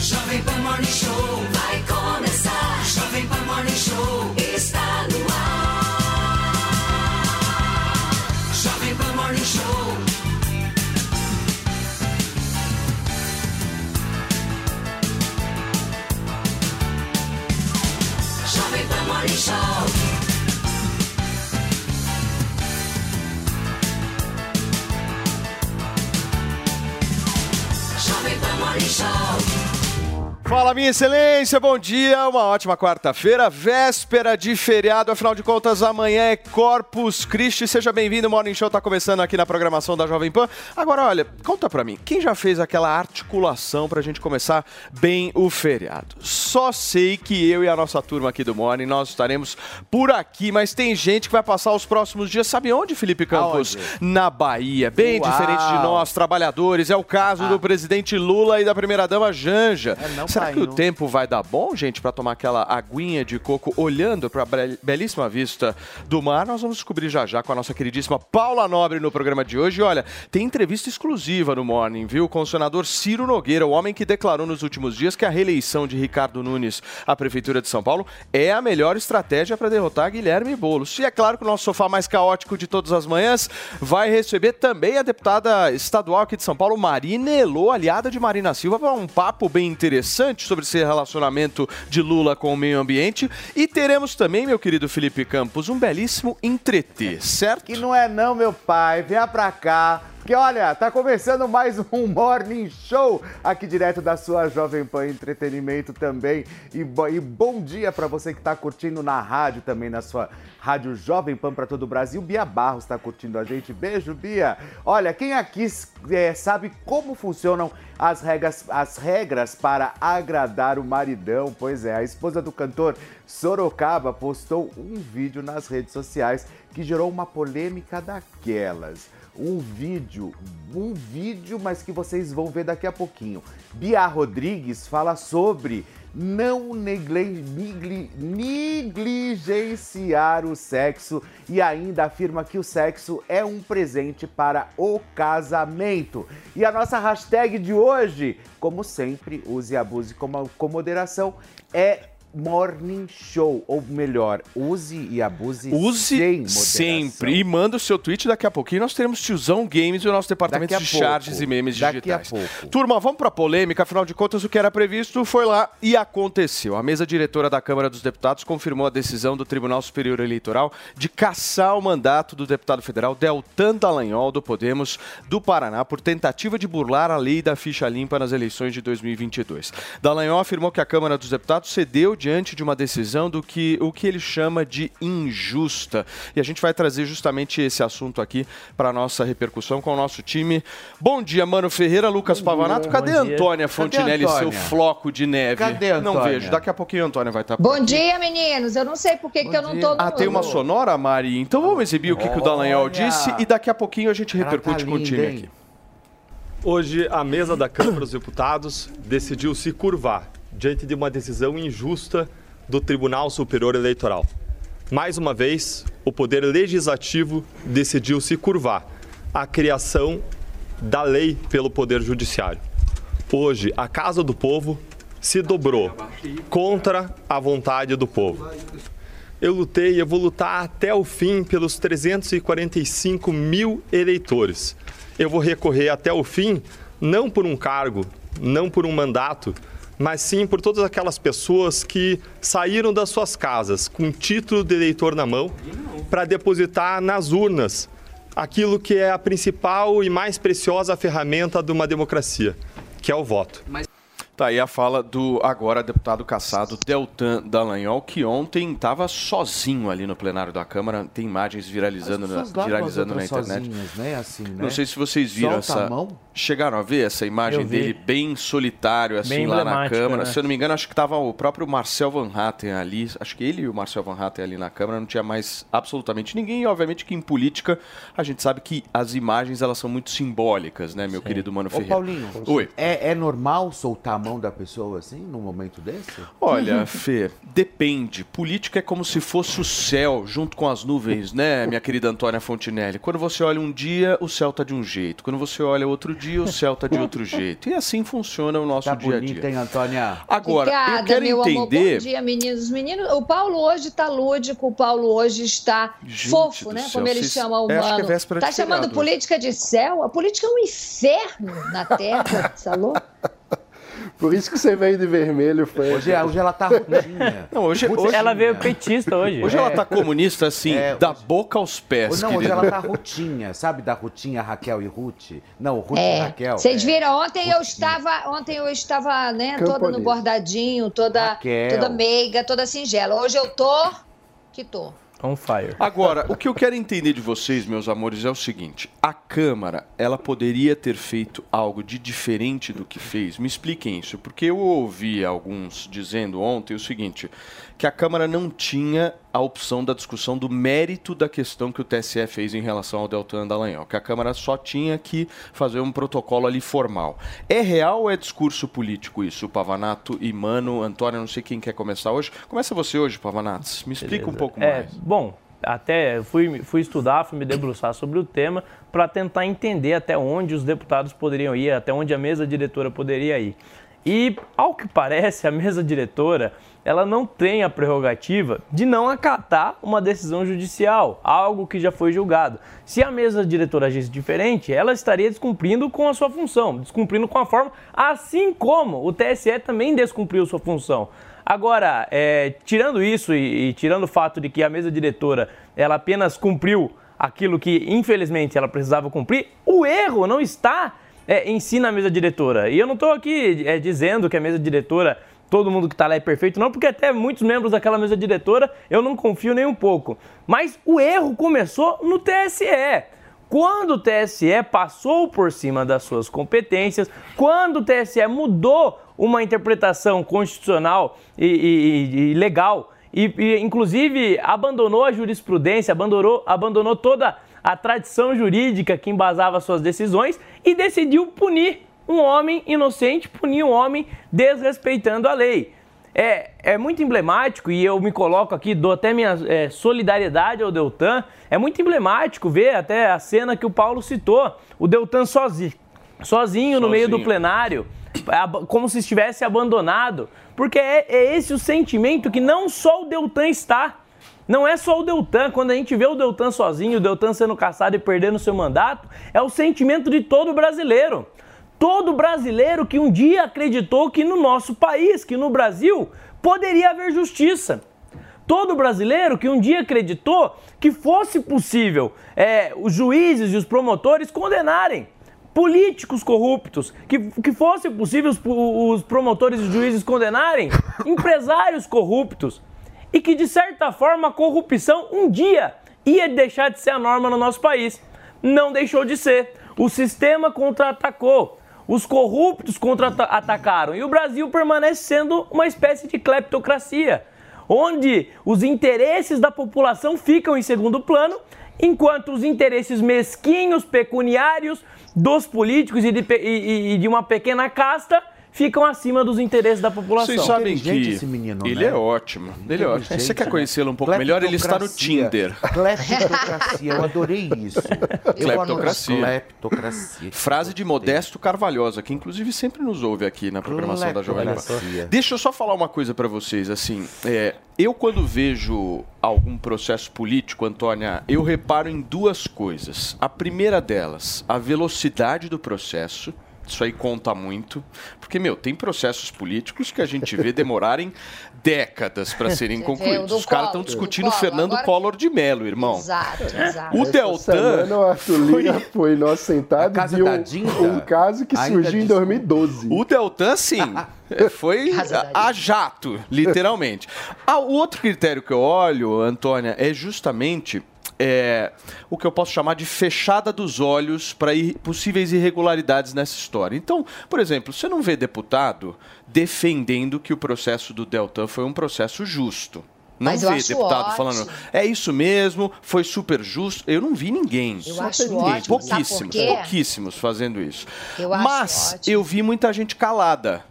Jovem Pan Morning Show Fala, minha excelência, bom dia, uma ótima quarta-feira, véspera de feriado, afinal de contas, amanhã é Corpus Christi, seja bem-vindo, o Morning Show tá começando aqui na programação da Jovem Pan. Agora, olha, conta pra mim, quem já fez aquela articulação pra gente começar bem o feriado? Só sei que eu e a nossa turma aqui do Morning, nós estaremos por aqui, mas tem gente que vai passar os próximos dias, sabe onde, Felipe Campos? Aonde? Na Bahia, bem Uau. diferente de nós, trabalhadores, é o caso do presidente Lula e da primeira-dama Janja. É, não Será que o tempo vai dar bom, gente, para tomar aquela aguinha de coco olhando para a belíssima vista do mar? Nós vamos descobrir já já com a nossa queridíssima Paula Nobre no programa de hoje. Olha, tem entrevista exclusiva no Morning, viu? Com o senador Ciro Nogueira, o homem que declarou nos últimos dias que a reeleição de Ricardo Nunes à Prefeitura de São Paulo é a melhor estratégia para derrotar Guilherme Boulos. E é claro que o nosso sofá mais caótico de todas as manhãs vai receber também a deputada estadual aqui de São Paulo, Marina Elô, aliada de Marina Silva, para um papo bem interessante sobre esse relacionamento de Lula com o meio ambiente. E teremos também, meu querido Felipe Campos, um belíssimo entreter, certo? Que não é não, meu pai. Venha pra cá. Porque olha, tá começando mais um Morning Show aqui direto da sua Jovem Pan Entretenimento também. E, e bom dia pra você que tá curtindo na rádio também, na sua rádio Jovem Pan pra todo o Brasil. Bia Barros tá curtindo a gente. Beijo, Bia. Olha, quem aqui é, sabe como funcionam as regras, as regras para agradar o maridão? Pois é, a esposa do cantor Sorocaba postou um vídeo nas redes sociais que gerou uma polêmica daquelas. Um vídeo, um vídeo, mas que vocês vão ver daqui a pouquinho. Bia Rodrigues fala sobre não negligenciar o sexo e ainda afirma que o sexo é um presente para o casamento. E a nossa hashtag de hoje, como sempre, use e abuse com moderação, é Morning Show, ou melhor, use e abuse sem Use moderação. sempre. E manda o seu tweet. Daqui a pouquinho nós teremos Tiozão Games e o nosso departamento a de pouco. charges e memes Daqui a digitais. pouco. Turma, vamos pra polêmica. Afinal de contas, o que era previsto foi lá e aconteceu. A mesa diretora da Câmara dos Deputados confirmou a decisão do Tribunal Superior Eleitoral de cassar o mandato do deputado federal Deltan Dallagnol, do Podemos, do Paraná, por tentativa de burlar a lei da ficha limpa nas eleições de 2022. Dallagnol afirmou que a Câmara dos Deputados cedeu diante de uma decisão do que o que ele chama de injusta. E a gente vai trazer justamente esse assunto aqui para nossa repercussão com o nosso time. Bom dia, Mano Ferreira, Lucas Pavanato. Cadê a. Antônia Fontinelli, seu floco de neve? Cadê a Não vejo. Daqui a pouquinho a Antônia vai estar por Bom aqui. dia, meninos. Eu não sei por que, que eu não tô no. Ah, tem uma sonora, Mari? Então vamos exibir o que, que o Dallagnol disse e daqui a pouquinho a gente Ela repercute tá com o time hein? aqui. Hoje, a mesa da Câmara dos Deputados decidiu se curvar diante de uma decisão injusta do Tribunal Superior Eleitoral. Mais uma vez, o Poder Legislativo decidiu se curvar à criação da lei pelo Poder Judiciário. Hoje, a Casa do Povo se dobrou contra a vontade do povo. Eu lutei e vou lutar até o fim pelos 345 mil eleitores. Eu vou recorrer até o fim, não por um cargo, não por um mandato, mas sim por todas aquelas pessoas que saíram das suas casas com título de eleitor na mão para depositar nas urnas aquilo que é a principal e mais preciosa ferramenta de uma democracia, que é o voto. Tá aí a fala do agora deputado caçado Deltan Dallagnol, que ontem estava sozinho ali no plenário da Câmara. Tem imagens viralizando, na, viralizando na internet. sozinhas, né? Assim, né? Não sei se vocês viram Solta a essa. mão. Chegaram a ver essa imagem dele bem solitário, assim, Bem lá na Câmara. né? Se eu não me engano, acho que estava o próprio Marcel Van Hatten ali. Acho que ele e o Marcel Van Hatten ali na Câmara não tinha mais absolutamente ninguém. E, obviamente, que em política a gente sabe que as imagens elas são muito simbólicas, né, meu querido Mano Ô, Ferreira? Paulinho, Oi. é, é normal soltar a mão mão da pessoa assim, num momento desse? Olha, Fê, depende. Política é como se fosse o céu junto com as nuvens, né, minha querida Antônia Fontinelli? Quando você olha um dia, o céu tá de um jeito. Quando você olha outro dia, o céu tá de outro jeito. E assim funciona o nosso Tá dia a bonita, dia. hein, Antônia? Agora, eu Obrigada, quero meu amor. entender. Bom dia, meninos. Meninos, o Paulo hoje está lúdico, o Paulo hoje está Gente fofo, né? céu, Como ele vocês- chama o É, acho que é humano. de Tá chamando feriado. política de céu? A política é um inferno na Terra, Salô? Por isso que você veio de vermelho, foi. Hoje, hoje ela tá rotinha. Não, hoje, hoje, Ela veio petista hoje. hoje ela tá comunista assim, É, da hoje- boca aos pés, Não, hoje querido. ela tá rotinha, sabe da rotinha Raquel e Ruth? Não, Ruth e É. Raquel. Vocês é. viram, ontem eu estava, ontem eu estava, né, toda no bordadinho, toda, Raquel. toda meiga, toda singela. Hoje eu tô que tô. On fire. Agora, o que eu quero entender de vocês, meus amores, é o seguinte: a Câmara, ela poderia ter feito algo de diferente do que fez? Me expliquem isso, porque eu ouvi alguns dizendo ontem o seguinte: que a Câmara não tinha a opção da discussão do mérito da questão que o TSE fez em relação ao Deltan Dallagnol, que a Câmara só tinha que fazer um protocolo ali formal. É real ou é discurso político isso, Pavanato e Mano, Antônio, não sei quem quer começar hoje. Começa você hoje, Pavanato. Me explica um Beleza. pouco É, mais. bom, até fui, fui estudar, fui me debruçar sobre o tema para tentar entender até onde os deputados poderiam ir, até onde a mesa diretora poderia ir. E, ao que parece, a mesa diretora ela não tem a prerrogativa de não acatar uma decisão judicial, algo que já foi julgado. Se a mesa diretora agisse diferente, ela estaria descumprindo com a sua função, descumprindo com a forma, assim como o TSE também descumpriu sua função. Agora, é, tirando isso e, e tirando o fato de que a mesa diretora ela apenas cumpriu aquilo que infelizmente ela precisava cumprir, o erro não está é, em si na mesa diretora. E eu não estou aqui é, dizendo que a mesa diretora, todo mundo que está lá é perfeito, não, porque até muitos membros daquela mesa diretora eu não confio nem um pouco. Mas o erro começou no TSE. Quando o TSE passou por cima das suas competências, quando o TSE mudou uma interpretação constitucional e, e- e legal, e, e, inclusive abandonou a jurisprudência, abandonou, abandonou toda a tradição jurídica que embasava suas decisões e decidiu punir um homem inocente, punir um homem desrespeitando a lei. É, é muito emblemático, e eu me coloco aqui, dou até minha é, solidariedade ao Deltan. É muito emblemático ver até a cena que o Paulo citou: o Deltan sozinho, sozinho, no meio do Sozinho. plenário, como se estivesse abandonado. Porque é, é esse o sentimento que não só o Deltan está. Não é só o Deltan, quando a gente vê o Deltan sozinho, o Deltan sendo caçado e perdendo seu mandato, é o sentimento de todo brasileiro. Todo brasileiro que um dia acreditou que no nosso país, que no Brasil, poderia haver justiça. Todo brasileiro que um dia acreditou que fosse possível é, os juízes e os promotores condenarem políticos corruptos, que, que fosse possível os, os promotores e juízes condenarem empresários corruptos e que de certa forma a corrupção um dia ia deixar de ser a norma no nosso país. Não deixou de ser. O sistema contra-atacou. Os corruptos contra-atacaram. E o Brasil permanece sendo uma espécie de cleptocracia, onde os interesses da população ficam em segundo plano, enquanto os interesses mesquinhos, pecuniários dos políticos e de, e- e de uma pequena casta ficam acima dos interesses da população. Vocês sabem Inteligente que esse menino, ele né? é ótimo. Ele é ótimo. Você quer né? conhecê-lo um pouco melhor? Ele está no. Tinder. Cleptocracia, eu adorei isso. Cleptocracia. Cleptocracia. Frase de Modesto Carvalhosa, que inclusive sempre nos ouve aqui na programação da Jovem Pan. Cleptocracia. Deixa eu só falar uma coisa pra vocês, assim, é, eu quando vejo algum processo político, Antônia, eu reparo em duas coisas. A primeira delas, a velocidade do processo. Isso aí conta muito, porque meu, tem processos políticos que a gente vê demorarem décadas para serem concluídos. Os caras estão discutindo do Collor, Fernando agora- Collor de Mello, irmão. Exato, exato. O Essa Deltan semana o Arthur Lira foi inocentado A casa de da um, um caso que ainda surgiu em discute. 2012. O Deltan, sim, foi a jato, literalmente. Ah, o outro critério que eu olho, Antônia, é justamente é, o que eu posso chamar de fechada dos olhos para possíveis irregularidades nessa história. Então, por exemplo, você não vê deputado defendendo que o processo do Deltan foi um processo justo. Não Mas vê deputado ótimo. falando, é isso mesmo, foi super justo. Eu não vi ninguém. Eu acho ninguém. ótimo, Pouquíssimos, pouquíssimos fazendo isso. Eu Mas ótimo. eu vi muita gente calada.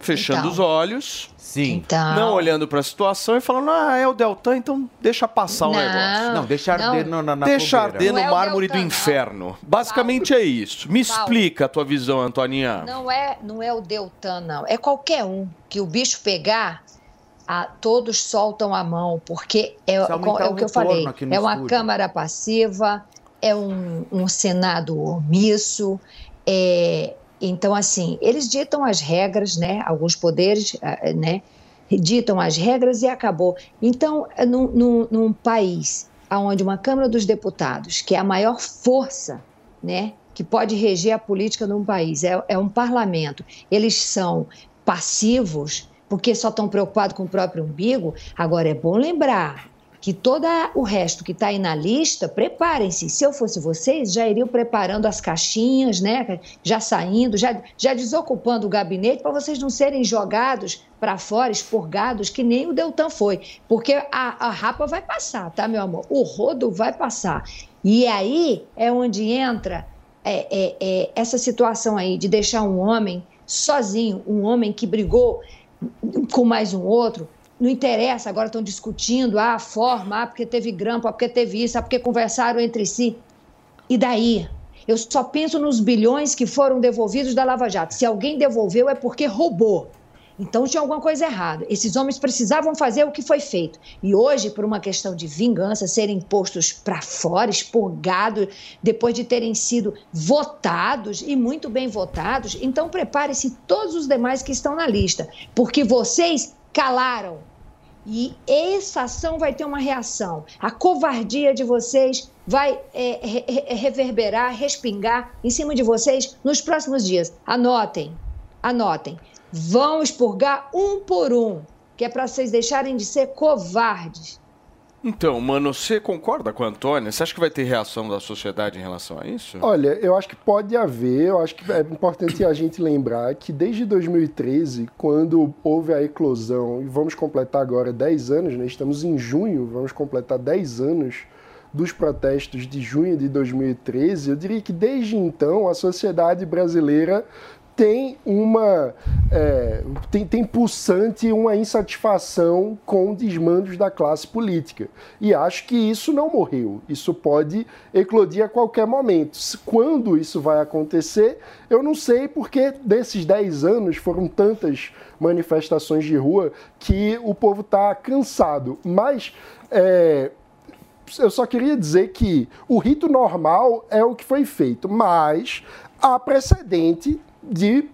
Fechando Então. os olhos, Sim. Então, não olhando para a situação e falando, ah, é o Deltan, então deixa passar o Não. negócio. Não, deixa arder Não. no- na, na Deixa arder Não no é mármore do Deltan, não. inferno. Basicamente é isso. Me Paulo. explica a tua visão, Antoninha. Não é, não é o Deltan, não. É qualquer um que o bicho pegar, a- todos soltam a mão, porque é, é o que eu falei. É uma estúdio. Câmara passiva, é um, um Senado omisso. é- então, assim, eles ditam as regras, né? Alguns poderes, ah, né? Ditam as regras e acabou. Então, é num, num- num país onde uma Câmara dos Deputados, que é a maior força, né? Que pode reger a política num país, é, é um parlamento. Eles são passivos, porque só estão preocupados com o próprio umbigo. Agora, é bom lembrar que todo o resto que está aí na lista, preparem-se. Se eu fosse vocês, já iriam preparando as caixinhas, né? Já saindo, já, já desocupando o gabinete para vocês não serem jogados para fora, expurgados, que nem o Deltan foi. Porque a, a rapa vai passar, tá, meu amor? O rodo vai passar. E aí é onde entra é, é, é, essa situação aí de deixar um homem sozinho, um homem que brigou com mais um outro, não interessa, agora estão discutindo ah, a forma, ah, porque teve grampo, ah, porque teve isso, ah, porque conversaram entre si. E daí? Eu só penso nos bilhões que foram devolvidos da Lava Jato. Se alguém devolveu é porque roubou. Então tinha alguma coisa errada. Esses homens precisavam fazer o que foi feito. E hoje, por uma questão de vingança, serem postos para fora, expurgados, depois de terem sido votados e muito bem votados, então prepare-se todos os demais que estão na lista, porque vocês calaram. E essa ação vai ter uma reação. A covardia de vocês vai é, re- re- reverberar, respingar em cima de vocês nos próximos dias. Anotem, anotem. Vão expurgar um por um, que é para vocês deixarem de ser covardes. Então, mano, você concorda com a Antônia? Você acha que vai ter reação da sociedade em relação a isso? Olha, eu acho que pode haver, eu acho que é importante a gente lembrar que desde 2013, quando houve a eclosão, e vamos completar agora 10 anos, né? estamos em junho, vamos completar 10 anos dos protestos de junho de 2013, eu diria que desde então a sociedade brasileira tem uma é, tem, tem pulsante uma insatisfação com desmandos da classe política. E acho que isso não morreu. Isso pode eclodir a qualquer momento. Quando isso vai acontecer eu não sei porque desses 10 anos foram tantas manifestações de rua que o povo está cansado. Mas é, eu só queria dizer que o rito normal é o que foi feito, mas há precedente de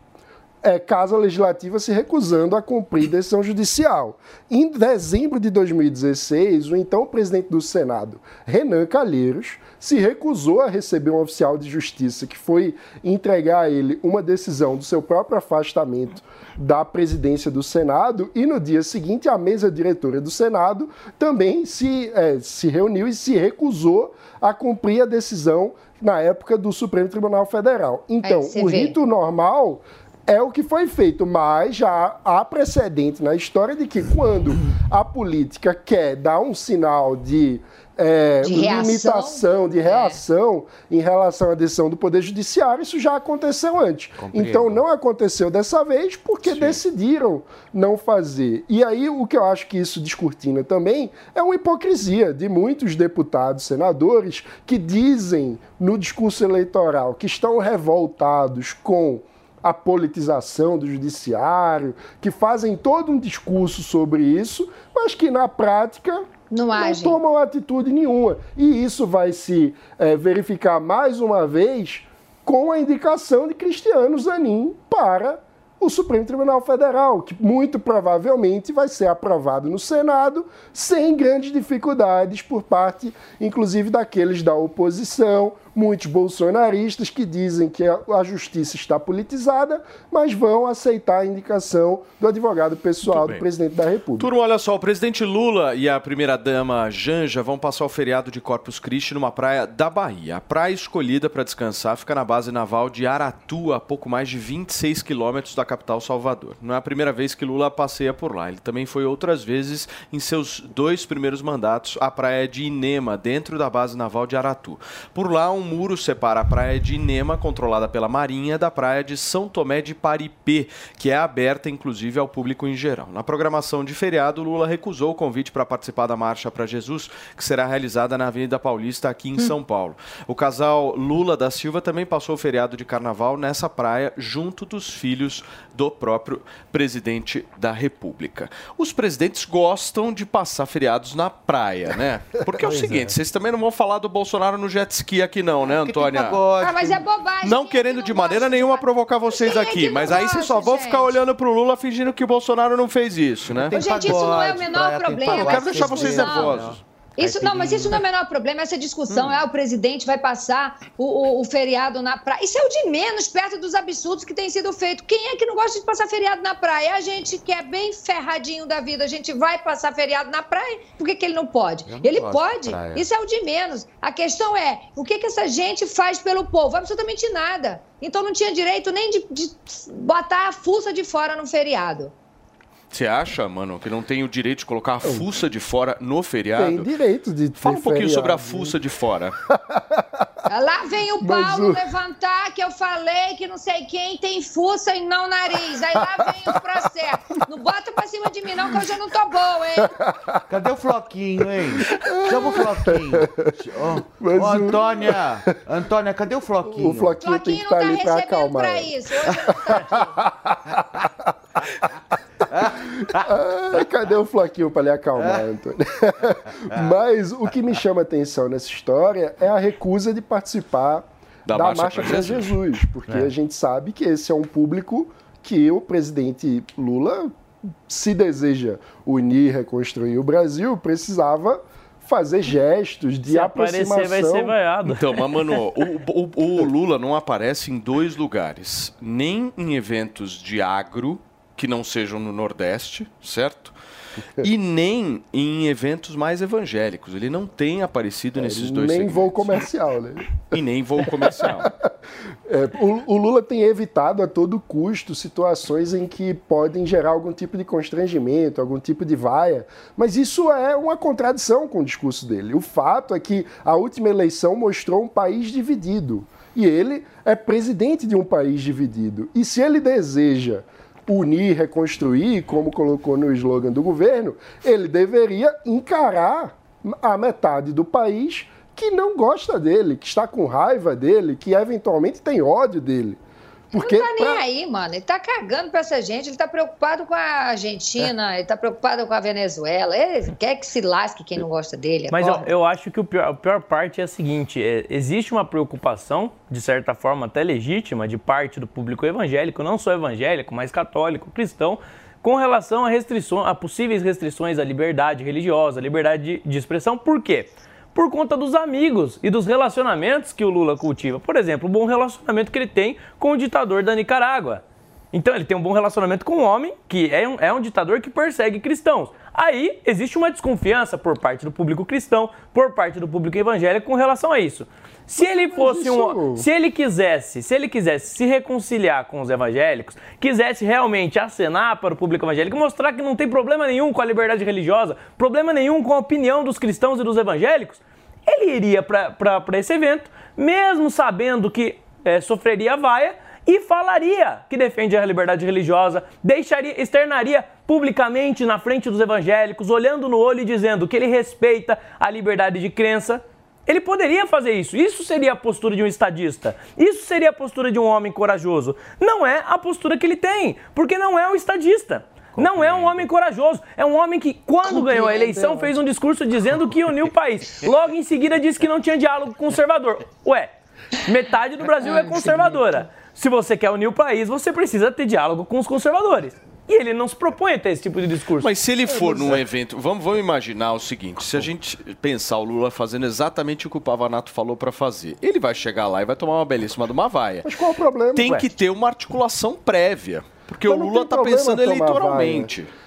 é, Casa Legislativa se recusando a cumprir decisão judicial. Em dezembro de 2016, o então presidente do Senado, Renan Calheiros, se recusou a receber um oficial de justiça que foi entregar a ele uma decisão do seu próprio afastamento da presidência do Senado e no dia seguinte a mesa diretora do Senado também se, eh, se reuniu e se recusou a cumprir a decisão na época do Supremo Tribunal Federal. Então, o vê. rito normal é o que foi feito, mas já há precedente na história de que quando a política quer dar um sinal de, eh, De limitação, de reação em relação à decisão do Poder Judiciário, isso já aconteceu antes. Compreendo. Então não aconteceu dessa vez porque decidiram não fazer. E aí o que eu acho que isso descortina também é uma hipocrisia de muitos deputados, senadores que dizem no discurso eleitoral que estão revoltados com a politização do judiciário, que fazem todo um discurso sobre isso, mas que na prática Não agem. tomam atitude nenhuma. E isso vai se eh, verificar mais uma vez com a indicação de Cristiano Zanin para o Supremo Tribunal Federal, que muito provavelmente vai ser aprovado no Senado sem grandes dificuldades por parte, inclusive, daqueles da oposição, muitos bolsonaristas que dizem que a justiça está politizada, mas vão aceitar a indicação do advogado pessoal do presidente da República. Turma, olha só, o presidente Lula e a primeira-dama Janja vão passar o feriado de Corpus Christi numa praia da Bahia. A praia escolhida para descansar fica na base naval de Aratu, a pouco mais de 26 quilômetros da capital Salvador. Não é a primeira vez que Lula passeia por lá. Ele também foi outras vezes em seus dois primeiros mandatos à praia de Inema, dentro da base naval de Aratu. Por lá, um muro separa a praia de Inema, controlada pela Marinha, da praia de São Tomé de Paripê, que é aberta inclusive ao público em geral. Na programação de feriado, Lula recusou o convite para participar da Marcha para Jesus, que será realizada na Avenida Paulista, aqui em São Paulo. O casal Lula da Silva também passou o feriado de carnaval nessa praia, junto dos filhos do próprio presidente da República. Os presidentes gostam de passar feriados na praia, né? Porque é o seguinte, vocês também não vão falar do Bolsonaro no jet ski aqui não, né, Antônia? Ah, mas é bobagem. Não é querendo que de não maneira gosta nenhuma provocar vocês é aqui, não mas aí vocês só vão ficar olhando pro Lula fingindo que o Bolsonaro não fez isso, né? Gente, isso não é o menor problema. Eu quero deixar vocês nervosos. Isso não, mas isso não é o menor problema. Essa discussão é ah, o presidente vai passar o, o- o feriado na praia. Isso é o de menos perto dos absurdos que tem sido feito. Quem é que não gosta de passar feriado na praia? A gente que é bem ferradinho da vida, a gente vai passar feriado na praia. Por que, que ele não pode? Não ele pode. Isso é o de menos. A questão é o que, que essa gente faz pelo povo? Absolutamente nada. Então não tinha direito nem de, de botar a fuça de fora no feriado. Você acha, mano, que não tem o direito de colocar a fuça de fora no Tem feriado? direito de ter Fala um pouquinho sobre a feriado. fuça de fora. Lá vem o Paulo o- levantar que eu falei que não sei quem tem fuça e não nariz. Aí lá vem os processos. Não bota pra cima de mim, não, que eu já não tô boa, hein? Cadê o Floquinho, hein? Chama o Floquinho. Ô, Mas ô, o- Antônia, Antônia, cadê o Floquinho? O Floquinho tem que Floquinho estar não tá ali acalmar. pra isso. Hoje não tá aqui. Ah, cadê o Floquinho para lhe acalmar, Antônio? Mas o que me chama atenção nessa história é a recusa de participar Da da, Marcha para Jesus. Jesus, porque a gente sabe que esse é um público que o presidente Lula, se deseja unir, reconstruir o Brasil, precisava fazer gestos de Se aproximação. aparecer, vai ser vaiado. Então, mas, mano, o, o- o Lula não aparece em dois lugares. Nem em eventos de agro, que não sejam no Nordeste, certo? E nem em eventos mais evangélicos. Ele não tem aparecido nesses dois Nem voo segmentos. comercial, né? E nem voo comercial. É, o, o Lula tem evitado a todo custo situações em que podem gerar algum tipo de constrangimento, algum tipo de vaia, mas isso é uma contradição com o discurso dele. O fato é que a última eleição mostrou um país dividido e ele é presidente de um país dividido. E se ele deseja unir, reconstruir, como colocou no slogan do governo, ele deveria encarar a metade do país que não gosta dele, que está com raiva dele, que eventualmente tem ódio dele. Porque Não tá nem pra- aí, mano. Ele tá cagando pra essa gente. Ele tá preocupado com a Argentina, ele tá preocupado com a Venezuela. Ele quer que se lasque quem não gosta dele. Mas eu, eu acho que o pior, a pior parte é a seguinte: é, existe uma preocupação, de certa forma até legítima, de parte do público evangélico, não só evangélico, mas católico, cristão, com relação a, restrições, a possíveis restrições à liberdade religiosa, à liberdade de, de expressão. Por quê? Por conta dos amigos e dos relacionamentos que o Lula cultiva. Por exemplo, o bom relacionamento que ele tem com o ditador da Nicarágua. Então ele tem um bom relacionamento com um homem que é um, é um ditador que persegue cristãos. Aí existe uma desconfiança por parte do público cristão, por parte do público evangélico com relação a isso. Se ele fosse um, isso- se ele quisesse, se ele quisesse se reconciliar com os evangélicos, quisesse realmente acenar para o público evangélico, mostrar que não tem problema nenhum com a liberdade religiosa, problema nenhum com a opinião dos cristãos e dos evangélicos, ele iria para esse evento, mesmo sabendo que eh, sofreria vaia, e falaria que defende a liberdade religiosa, deixaria, externaria publicamente na frente dos evangélicos, olhando no olho e dizendo que ele respeita a liberdade de crença. Ele poderia fazer isso. Isso seria a postura de um estadista. Isso seria a postura de um homem corajoso. Não é a postura que ele tem, porque não é um estadista. Não é um homem corajoso. É um homem que, quando ganhou a eleição, fez um discurso dizendo que ia unir o país. Logo em seguida, disse que não tinha diálogo conservador. Ué, metade do Brasil é conservadora. Se você quer unir o país, você precisa ter diálogo com os conservadores. E ele não se propõe a ter esse tipo de discurso. Mas se ele for num evento, vamos, vamos imaginar o seguinte: se a gente pensar o Lula fazendo exatamente o que o Pavanato falou pra fazer, ele vai chegar lá e vai tomar uma belíssima de uma vaia. Mas qual é o problema? Tem Ué, que ter uma articulação prévia, porque Mas o Lula tá problema pensando eleitoralmente. é,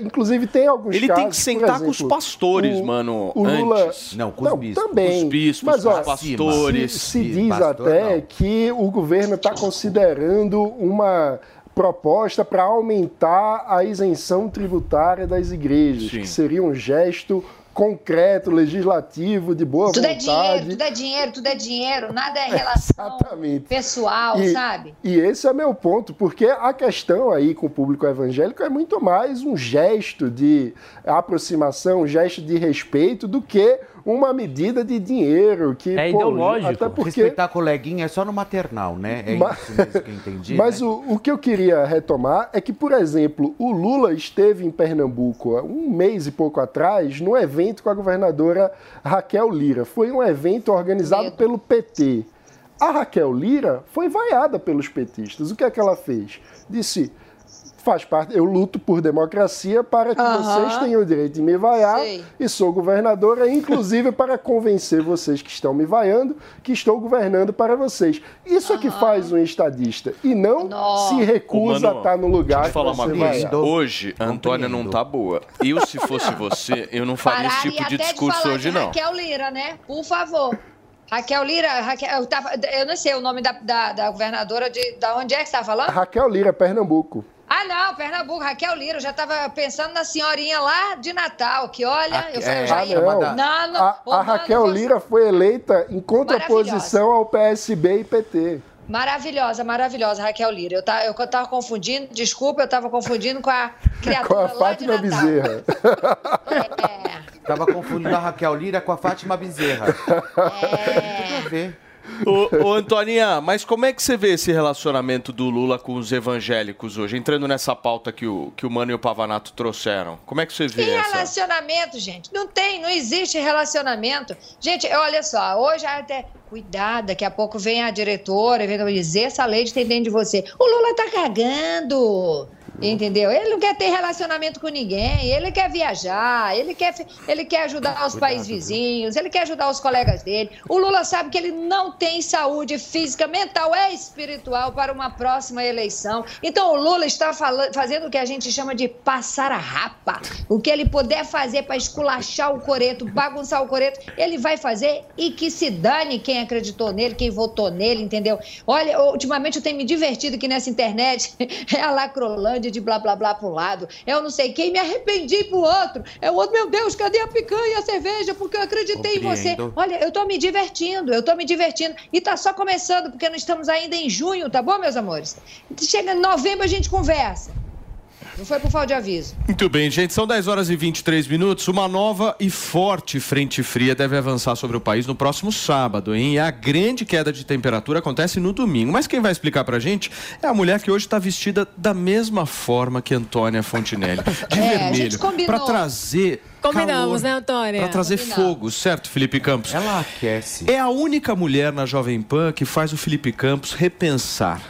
inclusive tem alguns Ele casos, tem que sentar com os exemplo, pastores, o- mano, o Lula, antes. Não, com os bispos. também. Os bispos, Mas, ó, os pastores. Se, se diz pastor, até não. que o governo está considerando uma proposta para aumentar a isenção tributária das igrejas, Sim. que seria um gesto concreto, legislativo, de boa Tudo é vontade. dinheiro, tudo é dinheiro, tudo é dinheiro, nada é relação Exatamente. pessoal, E- sabe? E esse é meu ponto, porque a questão aí com o público evangélico é muito mais um gesto de aproximação, um gesto de respeito do que uma medida de dinheiro que É pô, ideológico. até porque Respeitar coleguinha é só no maternal, né? É Ma- isso mesmo que eu entendi. Mas né? o, o que eu queria retomar é que, por exemplo, o Lula esteve em Pernambuco há um mês e pouco atrás num evento com a governadora Raquel Lira. Foi um evento organizado Medo. pelo PT. A Raquel Lira foi vaiada pelos petistas. O que é que ela fez? Disse. Faz parte, eu luto por democracia para que vocês tenham o direito de me vaiar Sei. e sou governadora, inclusive para convencer vocês que estão me vaiando que estou governando para vocês. Isso é que faz um estadista e não se recusa Mano, a estar no lugar Deixa eu te falar uma coisa. Hoje, a Antônia não tá boa. Eu, se fosse você, eu não faria esse tipo de discurso falar hoje, de não. Raquel Lira, né? Por favor. Raquel Lira, Raquel, eu, tava, eu não sei o nome da, da, da governadora de. Da onde é que você está falando? Raquel Lira, Pernambuco. Ah, não, Pernambuco, Raquel Lira. Eu já estava pensando na senhorinha lá de Natal, que olha, eu falei, eu já ia. não. Não, não, A, a Raquel você- Lira foi eleita em contraposição ao PSB e PT. Maravilhosa, maravilhosa, Raquel Lira. Eu tava, eu tava confundindo, desculpa, eu tava confundindo com a criatura Com a lá de Fátima Natal. Bezerra. É, Tava confundindo a Raquel Lira com a Fátima Bezerra. é. Deixa eu ver. Ô, ô, Antoninha, mas como é que você vê esse relacionamento do Lula com os evangélicos hoje? Entrando nessa pauta que o, que o Mano e o Pavanato trouxeram. Como é que você vê Que essa? relacionamento, gente? Não tem, não existe relacionamento. Gente, olha só, hoje até. Cuidado, daqui a pouco vem a diretora e vem dizer essa lei tem dentro de você. O Lula tá cagando. Entendeu? Ele não quer ter relacionamento com ninguém, ele quer viajar, ele quer, ele quer ajudar os países vizinhos, ele quer ajudar os colegas dele. O Lula sabe que ele não tem saúde física, mental e espiritual para uma próxima eleição. Então o Lula está fala- fazendo o que a gente chama de passar a rapa. O que ele puder fazer para esculachar o coreto, bagunçar o coreto, ele vai fazer e que se dane quem acreditou nele, quem votou nele, entendeu? Olha, ultimamente eu tenho me divertido aqui nessa internet, é a lacrolândia de blá blá blá pro lado, é eu não sei quem, me arrependi pro outro, é o outro, meu Deus, cadê a picanha, a cerveja, porque eu acreditei em você. Compreendo. Olha, eu tô me divertindo, eu tô me divertindo. E tá só começando, porque nós estamos ainda em junho, tá bom, meus amores? Chega em novembro, a gente conversa. Não foi por falta de aviso. Muito bem, gente. São 10 horas e 23 minutos. Uma nova e forte frente fria deve avançar sobre o país no próximo sábado, hein? E a grande queda de temperatura acontece no domingo. Mas quem vai explicar pra gente é a mulher que hoje está vestida da mesma forma que Antônia Fontinelli. De É, vermelho. Pra trazer. Combinamos, calor, né, Antônia? Pra trazer Combinamos. fogo, certo, Felipe Campos? Ela aquece. É a única mulher na Jovem Pan que faz o Felipe Campos repensar.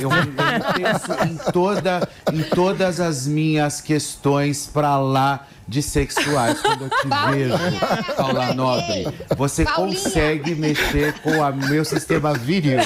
Eu, eu penso em, toda, em todas as minhas questões pra lá de sexuais quando eu te Paulinha, vejo, Paula Nobre. Você Paulinha. consegue mexer com o meu sistema viril.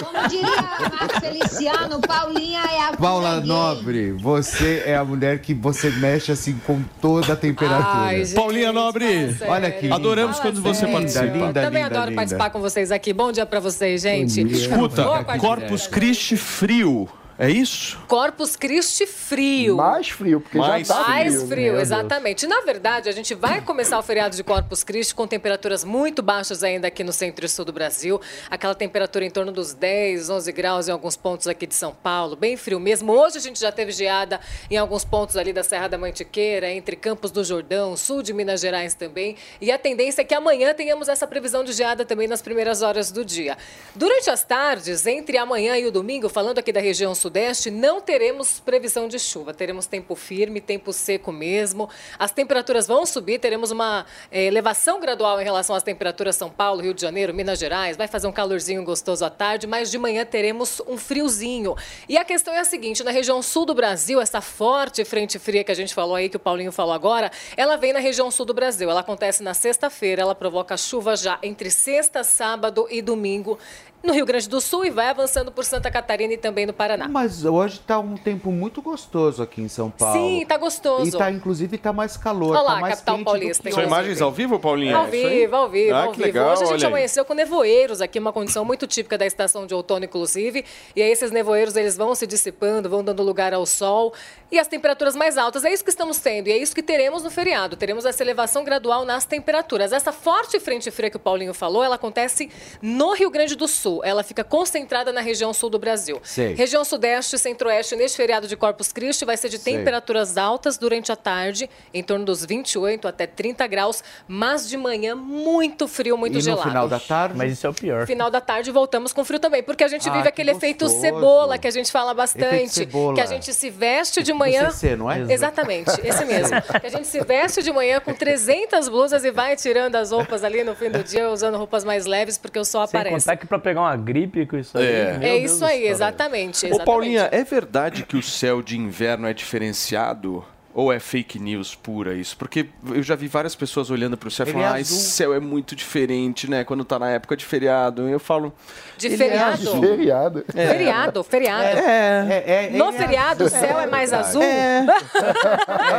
Como diria Marcos Feliciano, Paulinha é a Paula. Nobre, você é a mulher que você mexe assim com toda a temperatura. Ai, gente, Paulinha Nobre, olha linda. Adoramos Fala quando você participa. Linda, Também linda, adoro linda. participar com vocês aqui. Bom dia pra vocês, gente. Escuta. Corpus Christi frio. É isso? Corpus Christi frio. Mais frio, porque Mais já tá Mais frio. frio, Meu Deus. exatamente. Na verdade, a gente vai começar o feriado de Corpus Christi com temperaturas muito baixas ainda aqui no centro e sul do Brasil. Aquela temperatura em torno dos 10, 11 graus em alguns pontos aqui de São Paulo. Bem frio mesmo. Hoje a gente já teve geada em alguns pontos ali da Serra da Mantiqueira, entre Campos do Jordão, sul de Minas Gerais também. E a tendência é que amanhã tenhamos essa previsão de geada também nas primeiras horas do dia. Durante as tardes, entre amanhã e o domingo, falando aqui da região sudeste, não teremos previsão de chuva. Teremos tempo firme, tempo seco mesmo. As temperaturas vão subir, teremos uma eh, elevação gradual em relação às temperaturas São Paulo, Rio de Janeiro, Minas Gerais. Vai fazer um calorzinho gostoso à tarde, mas de manhã teremos um friozinho. E a questão é a seguinte: na região sul do Brasil, essa forte frente fria que a gente falou aí, que o Paulinho falou agora, ela vem na região sul do Brasil. Ela acontece na sexta-feira, ela provoca chuva já entre sexta, sábado e domingo no Rio Grande do Sul e vai avançando por Santa Catarina e também no Paraná. Mas hoje tá um tempo muito gostoso aqui em São Paulo. Sim, tá gostoso. E tá, inclusive, tá mais calor. Olha lá, tá mais capital paulista, São imagens ao vivo, Paulinha? Ao É vivo, ao vivo, Ah, ao que vivo. legal, Hoje a gente amanheceu com nevoeiros aqui, uma condição muito típica da estação de outono, inclusive. E aí esses nevoeiros eles vão se dissipando, vão dando lugar ao sol e as temperaturas mais altas. É isso que estamos tendo e é isso que teremos no feriado. Teremos essa elevação gradual nas temperaturas. Essa forte frente fria que o Paulinho falou, ela acontece no Rio Grande do Sul. Ela fica concentrada na região sul do Brasil. Sei. Região sudeste e centro-oeste neste feriado de Corpus Christi vai ser de Sei. temperaturas altas durante a tarde, em torno dos 28 até 30 graus, mas de manhã muito frio, muito E no gelado. final da tarde... Mas isso é o pior. Final da tarde voltamos com frio também, porque a gente Ah, vive que aquele efeito gostoso. cebola que a gente fala Efeito bastante, cebola. que a gente se veste de manhã. CC, não é? Exatamente, esse mesmo. Que a gente se veste de manhã com 300 blusas e vai tirando as roupas ali no fim do dia, usando roupas mais leves, porque o sol Sem aparece. contar que pra pegar uma gripe com isso aí. É. É isso aí, céu. exatamente. Ô, exatamente. Paulinha, é verdade que o céu de inverno é diferenciado? Ou é fake news pura isso? Porque eu já vi várias pessoas olhando para o céu e falando, é ah, esse azul." céu é muito diferente, né? Quando tá na época de feriado. Eu falo. De "Ele é feriado? azul." Feriado. Feriado, feriado. É. É, é, No é feriado, o céu é mais azul? É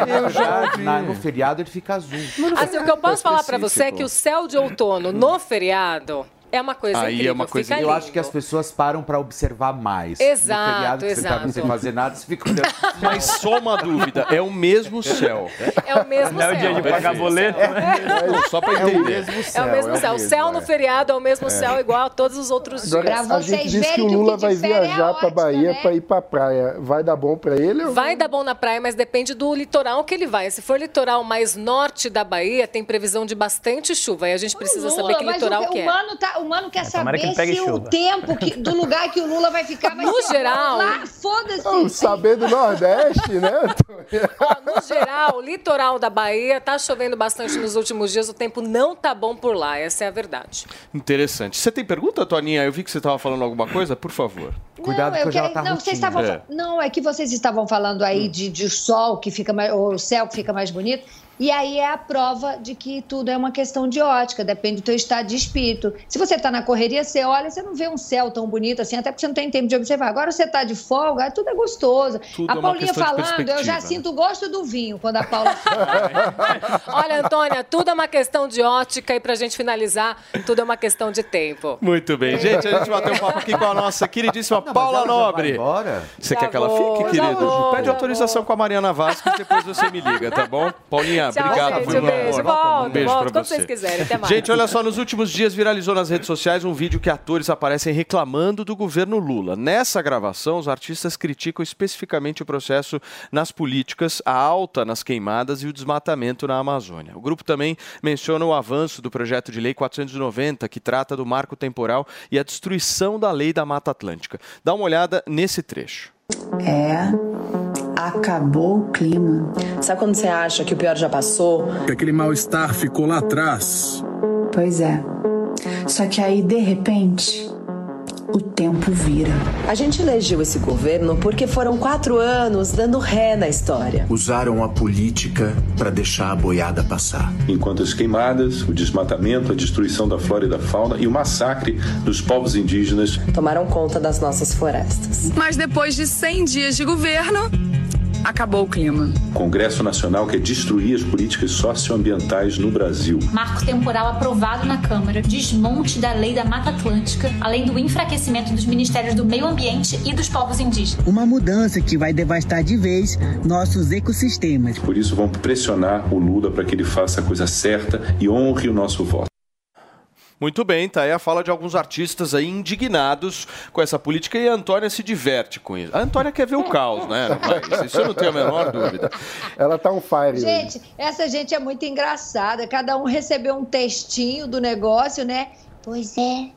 verdade. Na- no feriado ele fica azul. Assim, o que eu posso falar pra você é que o céu de outono no feriado é uma coisa Aí é incrível. uma coisa Eu acho que as pessoas param pra observar mais. Exato, no feriado, que você tá exato. sem fazer nada, você fica olhando. Mas só uma dúvida, é o mesmo céu. É o mesmo Não é céu. o dia de pagar mesmo boleto, céu. né? Não, só para É o entender. mesmo É céu. o mesmo céu. O céu no é. feriado é o mesmo céu igual a todos os outros dias. Agora, Pra a gente disse que o o Lula que vai é viajar pra ótica, Bahia né? pra ir pra praia. Vai dar bom pra ele? ou- Vai dar bom na praia, mas depende do litoral que ele vai. Se for litoral mais norte da Bahia, tem previsão de bastante chuva. E a gente precisa Lula, saber que litoral o, que o é. mano tá, o mano quer que saber pegue se o chuva. tempo que- do lugar que o Lula vai ficar vai No ser geral- lá, foda-se. Saber do Nordeste, né? Ó, no geral, o litoral da Bahia tá chovendo bastante nos últimos dias. O tempo não tá bom por lá. Essa é a verdade. Interessante. Você tem pergunta, Toninha? Eu vi que você estava falando alguma coisa, por favor. Cuidado não, que eu ela quero- tá não, vocês estavam É. não, é que vocês estavam falando aí de, de sol que fica mais, ou o céu que fica mais bonito. E aí é a prova de que tudo é uma questão de ótica, depende do teu estado de espírito. Se você está na correria, você olha, você não vê um céu tão bonito assim, até porque você não tem tempo de observar. Agora você está de folga, tudo é gostoso. Tudo a é Paulinha de falando, eu já né? sinto o gosto do vinho quando a Paula fala. Olha, Antônia, tudo é uma questão de ótica e pra gente finalizar, tudo é uma questão de tempo. Muito bem. Gente, a gente bateu um papo aqui com a nossa queridíssima Não, Paula Nobre. embora? Você Já quer que ela vou, fique, querido? vou, Pede autorização vou. com a Mariana Vasco e depois você me liga, tá bom? Paulinha, Tchau, obrigado. gente. Um beijo. Volto, Um beijo volto pra quando você. vocês quiserem. Até mais. Gente, olha só, nos últimos dias viralizou nas redes sociais um vídeo que atores aparecem reclamando do governo Lula. Nessa gravação, os artistas criticam especificamente o processo nas políticas, a alta nas queimadas e o desmatamento na Amazônia. O grupo também menciona o avanço do projeto de lei 490, que trata do marco temporal e a destruição da lei da Mata Atlântica. Dá uma olhada nesse trecho. É, acabou o clima. Sabe quando você acha que o pior já passou? que aquele mal-estar ficou lá atrás. Pois é. Só que aí, de repente, o tempo vira. A gente elegeu esse governo porque foram quatro anos dando ré na história. Usaram a política para deixar a boiada passar. enquanto as queimadas, o desmatamento, a destruição da flora e da fauna e o massacre dos povos indígenas Tomaram conta das nossas florestas. Mas depois de 100 dias de governo, acabou o clima. Congresso Nacional quer destruir as políticas socioambientais no Brasil. Marco temporal aprovado na Câmara, desmonte da lei da Mata Atlântica, além do enfraquecimento dos ministérios do Meio Ambiente e dos povos indígenas. Uma mudança que vai devastar de vez nossos ecossistemas. Por isso, vão pressionar o Lula para que ele faça a coisa certa e honre o nosso voto. Muito bem, tá aí a fala de alguns artistas aí indignados com essa política e a Antônia se diverte com isso. A Antônia quer ver o caos, né? Mas isso eu não tenho a menor dúvida. Ela tá um fire. hoje. Gente, essa gente é muito engraçada. Cada um recebeu um textinho do negócio, né? Pois é,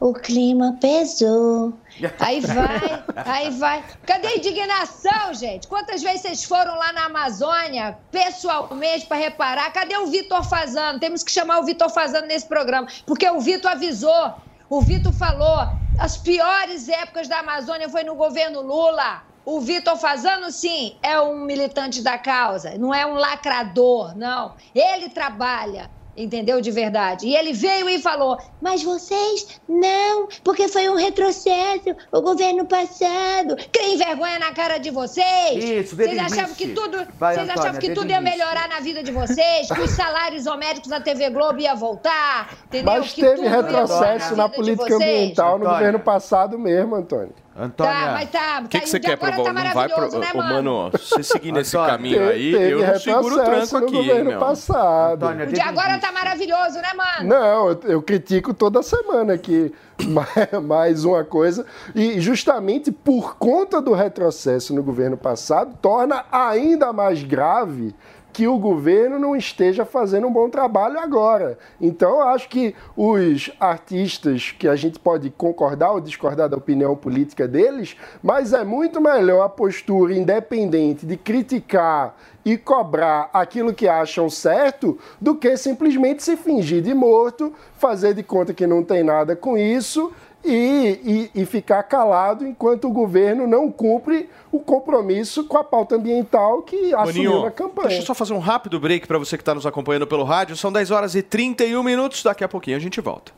o clima pesou. Aí vai, aí vai. Cadê a indignação, gente? Quantas vezes vocês foram lá na Amazônia, pessoalmente, para reparar? Cadê o Vitor Fazano? Temos que chamar o Vitor Fazano nesse programa, porque o Vitor avisou. O Vitor falou, as piores épocas da Amazônia foi no governo Lula. O Vitor Fazano, sim, é um militante da causa, não é um lacrador, não. Ele trabalha entendeu? De verdade. E ele veio e falou: Mas vocês não, porque foi um retrocesso, o governo passado. Criem vergonha na cara de vocês. Isso, Vocês achavam que tudo, Vai, vocês Antônia, achavam que tudo ia melhorar na vida de vocês, que os salários homéricos da TV Globo ia voltar, entendeu? Mas que teve retrocesso na de política ambiental no Antônia. governo passado mesmo, Antônio. Antônia. Tá, mas tá, O que, tá, que você quer, Provo? tá Não vai pro... né, Ô, mano? você seguir nesse Antônia, caminho aí, eu não seguro o retrocesso tranco no aqui, hein, governo meu. passado. Antônia, O de agora tá maravilhoso, né, mano? Não, eu, eu critico toda semana que mais- mais uma coisa. E justamente por conta do retrocesso no governo passado, torna ainda mais grave que o governo não esteja fazendo um bom trabalho agora. Então, eu acho que os artistas, que a gente pode concordar ou discordar da opinião política deles, mas é muito melhor a postura independente de criticar e cobrar aquilo que acham certo do que simplesmente se fingir de morto, fazer de conta que não tem nada com isso e, e- e ficar calado enquanto o governo não cumpre o compromisso com a pauta ambiental que assumiu Boninho, na campanha. deixa eu só fazer um rápido break para você que está nos acompanhando pelo rádio. São 10 horas e 31 minutos. Daqui a pouquinho a gente volta.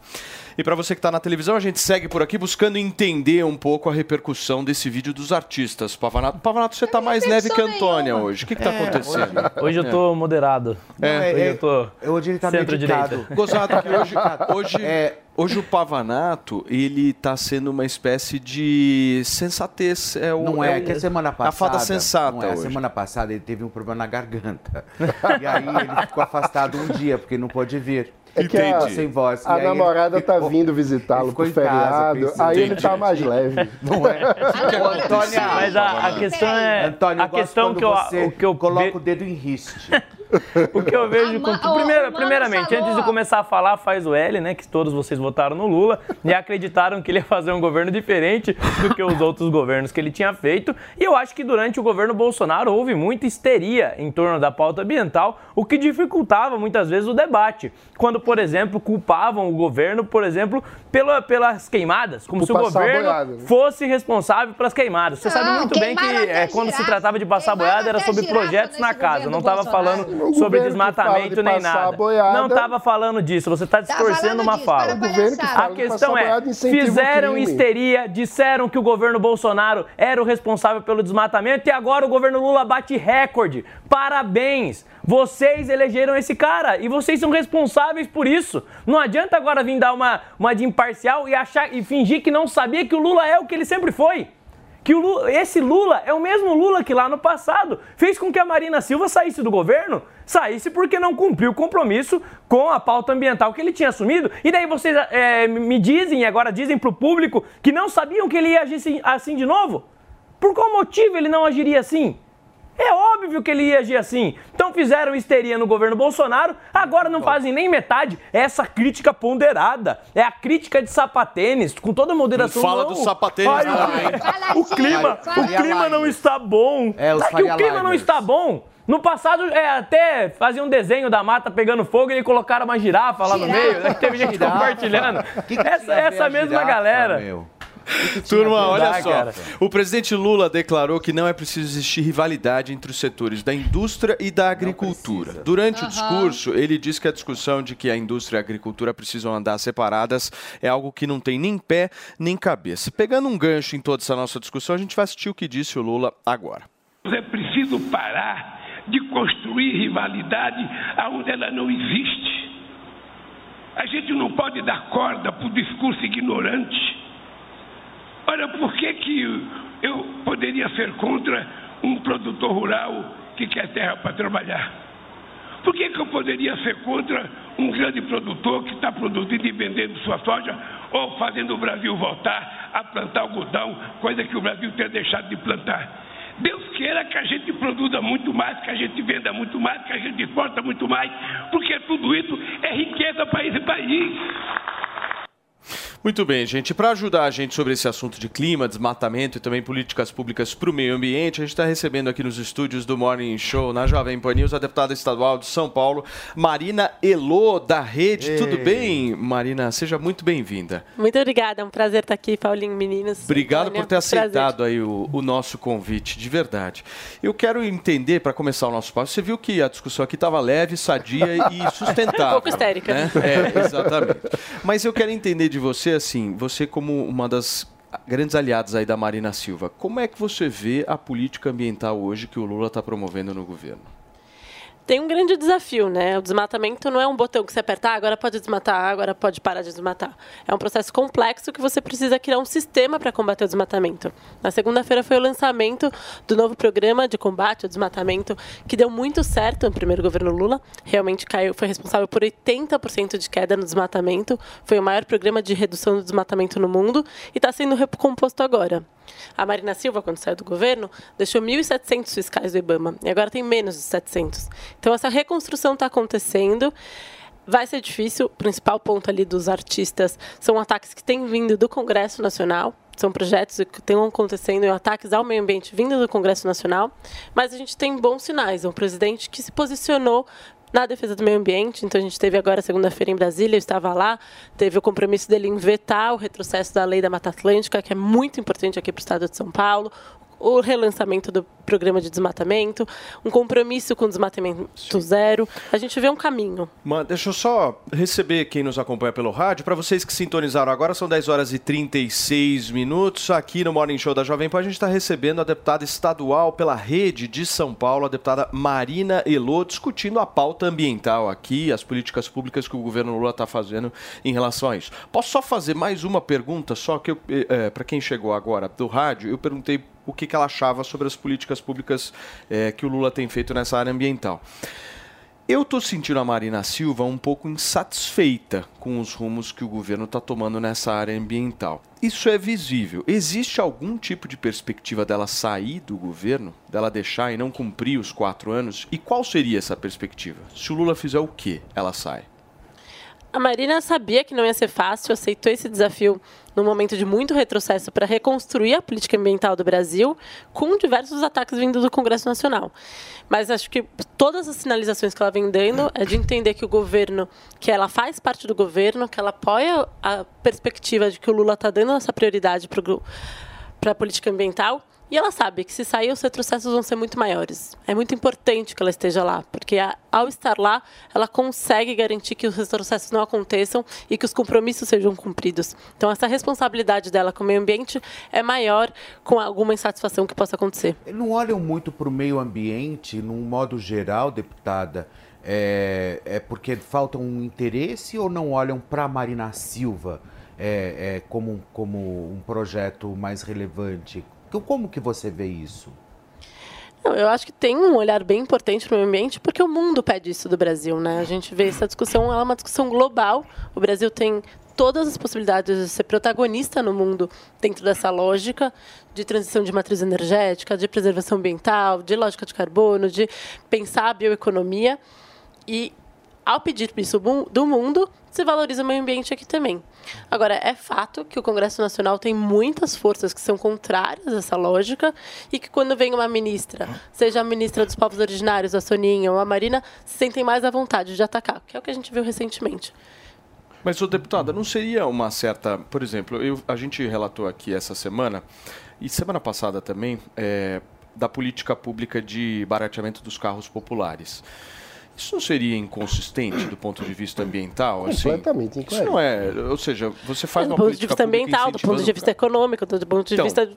E para você que está na televisão, a gente segue por aqui buscando entender um pouco a repercussão desse vídeo dos artistas. Pavanato, Pavanato você está mais leve que a Antônia hoje. O que está acontecendo? Hoje eu tô moderado. É. Hoje eu tô Hoje ele tá centro-direita. meditado. Gozado que hoje, hoje, hoje o Pavanato, ele tá sendo uma espécie de sensatez. É o, Não é, o- que a semana passada. A fada sensata não é, a hoje. semana passada ele teve um problema na garganta. e aí ele ficou afastado um dia, porque não pôde vir. É que a, sem voz. a E namorada tá vindo visitá-lo pro casa, feriado, pensando- aí ele Entendi. tá mais leve. Não é? Antônia, Mas a, a questão é. Antônia, a questão que eu, você o que eu coloca ve- o dedo em riste. O que eu vejo. Com- primeiro- primeiramente, falou. antes de começar a falar, faz o L, né? Que todos vocês votaram no Lula e acreditaram que ele ia fazer um governo diferente do que os outros governos que ele tinha feito. E eu acho que durante o governo Bolsonaro houve muita histeria em torno da pauta ambiental, o que dificultava muitas vezes o debate. Quando, por exemplo, culpavam o governo, por exemplo, pela, pelas queimadas, como Por se o governo boiada, né? fosse responsável pelas queimadas. Você sabe muito bem que é, quando se tratava de passar boiada era sobre projetos na casa. Não estava falando O sobre que desmatamento de nem nada. boiada- Não estava falando disso. Você está Tá distorcendo falando uma disso, fala. para O governo que A de questão passar é, fizeram crime. histeria, disseram que o governo Bolsonaro era o responsável pelo desmatamento e agora o governo Lula bate recorde. Parabéns! Vocês elegeram esse cara e vocês são responsáveis por isso. Não adianta agora vir dar uma, uma de imparcial e achar e fingir que não sabia que o Lula é o que ele sempre foi. Que Lula- esse Lula é o mesmo Lula que lá no passado fez com que a Marina Silva saísse do governo, saísse porque não cumpriu o compromisso com a pauta ambiental que ele tinha assumido. E daí vocês é, me dizem, agora dizem para o público, que não sabiam que ele ia agir assim, assim de novo? Por qual motivo ele não agiria assim? É óbvio que ele ia agir assim. Então fizeram histeria no governo Bolsonaro, agora não fazem nem metade. É essa crítica ponderada. É a crítica de sapatênis, com toda a moderação. Não fala Não. do sapatênis Ai, também. o- clima, o clima não está bom. É, os Tá que o clima não está bom. No passado, é, até fazia um desenho da mata pegando fogo e colocaram uma girafa lá no Girafa. meio. Né? que Teve gente Girafa. compartilhando. Que que essa essa mesma girafa, galera. meu? Turma, olha dá, só. cara. O presidente Lula declarou que não é preciso existir rivalidade entre os setores da indústria e da agricultura. Durante o Aham. discurso, ele disse que a discussão de que a indústria e a agricultura precisam andar separadas é algo que não tem nem pé nem cabeça. Pegando um gancho em toda essa nossa discussão, a gente vai assistir o que disse o Lula agora. É preciso parar de construir rivalidade aonde ela não existe. A gente não pode dar corda para o discurso ignorante. Olha, por que, que eu poderia ser contra um produtor rural que quer terra para trabalhar? Por que, que eu poderia ser contra um grande produtor que está produzindo e vendendo sua soja ou fazendo o Brasil voltar a plantar algodão, coisa que o Brasil tem deixado de plantar? Deus queira que a gente produza muito mais, que a gente venda muito mais, que a gente exporta muito mais, porque tudo isso é riqueza para esse país. Muito bem, gente. Para ajudar a gente sobre esse assunto de clima, desmatamento e também políticas públicas para o meio ambiente, a gente está recebendo aqui nos estúdios do Morning Show, na Jovem Pan News, a deputada estadual de São Paulo, Marina Elô, da Rede. Ei. Tudo bem, Marina? Seja muito bem-vinda. Muito obrigada, é um prazer estar aqui, Paulinho, meninos. Obrigado Antônia, por ter prazer. aceitado aí o, o nosso convite, de verdade. Eu quero entender, para começar o nosso papo, você viu que a discussão aqui estava leve, sadia e sustentável. Um pouco histérica. né? É, exatamente. Mas eu quero entender de você, assim, você como uma das grandes aliadas aí da Marina Silva, como é que você vê a política ambiental hoje que o Lula está promovendo no governo? Tem um grande desafio, né? O desmatamento não é um botão que você apertar, agora pode desmatar, agora pode parar de desmatar. É um processo complexo que você precisa criar um sistema para combater o desmatamento. Na segunda-feira foi o lançamento do novo programa de combate ao desmatamento, que deu muito certo no primeiro governo Lula. Realmente caiu, foi responsável por 80% de queda no desmatamento. Foi o maior programa de redução do desmatamento no mundo e está sendo recomposto agora. A Marina Silva, quando saiu do governo, deixou 1.700 fiscais do IBAMA e agora tem menos de 700. Então, essa reconstrução está acontecendo. Vai ser difícil. O principal ponto ali dos artistas são ataques que têm vindo do Congresso Nacional. São projetos que estão acontecendo em ataques ao meio ambiente vindo do Congresso Nacional. Mas a gente tem bons sinais. É um presidente que se posicionou na defesa do meio ambiente. Então, a gente teve agora, segunda-feira, em Brasília, eu estava lá, teve o compromisso dele em vetar o retrocesso da lei da Mata Atlântica, que é muito importante aqui para o estado de São Paulo, o relançamento do programa de desmatamento, um compromisso com desmatamento zero. A gente vê um caminho. Deixa eu só receber quem nos acompanha pelo rádio. Para vocês que sintonizaram agora, são 10 horas e 36 minutos. Aqui no Morning Show da Jovem Pan, a gente está recebendo a deputada estadual pela rede de São Paulo, a deputada Marina Elô, discutindo a pauta ambiental aqui, as políticas públicas que o governo Lula está fazendo em relação a isso. Posso só fazer mais uma pergunta, só que é, para quem chegou agora do rádio, eu perguntei o que, que ela achava sobre as políticas públicas é, que o Lula tem feito nessa área ambiental. Eu estou sentindo a Marina Silva um pouco insatisfeita com os rumos que o governo está tomando nessa área ambiental. Isso é visível. Existe algum tipo de perspectiva dela sair do governo, dela deixar e não cumprir os quatro anos? E qual seria essa perspectiva? Se o Lula fizer o quê, ela sai? A Marina sabia que não ia ser fácil, aceitou esse desafio num momento de muito retrocesso para reconstruir a política ambiental do Brasil, com diversos ataques vindo do Congresso Nacional. Mas acho que todas as sinalizações que ela vem dando é de entender que o governo, que ela faz parte do governo, que ela apoia a perspectiva de que o Lula está dando essa prioridade para a política ambiental e ela sabe que se sair, os retrocessos vão ser muito maiores. É muito importante que ela esteja lá, porque ao estar lá, ela consegue garantir que os retrocessos não aconteçam e que os compromissos sejam cumpridos. Então, essa responsabilidade dela com o meio ambiente é maior com alguma insatisfação que possa acontecer. Não olham muito para o meio ambiente, num modo geral, deputada? É, é porque falta um interesse ou não olham para a Marina Silva é, é, como, como um projeto mais relevante? Como que você vê isso? Eu acho que tem um olhar bem importante para o meio ambiente, porque o mundo pede isso do Brasil, né? A gente vê essa discussão, ela é uma discussão global. O Brasil tem todas as possibilidades de ser protagonista no mundo dentro dessa lógica de transição de matriz energética, de preservação ambiental, de lógica de carbono, de pensar a bioeconomia. E ao pedir isso do mundo, se valoriza o meio ambiente aqui também. Agora, é fato que o Congresso Nacional tem muitas forças que são contrárias a essa lógica e que quando vem uma ministra, seja a ministra dos povos originários, a Soninha ou a Marina, se sentem mais à vontade de atacar, que é o que a gente viu recentemente. Mas, ô deputada, não seria uma certa... Por exemplo, eu, a gente relatou aqui essa semana, e semana passada também, é, da política pública de barateamento dos carros populares. Isso não seria inconsistente do ponto de vista ambiental? Completamente assim? Isso não é. Ou seja, você faz é, do uma ponto de vista ambiental, do ponto de vista econômico, do ponto de Então, vista.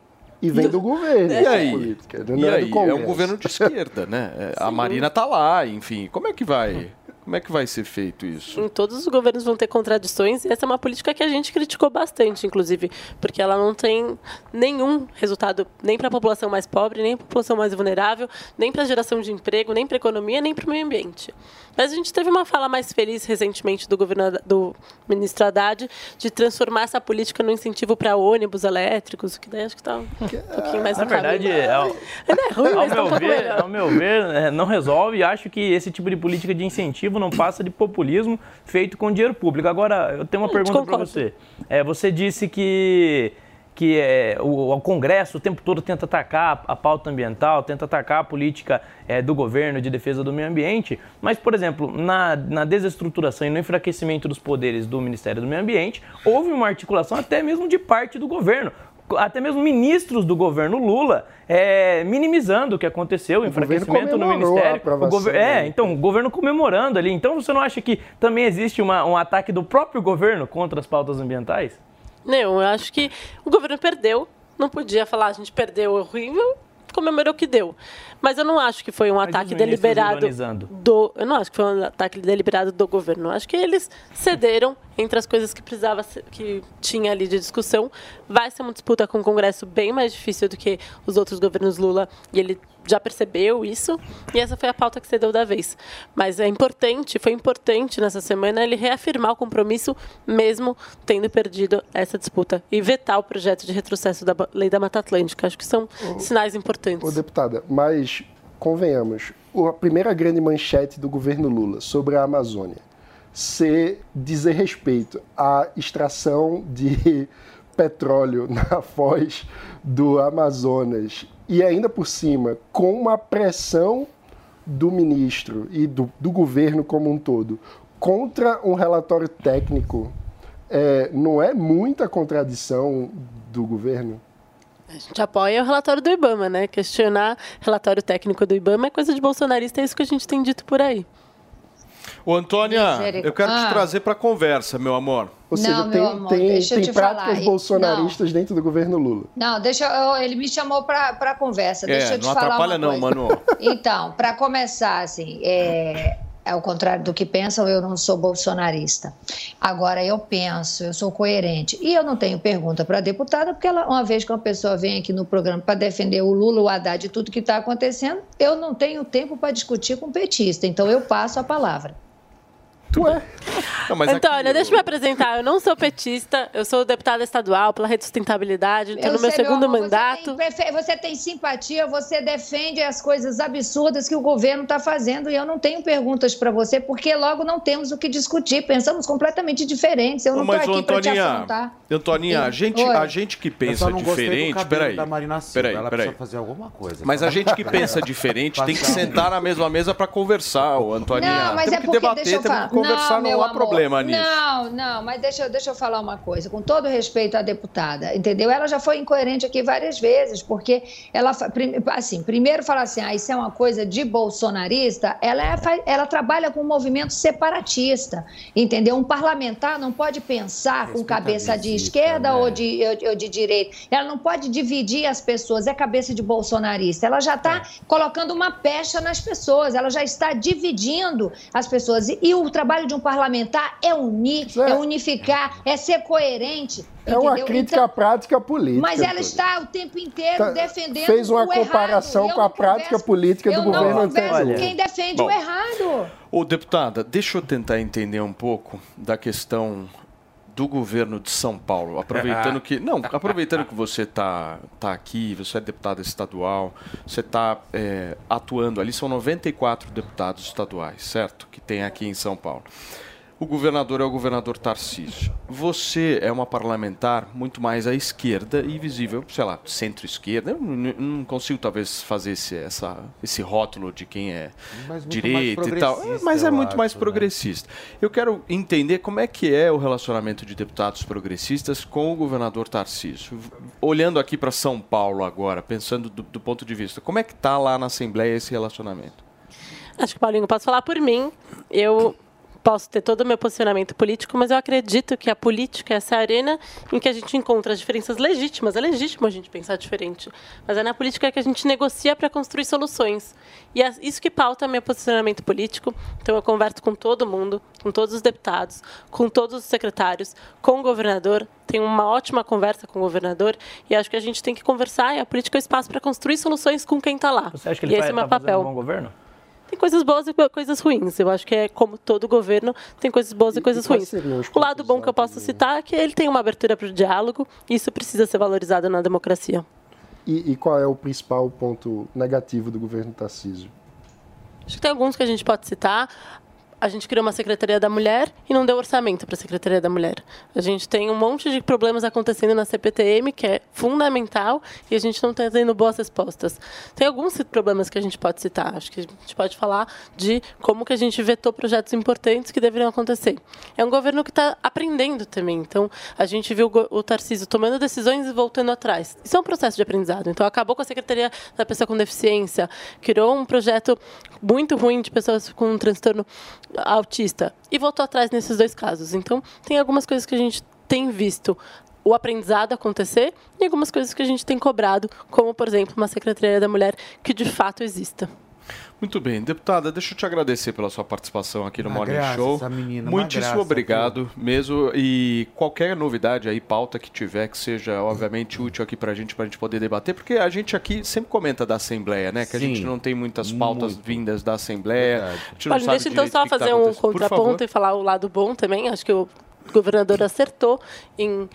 E vem do governo. E aí? Política, não E é do aí? É um governo de esquerda, né? É, A Marina tá lá, enfim. Como é que vai? Como é que vai ser feito isso? Em todos os governos vão ter contradições e essa é uma política que a gente criticou bastante, inclusive, porque ela não tem nenhum resultado nem para a população mais pobre, nem para a população mais vulnerável, nem para a geração de emprego, nem para a economia, nem para o meio ambiente. Mas a gente teve uma fala mais feliz recentemente do, governo, do ministro Haddad de transformar essa política no incentivo para ônibus elétricos, que daí acho que está um pouquinho mais Na verdade, é, ao, Ainda é ruim, ao tá um meu ver, ao meu ver, é, não resolve e acho que esse tipo de política de incentivo não passa de populismo feito com dinheiro público. Agora, eu tenho uma Hum, pergunta para você. É, você disse que que é, o, o Congresso o tempo todo tenta atacar a pauta ambiental, tenta atacar a política é, do governo de defesa do meio ambiente, mas, por exemplo, na, na desestruturação e no enfraquecimento dos poderes do Ministério do Meio Ambiente, houve uma articulação até mesmo de parte do governo. Até mesmo ministros do governo Lula é, minimizando o que aconteceu, o enfraquecimento no Ministério. O gover- é, né? então, o governo comemorando ali. Então, você não acha que também existe uma- um ataque do próprio governo contra as pautas ambientais? Não, eu acho que o governo perdeu. Não podia falar, a gente perdeu, é horrível. Comemorou o que deu. Mas eu não acho que foi um ataque os ministros deliberado do. Eu não acho que foi um ataque deliberado do governo. Eu acho que eles cederam entre as coisas que precisava ser- que tinha ali de discussão. Vai ser uma disputa com o Congresso bem mais difícil do que os outros governos Lula e ele já percebeu isso e essa foi a pauta que cedeu da vez. Mas é importante, foi importante nessa semana ele reafirmar o compromisso mesmo tendo perdido essa disputa e vetar o projeto de retrocesso da Lei da Mata Atlântica. Acho que são sinais importantes. Ô, deputada, mas convenhamos, a primeira grande manchete do governo Lula sobre a Amazônia ser dizer respeito à extração de petróleo na foz do Amazonas e ainda por cima com uma pressão do ministro e do, do governo como um todo contra um relatório técnico é, não é muita contradição do governo? A gente apoia o relatório do IBAMA, né? Questionar relatório técnico do IBAMA é coisa de bolsonarista, é isso que a gente tem dito por aí. Ô, Antônia, eu quero te Ah. trazer para conversa, meu amor. Ou seja, Não, tem, meu amor, tem, deixa tem te práticas falar. bolsonaristas dentro do governo Lula. Não, deixa eu, ele me chamou para para conversa. Deixa É, eu te não falar atrapalha uma não, coisa. Manu. Então, para começar, assim, é, ao contrário do que pensam, eu não sou bolsonarista. Agora, eu penso, eu sou coerente. E eu não tenho pergunta para a deputada, porque ela, uma vez que uma pessoa vem aqui no programa para defender o Lula, o Haddad e tudo que está acontecendo, eu não tenho tempo para discutir com petista. Então, eu passo a palavra. Ué, Não, mas Antônia, aqui, deixa eu me apresentar. Eu não sou petista, eu sou deputada estadual pela Rede Sustentabilidade, estou Eu no meu sei, segundo amor, mandato. Você tem, você tem simpatia, você defende as coisas absurdas que o governo está fazendo e eu não tenho perguntas para você, porque logo não temos o que discutir. Pensamos completamente diferentes. Eu não estou aqui para te afrontar. Antoninha, a gente, Oi. a gente que Eu pensa diferente, peraí. da Marina Silva. Peraí, Ela peraí. precisa fazer alguma coisa. Mas a gente que pensa diferente tem que sentar na mesma mesa para conversar, ô Antoninha. Não, mas temos é que porque, debater, deixa eu falar. Conversar, não, meu há amor, problema nisso. Não, não, mas deixa, eu- deixa eu falar uma coisa. Com todo respeito à deputada, entendeu? Ela já foi incoerente aqui várias vezes, porque ela, assim, primeiro fala assim, ah, isso é uma coisa de bolsonarista, ela, é ela trabalha com um movimento separatista, entendeu? Um parlamentar não pode pensar com cabeça de esquerda ou, de, ou, ou de direita. Ela não pode dividir as pessoas, é cabeça de bolsonarista. Ela já está colocando uma pecha nas pessoas, ela já está dividindo as pessoas. E, e o trabalho de um parlamentar é unir, é unificar, é ser coerente. é uma entendeu? crítica Então, à prática política. mas ela está o tempo inteiro Tá- defendendo fez uma comparação eu com a não prática converso- política do eu governo não anterior. com quem defende Bom. o errado. Ô, deputada, deixa eu tentar entender um pouco da questão do governo de São Paulo. Aproveitando que. Não, aproveitando que você está tá aqui, você é deputada estadual, você está atuando ali, são 94 deputados estaduais, certo? Que tem aqui em São Paulo. O governador é o governador Tarcísio. Você é uma parlamentar muito mais à esquerda e visível, sei lá, centro-esquerda. Eu não consigo talvez fazer esse, essa, esse rótulo de quem é direita mais e tal, mas é muito mais acho, né? progressista. Eu quero entender como é que é o relacionamento de deputados progressistas com o governador Tarcísio. Olhando aqui para São Paulo agora, pensando do, do ponto de vista, como é que está lá na Assembleia esse relacionamento? Acho que, Paulinho, posso falar por mim. Eu posso ter todo o meu posicionamento político, mas eu acredito que a política é essa arena em que a gente encontra as diferenças legítimas. É legítimo a gente pensar diferente, mas é na política que a gente negocia para construir soluções. E é isso que pauta meu posicionamento político. Então eu converso com todo mundo, com todos os deputados, com todos os secretários, com o governador. Tenho uma ótima conversa com o governador e acho que a gente tem que conversar e a política é o espaço para construir soluções com quem está lá. Você acha que e ele esse é meu fazendo papel. um bom governo? Tem coisas boas e co- coisas ruins. Eu acho que é como todo governo, tem coisas boas e, coisas quais ruins. O lado bom que eu posso citar é que ele tem uma abertura para o diálogo e isso precisa ser valorizado na democracia. E, e qual é o principal ponto negativo do governo Tarcísio? Acho que tem alguns que a gente pode citar. A gente criou uma Secretaria da Mulher e não deu orçamento para a Secretaria da Mulher. A gente tem um monte de problemas acontecendo na CPTM, que é fundamental, e a gente não está tendo boas respostas. Tem alguns problemas que a gente pode citar. Acho que a gente pode falar de como que a gente vetou projetos importantes que deveriam acontecer. É um governo que está aprendendo também. Então, a gente viu o Tarcísio tomando decisões e voltando atrás. Isso é um processo de aprendizado. Então, acabou com a Secretaria da Pessoa com Deficiência, criou um projeto muito ruim de pessoas com um transtorno autista e voltou atrás nesses dois casos. Então, tem algumas coisas que a gente tem visto o aprendizado acontecer e algumas coisas que a gente tem cobrado, como, por exemplo, uma Secretaria da Mulher que de fato exista. Muito bem, deputada, deixa eu te agradecer pela sua participação aqui no Uma Morning graça, Show. essa menina, Muitíssimo graça, obrigado mesmo. E qualquer novidade aí, pauta que tiver, que seja obviamente útil aqui pra gente, pra gente poder debater, porque a gente aqui sempre comenta da Assembleia, né? Que a Sim, gente não tem muitas pautas vindas da Assembleia. A sabe deixa então só tá fazer um acontecendo. Por contraponto e falar o lado bom também. Acho que o governador acertou em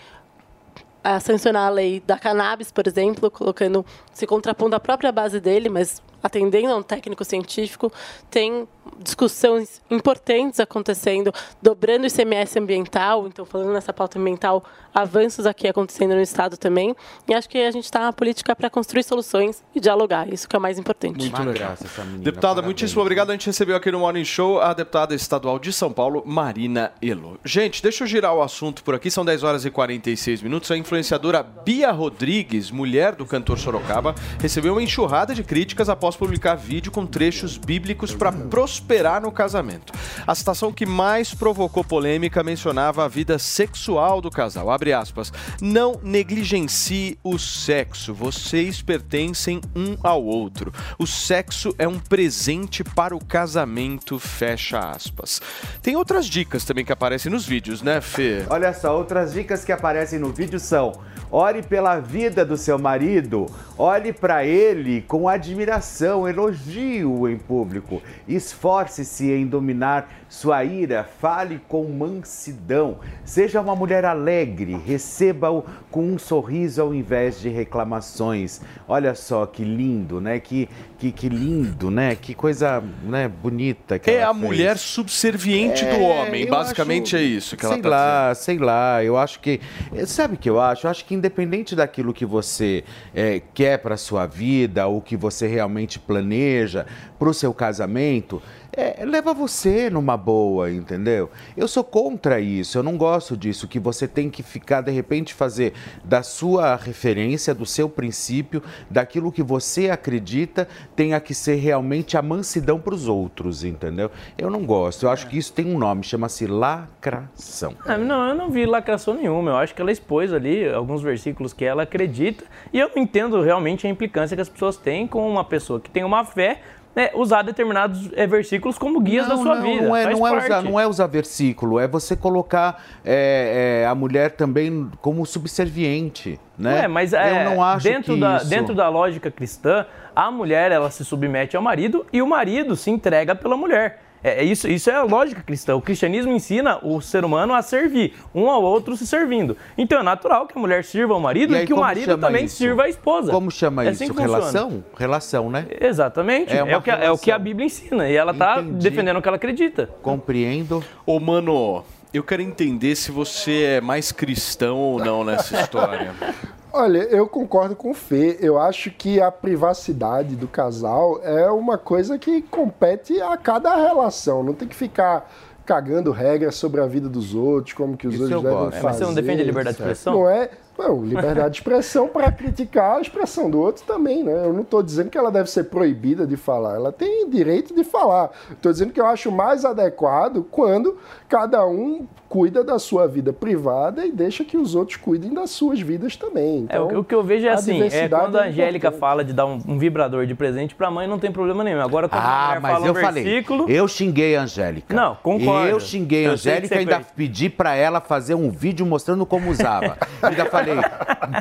a sancionar a lei da cannabis, por exemplo, colocando, se contrapondo à própria base dele, mas atendendo a um técnico científico, tem discussões importantes acontecendo, dobrando o ICMS ambiental, então falando nessa pauta ambiental, avanços aqui acontecendo no Estado também, e acho que a gente está na política para construir soluções e dialogar, isso que é o mais importante. Muito legal. Deputada, muitíssimo obrigado. A gente recebeu aqui no Morning Show a deputada estadual de São Paulo, Marina Elo. Gente, deixa eu girar o assunto por aqui. São 10 horas e 46 minutos. A influenciadora Bia Rodrigues, mulher do cantor Sorocaba, recebeu uma enxurrada de críticas após publicar vídeo com trechos bíblicos para prosperar no casamento. A citação que mais provocou polêmica mencionava a vida sexual do casal. Abre aspas. Não negligencie o sexo. Vocês pertencem um ao outro. O sexo é um presente para o casamento. Fecha aspas. Tem outras dicas também que aparecem nos vídeos, né, Fê? Olha só, outras dicas que aparecem no vídeo são: ore pela vida do seu marido, olhe para ele com admiração, elogio em público, esforce-se em dominar sua ira, fale com mansidão, seja uma mulher alegre, receba-o com um sorriso ao invés de reclamações. Olha só que lindo, né? Que, que, que lindo, né? Que coisa né, bonita que É a fez. mulher subserviente do É, homem. eu Basicamente acho- é isso que ela sei tá lá, sei lá. Eu acho que. Sabe o que eu acho? Eu acho que independente daquilo que você é, quer para sua vida, ou que você realmente planeja para o seu casamento, é, leva você numa boa, entendeu? Eu sou contra isso, eu não gosto disso, que você tem que ficar, de repente, fazer da sua referência, do seu princípio, daquilo que você acredita, tenha que ser realmente a mansidão para os outros, entendeu? Eu não gosto, eu acho que isso tem um nome, chama-se lacração. Ah, não, eu não vi lacração nenhuma. Eu acho que ela expôs ali alguns versículos que ela acredita. E eu não entendo realmente a implicância que as pessoas têm com uma pessoa que tem uma fé. Né, usar determinados eh, versículos como guias da sua não, vida. Não é, não, é usar, não é usar versículo, é você colocar é, é, a mulher também como subserviente, né? Mas é, eu não acho dentro, que da, isso... dentro da lógica cristã, a mulher ela se submete ao marido e o marido se entrega pela mulher. É, é isso, isso é a lógica cristã. O cristianismo ensina o ser humano a servir, um ao outro se servindo. Então é natural que a mulher sirva ao marido E e, aí, que o marido também isso? sirva a esposa. Como chama É isso? assim funciona. Relação? Relação, né? Exatamente. É É, o que, a- é o que a Bíblia ensina. E ela está defendendo o que ela acredita. Compreendo. Ô, mano, eu quero entender se você é mais cristão ou não nessa história. Olha, eu concordo com o Fê. Eu acho que a privacidade do casal é uma coisa que compete a cada relação. Não tem que ficar cagando regras sobre a vida dos outros, como que os Isso outros devem gosto. fazer. É, mas você não defende a liberdade de expressão? Não é? Não, liberdade de expressão para criticar a expressão do outro também, né? Eu não estou dizendo que ela deve ser proibida de falar, ela tem direito de falar. Estou dizendo que eu acho mais adequado quando cada um cuida da sua vida privada e deixa que os outros cuidem das suas vidas também. É, o, Então, que- o que eu vejo é a assim, é quando a é Angélica importante. fala de dar um, um vibrador de presente pra mãe, não tem problema nenhum. Agora, quando a Ah, mulher mas fala eu um falei. versículo... Eu xinguei a Angélica. Não, concordo. Eu xinguei a Angélica e ainda fez. pedi pra ela fazer um vídeo mostrando como usava. ainda falei,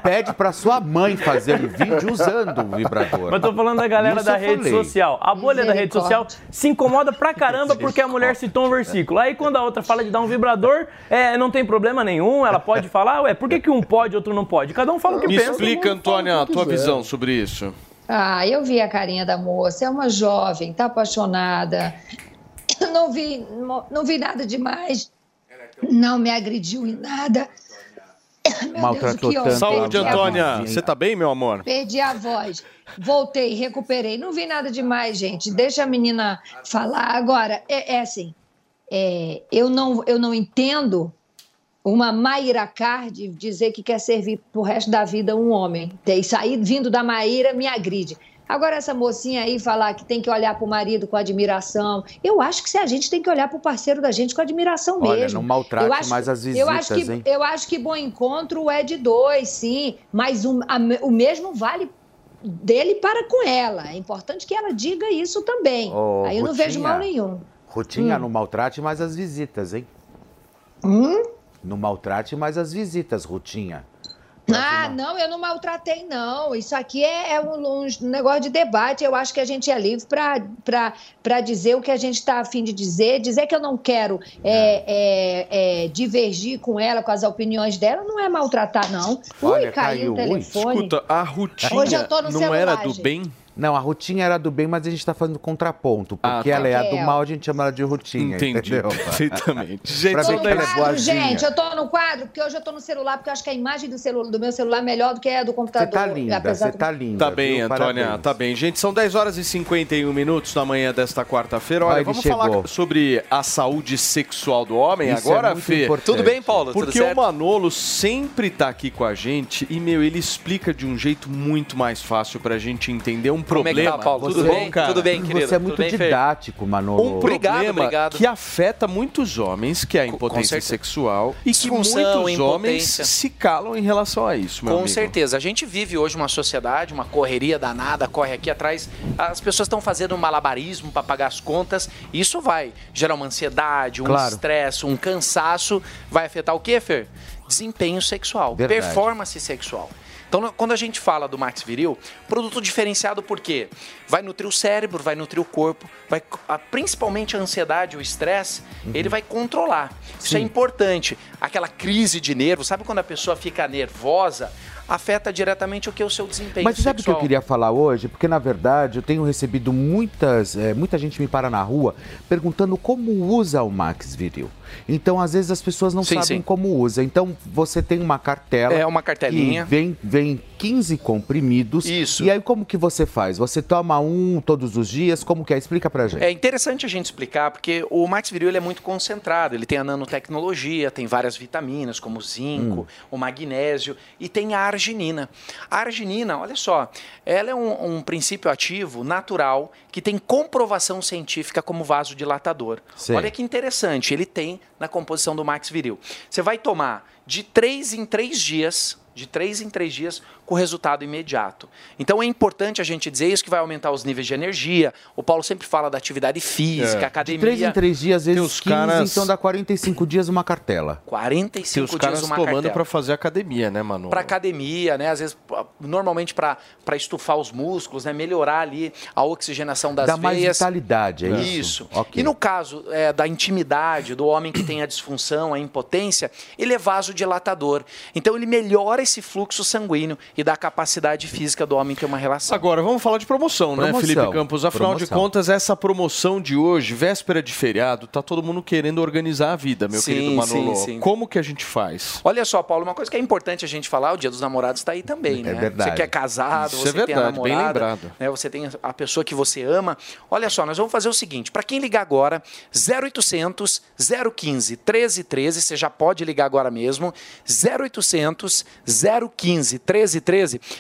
pede pra sua mãe fazer um vídeo usando o vibrador. Mas eu tô falando da galera Isso da eu rede falei. social. A bolha da rede social se incomoda pra caramba porque a mulher citou um versículo. Aí quando a outra fala de dar um vibrador, é, não tem problema nenhum, ela pode falar, ué, por que, que um pode e outro não pode? Cada um fala o que Me pensa. explica, Antônia, a tua quiser. visão sobre isso. Ah, eu vi a carinha da moça, é uma jovem, tá apaixonada. não vi, não vi nada demais. Não me agrediu em nada. Meu Maltratou Deus, tanto. Saúde, Antônia. Você tá bem, meu amor? Perdi a voz. Voltei, recuperei. Não vi nada demais, gente. Deixa a menina falar. Agora, é, é assim, é, eu, não, eu não entendo uma Maíra Card dizer que quer servir pro resto da vida um homem. E sair vindo da Maíra me agride. Agora, essa mocinha aí falar que tem que olhar pro marido com admiração. Eu acho que se a gente tem que olhar pro parceiro da gente com admiração Olha, mesmo. não maltrate acho- mais as eu acho visitas, que, hein? Eu acho que bom encontro é de dois, sim. Mas o, a o mesmo vale dele para com ela. É importante que ela diga isso também. Aí eu não vejo mal nenhum. Rutinha, Hum. não maltrate mais as visitas, hein? Hum? Não maltrate mais as visitas, Rutinha. Ah, não, eu não maltratei, não. Isso aqui é, é um, um negócio de debate. Eu acho que a gente é livre para dizer o que a gente está afim de dizer. Dizer que eu não quero é, é, é, divergir com ela, com as opiniões dela, não é maltratar, não. Olha, Ui, caiu o telefone. Escuta, a Rutinha Hoje eu tô no não celular, era do gente. bem? Não, a Rutinha era do bem, mas a gente tá fazendo contraponto. Porque tá. ela é a do Raquel. mal, a gente chama ela de Rutinha. Entendi, entendeu? perfeitamente. Gente, ver ela é Quadro, boazinha. gente, eu tô no quadro, porque hoje eu tô no celular, porque eu acho que a imagem do, celu do meu celular é melhor do que a do computador. Você tá linda, você do- tá linda. Tá bem, viu? Antônia, Parabéns. tá bem. Gente, são 10 horas e 51 minutos na manhã desta quarta-feira. Olha, vamos chegou. falar sobre a saúde sexual do homem Isso é agora, muito Fê? importante. Tudo bem, Paulo? Tudo Porque certo? o Manolo sempre tá aqui com a gente e, meu, ele explica de um jeito muito mais fácil pra gente entender um Como é que problema. tá, Paulo? Tudo bem? cara, Tudo bem, querido? Você é muito didático, Manolo. Um Obrigado, problema obrigado. que afeta muitos homens, que é a impotência sexual, e que muitos homens se calam em relação a isso, meu Com amigo. certeza. A gente vive hoje uma sociedade, uma correria danada, corre aqui atrás. As pessoas estão fazendo um malabarismo para pagar as contas. Isso vai gerar uma ansiedade, um Claro. estresse, um cansaço. Vai afetar o quê, Fer? Desempenho sexual, Verdade. performance sexual. Então, quando a gente fala do Max Viril, produto diferenciado por quê? Vai nutrir o cérebro, vai nutrir o corpo, vai, a- principalmente a ansiedade, o estresse, ele vai controlar. Isso é Sim. importante. Aquela crise de nervo, sabe quando a pessoa fica nervosa? Afeta diretamente o que? O seu desempenho Mas sabe o que eu queria falar hoje? Porque, na verdade, eu tenho recebido muitas. eh, muita gente me para na rua perguntando como usa o Max Viril. Então, às vezes, as pessoas não Sim, sabem sim. como usa. Então, você tem uma cartela. É, uma cartelinha. Vem, vem 15 comprimidos. Isso. E aí, como que você faz? Você toma um todos os dias? Como que é? Explica pra gente. É interessante a gente explicar, porque o Max Viril ele é muito concentrado. Ele tem a nanotecnologia, tem várias vitaminas, como o zinco, Hum. o magnésio, e tem a arginina. A arginina, olha só, ela é um, um princípio ativo natural que tem comprovação científica como vasodilatador. Sei. Olha que interessante, ele tem na composição do Max Viril. Você vai tomar de três em três dias, de três em três dias, com resultado imediato. Então é importante a gente dizer isso que vai aumentar os níveis de energia. O Paulo sempre fala da atividade física, É. De academia. três em três dias, às vezes os 15, caras- então dá 45 dias uma cartela. 45 Tem os dias caras uma tomando pra fazer academia, né, Manolo? Para academia, né? Às vezes, normalmente para estufar os músculos, né? Melhorar ali a oxigenação das Dá mais veias. vitalidade, é isso? Isso. Ok. E no caso é, da intimidade, do homem que tem a disfunção, a impotência, ele é vasodilatador. Então ele melhora esse fluxo sanguíneo e dá capacidade física do homem ter uma relação. Agora, vamos falar de promoção, né, Promoção. Felipe Campos? Afinal de Promoção. contas, essa promoção de hoje, véspera de feriado, tá todo mundo querendo organizar a vida, meu Sim, querido Manolo. sim, sim. Como que a gente faz? Olha só, Paulo, uma coisa que é importante a gente falar, o Dia dos Namorados está aí também, né? verdade. Você que é casado, Isso você é tem a verdade, bem namorada, lembrado. né? Você tem a pessoa que você ama. Olha só, nós vamos fazer o seguinte, para quem ligar agora, 0800 015 1313, você já pode ligar agora mesmo, 0800 015 1313.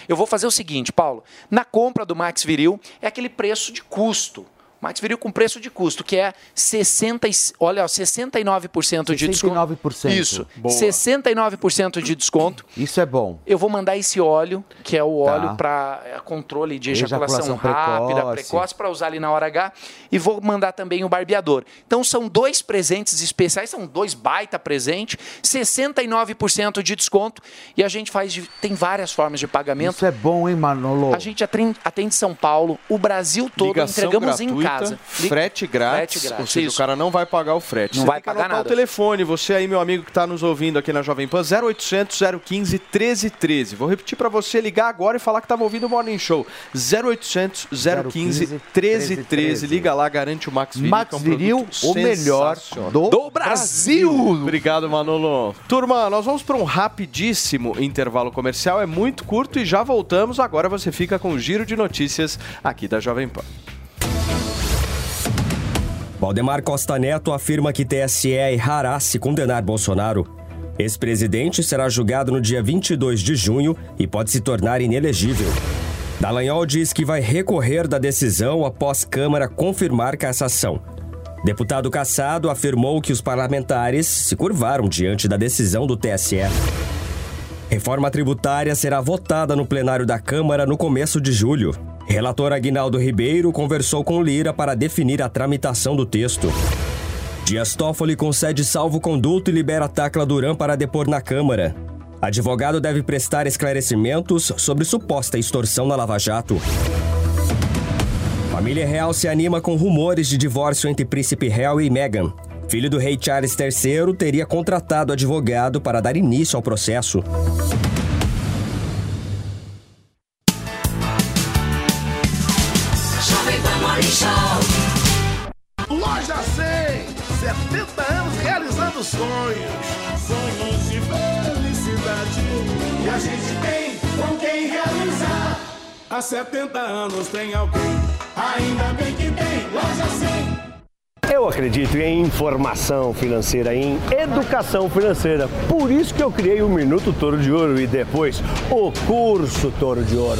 Eu vou fazer o seguinte, Paulo, na compra do Max Viril é aquele preço de custo. Max Viril com preço de custo, que é 60, e- olha, ó, 69% de desconto. 69%. Isso. Boa. 69% de desconto. Isso é bom. Eu vou mandar esse óleo, que é o Tá. óleo para controle de ejaculação, Ejaculação rápida, precoce. precoce, para usar ali na hora H. E vou mandar também o barbeador. Então são dois presentes especiais, são dois baita presentes, 69% de desconto. E a gente faz, de- tem várias formas de pagamento. Isso é bom, hein, Manolo? A gente atende São Paulo, o Brasil todo, Ligação entregamos em gratuita casa. Frete grátis, Frete grátis, ou seja, isso. o cara não vai pagar o frete. Não Você vai tem que pagar nada. o telefone, você aí, meu amigo que está nos ouvindo aqui na Jovem Pan, 0800 015 1313. Vou repetir para você ligar agora e falar que estava ouvindo o Morning Show. 0800 015 1313. Liga lá, garante o Max Viril. Max é um o melhor do Do Brasil. Obrigado, Manolo. Turma, nós vamos para um rapidíssimo intervalo comercial. É muito curto e já voltamos. Agora você fica com o giro de notícias aqui da Jovem Pan. Valdemar Costa Neto afirma que TSE errará se condenar Bolsonaro. Ex-presidente será julgado no dia 22 de junho e pode se tornar inelegível. Dallagnol diz que vai recorrer da decisão após Câmara confirmar cassação. Deputado Cassado afirmou que os parlamentares se curvaram diante da decisão do TSE. Reforma tributária será votada no plenário da Câmara no começo de julho. Relator Aguinaldo Ribeiro conversou com Lira para definir a tramitação do texto. Dias Toffoli concede salvo-conduto e libera Tacla Duran para depor na Câmara. Advogado deve prestar esclarecimentos sobre suposta extorsão na Lava Jato. Família real se anima com rumores de divórcio entre príncipe Harry e Meghan. Filho do rei Charles III teria contratado advogado para dar início ao processo. Há 70 anos tem alguém, ainda bem que tem. Loja 100. Eu acredito em informação financeira, em educação financeira. Por isso que eu criei o Minuto Toro de Ouro e depois o curso Toro de Ouro.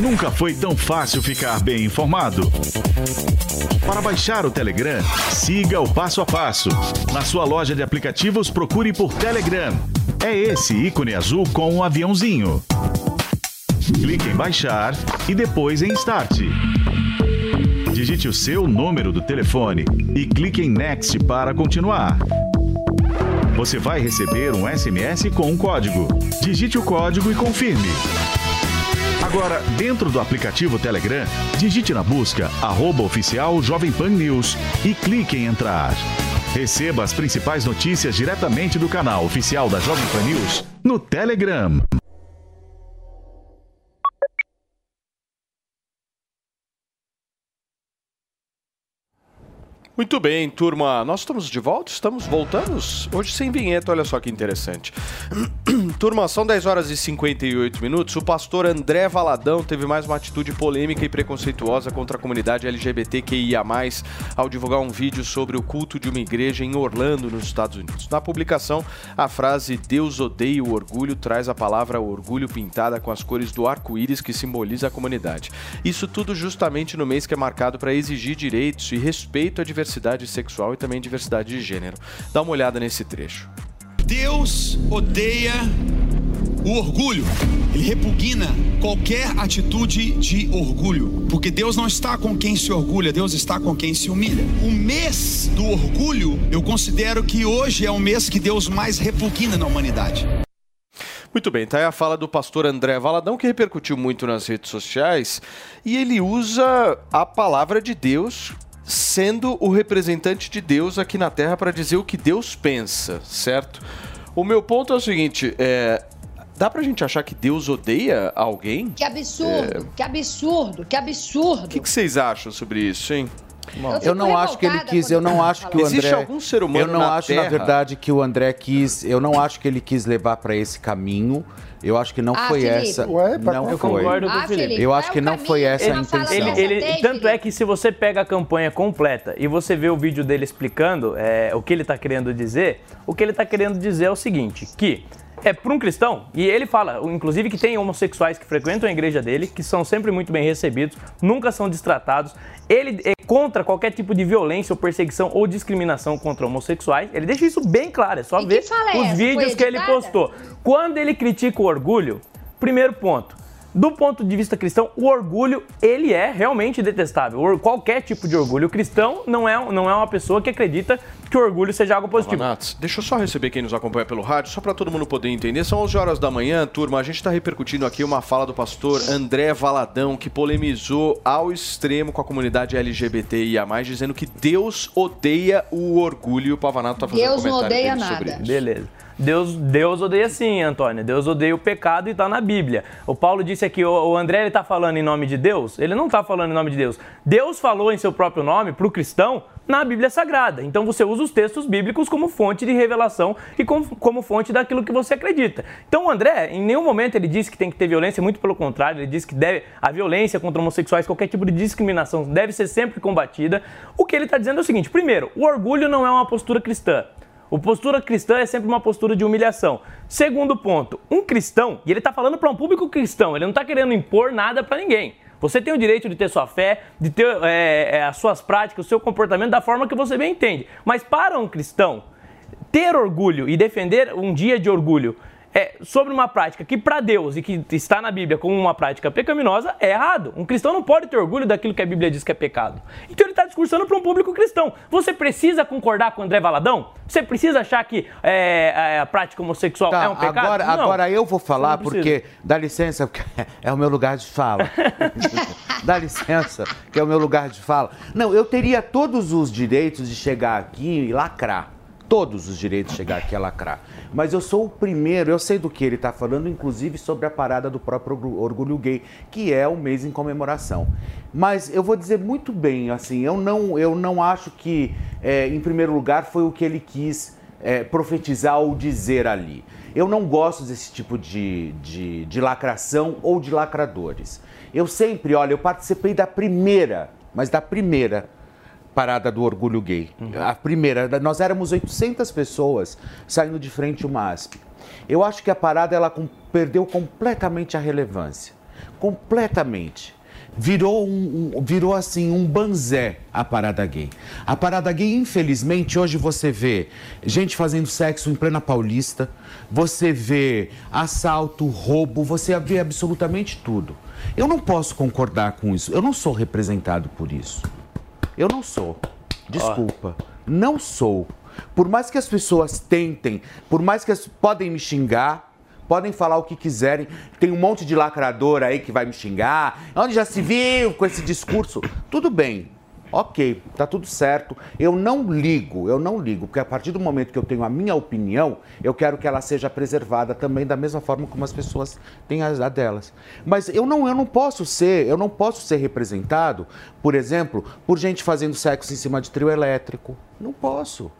Nunca foi tão fácil ficar bem informado. Para baixar o Telegram, siga o passo a passo. Na sua loja de aplicativos, procure por Telegram. É esse ícone azul com um aviãozinho. Clique em baixar e depois em Start. Digite o seu número do telefone e clique em Next para continuar. Você vai receber um SMS com um código. Digite o código e confirme. Agora, dentro do aplicativo Telegram, digite na busca arroba oficial Jovem Pan News e clique em entrar. Receba as principais notícias diretamente do canal oficial da Jovem Pan News no Telegram. Muito bem, turma. Nós estamos de volta? Estamos voltamos? Hoje sem vinheta, olha só que interessante. turma, são 10 horas e 58 minutos. O pastor André Valadão teve mais uma atitude polêmica e preconceituosa contra a comunidade LGBTQIA, ao divulgar um vídeo sobre o culto de uma igreja em Orlando, nos Estados Unidos. Na publicação, a frase Deus odeia o orgulho traz a palavra orgulho pintada com as cores do arco-íris que simboliza a comunidade. Isso tudo justamente no mês que é marcado para exigir direitos e respeito à diversidade sexual e também diversidade de gênero. Dá uma olhada nesse trecho. Deus odeia o orgulho. Ele repugna qualquer atitude de orgulho, porque Deus não está com quem se orgulha, Deus está com quem se humilha. O mês do orgulho, eu considero que hoje é o mês que Deus mais repugna na humanidade. Muito bem, tá aí a fala do pastor André Valadão, que repercutiu muito nas redes sociais, e ele usa a palavra de Deus sendo o representante de Deus aqui na Terra para dizer o que Deus pensa, certo? O meu ponto é o seguinte, é, dá pra gente achar que Deus odeia alguém? Que absurdo, que absurdo, que absurdo. O que, que vocês acham sobre isso, hein? Eu não acho que ele quis, eu não acho que o André. Existe algum ser humano Eu não na acho, na Terra- verdade, que o André quis. Eu não acho que ele quis levar para esse caminho. Eu acho que não Ah, foi Felipe. essa. Ué, não Eu foi. concordo com o Felipe. Eu acho que não foi essa a intenção. Ele, ele- tanto é que se você pega a campanha completa e você vê o vídeo dele explicando é, o que ele está querendo dizer, o que ele está querendo dizer é o seguinte, que é para um cristão, e ele fala, inclusive, que tem homossexuais que frequentam a igreja dele, que são sempre muito bem recebidos, nunca são destratados. Ele é contra qualquer tipo de violência ou perseguição ou discriminação contra homossexuais. Ele deixa isso bem claro, é só ver fala é os essa? vídeos que ele postou. Quando ele critica o orgulho, primeiro ponto. Do ponto de vista cristão, o orgulho, ele é realmente detestável. Qualquer tipo de orgulho cristão não é, não é uma pessoa que acredita que o orgulho seja algo positivo. Nats, deixa eu só receber quem nos acompanha pelo rádio, só para todo mundo poder entender. São 11 horas da manhã, turma. A gente está repercutindo aqui uma fala do pastor André Valadão, que polemizou ao extremo com a comunidade LGBTIA+, dizendo que Deus odeia o orgulho. E o Pavanato tá fazendo Deus um não comentário odeia dele sobre nada. isso. Beleza. Deus, Deus odeia sim, Antônio. Deus odeia o pecado e está na Bíblia. O Paulo disse aqui, o, André ele tá falando em nome de Deus? Ele não está falando em nome de Deus. Deus falou em seu próprio nome para o cristão na Bíblia Sagrada. Então você usa os textos bíblicos como fonte de revelação e como, como fonte daquilo que você acredita. Então o André, em nenhum momento ele disse que tem que ter violência, muito pelo contrário, ele disse que deve a violência contra homossexuais, qualquer tipo de discriminação deve ser sempre combatida. O que ele está dizendo é o seguinte: primeiro, o orgulho não é uma postura cristã. O postura cristã é sempre uma postura de humilhação. Segundo ponto, um cristão, e ele está falando para um público cristão, ele não está querendo impor nada para ninguém. Você tem o direito de ter sua fé, de ter é, é, as suas práticas, o seu comportamento da forma que você bem entende. Mas para um cristão, ter orgulho e defender um dia de orgulho é, sobre uma prática que para Deus e que está na Bíblia como uma prática pecaminosa é errado. Um cristão não pode ter orgulho daquilo que a Bíblia diz que é pecado. Então ele está discursando para um público cristão. Você precisa concordar com o André Valadão? Você precisa achar que é, é, a prática homossexual Tá, é um pecado? agora, Não. agora eu vou falar porque, dá licença, porque é o meu lugar de fala. dá licença, que é o meu lugar de fala. Não, eu teria todos os direitos de chegar aqui e lacrar. Todos os direitos chegar aqui e lacrar. Mas eu sou o primeiro, eu sei do que ele está falando, inclusive sobre a parada do próprio orgu- orgulho gay, que é o mês em comemoração. Mas eu vou dizer muito bem, assim, eu não, eu não acho que, é, em primeiro lugar, foi o que ele quis é, profetizar ou dizer ali. Eu não gosto desse tipo de, de, de lacração ou de lacradores. Eu sempre, olha, eu participei da primeira, mas da primeira parada do orgulho gay. A primeira, nós éramos 800 pessoas saindo de frente uma ASP. Eu acho que a parada ela perdeu completamente a relevância. Completamente. Virou, um, um- virou assim um banzé a parada gay. A parada gay, infelizmente, hoje você vê gente fazendo sexo em plena paulista, você vê assalto, roubo, você vê absolutamente tudo. Eu não posso concordar com isso. Eu não sou representado por isso. Eu não sou. Desculpa. Não sou. Por mais que as pessoas tentem, por mais que as podem me xingar, podem falar o que quiserem. Tem um monte de lacrador aí que vai me xingar. Onde já se viu com esse discurso? Tudo bem. Ok, tá tudo certo. Eu não ligo, eu não ligo, porque a partir do momento que eu tenho a minha opinião, eu quero que ela seja preservada também da mesma forma como as pessoas têm a, delas. Mas eu não, eu não posso ser, eu não posso ser representado, por exemplo, por gente fazendo sexo em cima de trio elétrico. Não posso.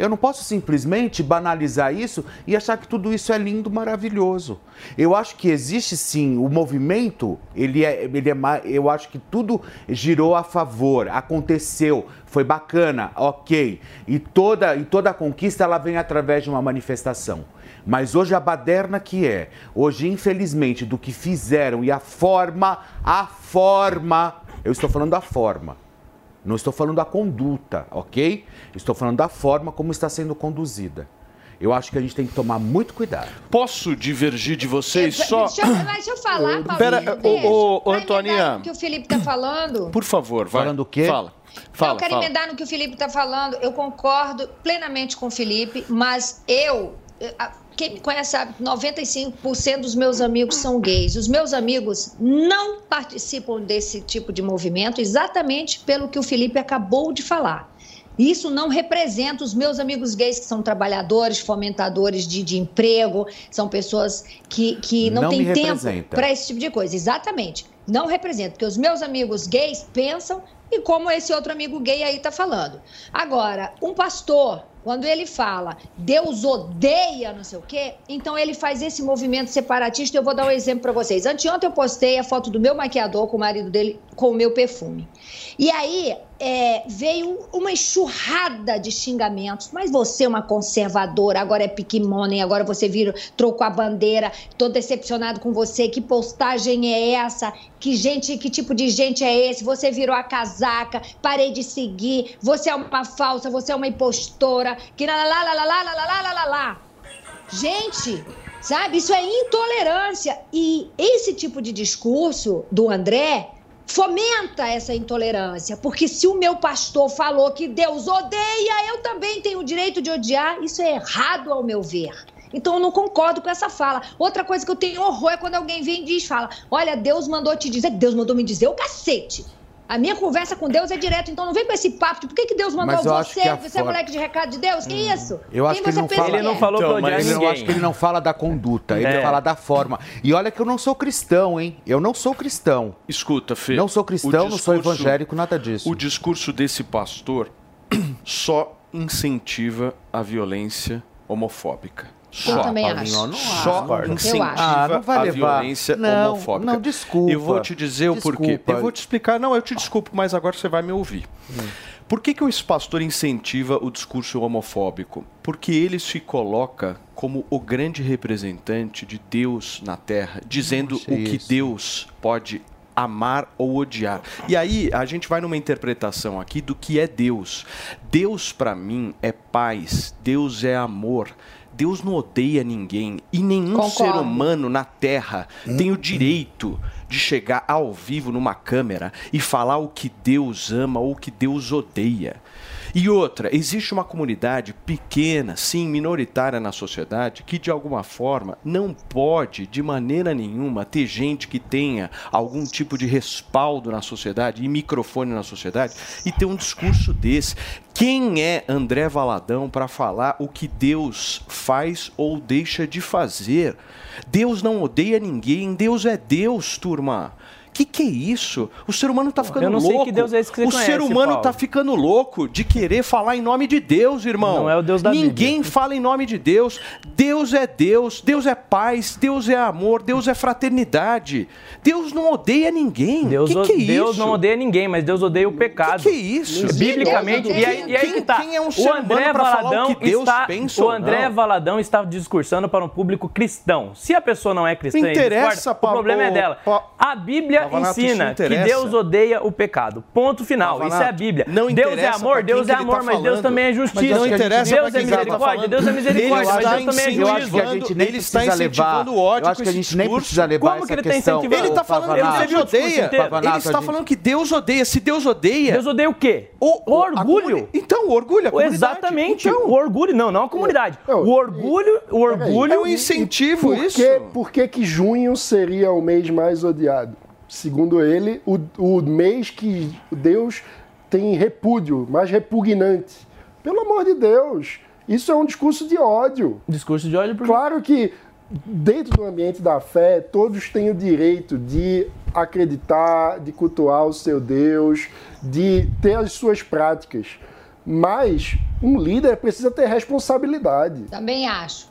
Eu não posso simplesmente banalizar isso e achar que tudo isso é lindo, maravilhoso. Eu acho que existe sim o movimento, ele é, ele é eu acho que tudo girou a favor, aconteceu, foi bacana, ok. E toda, e toda a conquista ela vem através de uma manifestação. Mas hoje a baderna que é, hoje infelizmente do que fizeram e a forma, a forma, eu estou falando da forma. Não estou falando da conduta, ok? Estou falando da forma como está sendo conduzida. Eu acho que a gente tem que tomar muito cuidado. Posso divergir de vocês só? Deixa, eu- deixa eu falar, Paulinho. Pera, Antoninha. emendar no que o Felipe está falando? Por favor, vai. Falando o quê? Fala. Fala, eu quero fala. emendar no que o Felipe está falando. Eu concordo plenamente com o Felipe, mas eu. Quem me conhece sabe que 95% dos meus amigos são gays. Os meus amigos não participam desse tipo de movimento exatamente pelo que o Felipe acabou de falar. Isso não representa os meus amigos gays, que são trabalhadores, fomentadores de, de emprego, são pessoas que, que não, Não têm tempo para esse tipo de coisa. Exatamente. Não representa, porque os meus amigos gays pensam e como esse outro amigo gay aí está falando. Agora, um pastor, quando ele fala Deus odeia não sei o quê, então ele faz esse movimento separatista. Eu vou dar um exemplo para vocês. Anteontem eu postei a foto do meu maquiador com o marido dele com o meu perfume. E aí é, veio uma enxurrada de xingamentos. Mas você é uma conservadora, agora é piquimone, agora você vira, trocou a bandeira, tô decepcionado com você. Que postagem é essa? Que gente, que tipo de gente é esse? Você virou a casaca, parei de seguir, você é uma falsa, você é uma impostora, que lá lá lá lá lá lá lá lá lá lá. Gente, sabe, isso é intolerância. E esse tipo de discurso do André fomenta essa intolerância, porque se o meu pastor falou que Deus odeia, eu também tenho o direito de odiar, isso é errado ao meu ver. Então eu não concordo com essa fala. Outra coisa que eu tenho horror é quando alguém vem e diz, fala, olha, Deus mandou te dizer, Deus mandou me dizer o cacete. A minha conversa com Deus é direto, então não vem com esse papo de por que, que Deus mandou eu você? que Você é moleque de recado de Deus? Que isso? Eu acho Quem que ele não fala. é? falou pra odiar Eu ninguém. acho que ele não fala da conduta, ele É. fala da forma. E olha que eu não sou cristão, hein? Eu não sou cristão. Escuta, Fê. Não sou cristão, o não sou discurso- evangélico, nada disso. O discurso desse pastor só incentiva a violência homofóbica. Eu Só. também Paulinho, acho. eu não Só acho. Eu incentiva acho. Ah, não vai a violência Não, homofóbica. não, desculpa. Eu vou te dizer o porquê. Eu vou te explicar. Não, eu te desculpo, mas agora você vai me ouvir. Por que, que esse pastor incentiva o discurso homofóbico? Porque ele se coloca como o grande representante de Deus na Terra, dizendo Nossa, o que isso. Deus pode amar ou odiar. E aí a gente vai numa interpretação aqui do que é Deus. Deus para mim é paz, Deus é amor. Deus não odeia ninguém e nenhum Concordo. ser humano na Terra tem o direito de chegar ao vivo numa câmera e falar o que Deus ama ou o que Deus odeia. E outra, existe uma comunidade pequena, sim, minoritária na sociedade, que de alguma forma não pode, de maneira nenhuma, ter gente que tenha algum tipo de respaldo na sociedade e microfone na sociedade e ter um discurso desse. Quem é André Valadão para falar o que Deus faz ou deixa de fazer? Deus não odeia ninguém, Deus é Deus, turma. Que que é isso? O ser humano tá ficando eu não louco. sei que Deus é esse que você o conhece, ser humano Paulo. tá ficando louco de querer falar em nome de Deus, irmão. Não é o Deus da Ninguém fala em nome de Deus. Deus é Deus, Deus é paz, Deus é amor, Deus é fraternidade. Deus não odeia ninguém. Deus, que que é Deus isso? não odeia ninguém, mas Deus odeia o pecado. Que que é isso? Biblicamente, Deus e aí, e aí quem- que tá. quem é um o ser humano André Valadão o que Deus está, pensa o André não? Valadão está discursando para um público cristão. Se a pessoa não é cristã, Não interessa, discorda, pa- o problema é ô, dela. pa- A Bíblia Pavanato, ensina que. Deus odeia o pecado. Ponto final. Isso é a Bíblia. não Deus é amor, Deus é ele amor, tá mas Deus também é Mas justiça. não interessa Deus é tá misericórdia. Deus é misericórdia, Ele mas está Deus também é Eu acho que a juízo. gente nem Ele está precisa levar. incentivando ódio Eu acho que a gente nem precisa levar Como essa que ele tá questão. incentivando? Ele está falando que Deus odeia. Ele está falando que Deus odeia. Se Deus odeia. Deus odeia o quê? O, orgulho. Então, o orgulho, a comunidade. Exatamente. Então, o orgulho, não, não a comunidade. Não, o orgulho, o orgulho. é um incentivo Por isso. por que que junho seria o mês mais odiado? Segundo ele, o, o mês que Deus tem repúdio, mais repugnante. Pelo amor de Deus, isso é um discurso de ódio. Discurso de ódio por Claro que dentro do ambiente da fé, todos têm o direito de acreditar, de cultuar o seu Deus, de ter as suas práticas. Mas um líder precisa ter responsabilidade. Também acho.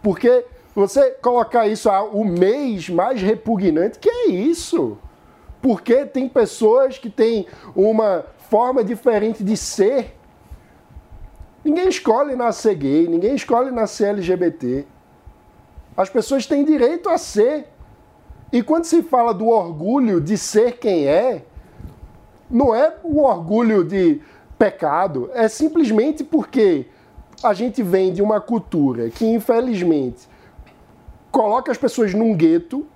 Porque você colocar isso a o mês mais repugnante, que é isso? Porque tem pessoas que têm uma forma diferente de ser. Ninguém escolhe nascer gay, ninguém escolhe nascer LGBT. As pessoas têm direito a ser. E quando se fala do orgulho de ser quem é, não é o orgulho de pecado, é simplesmente porque a gente vem de uma cultura que, infelizmente, coloca as pessoas num gueto.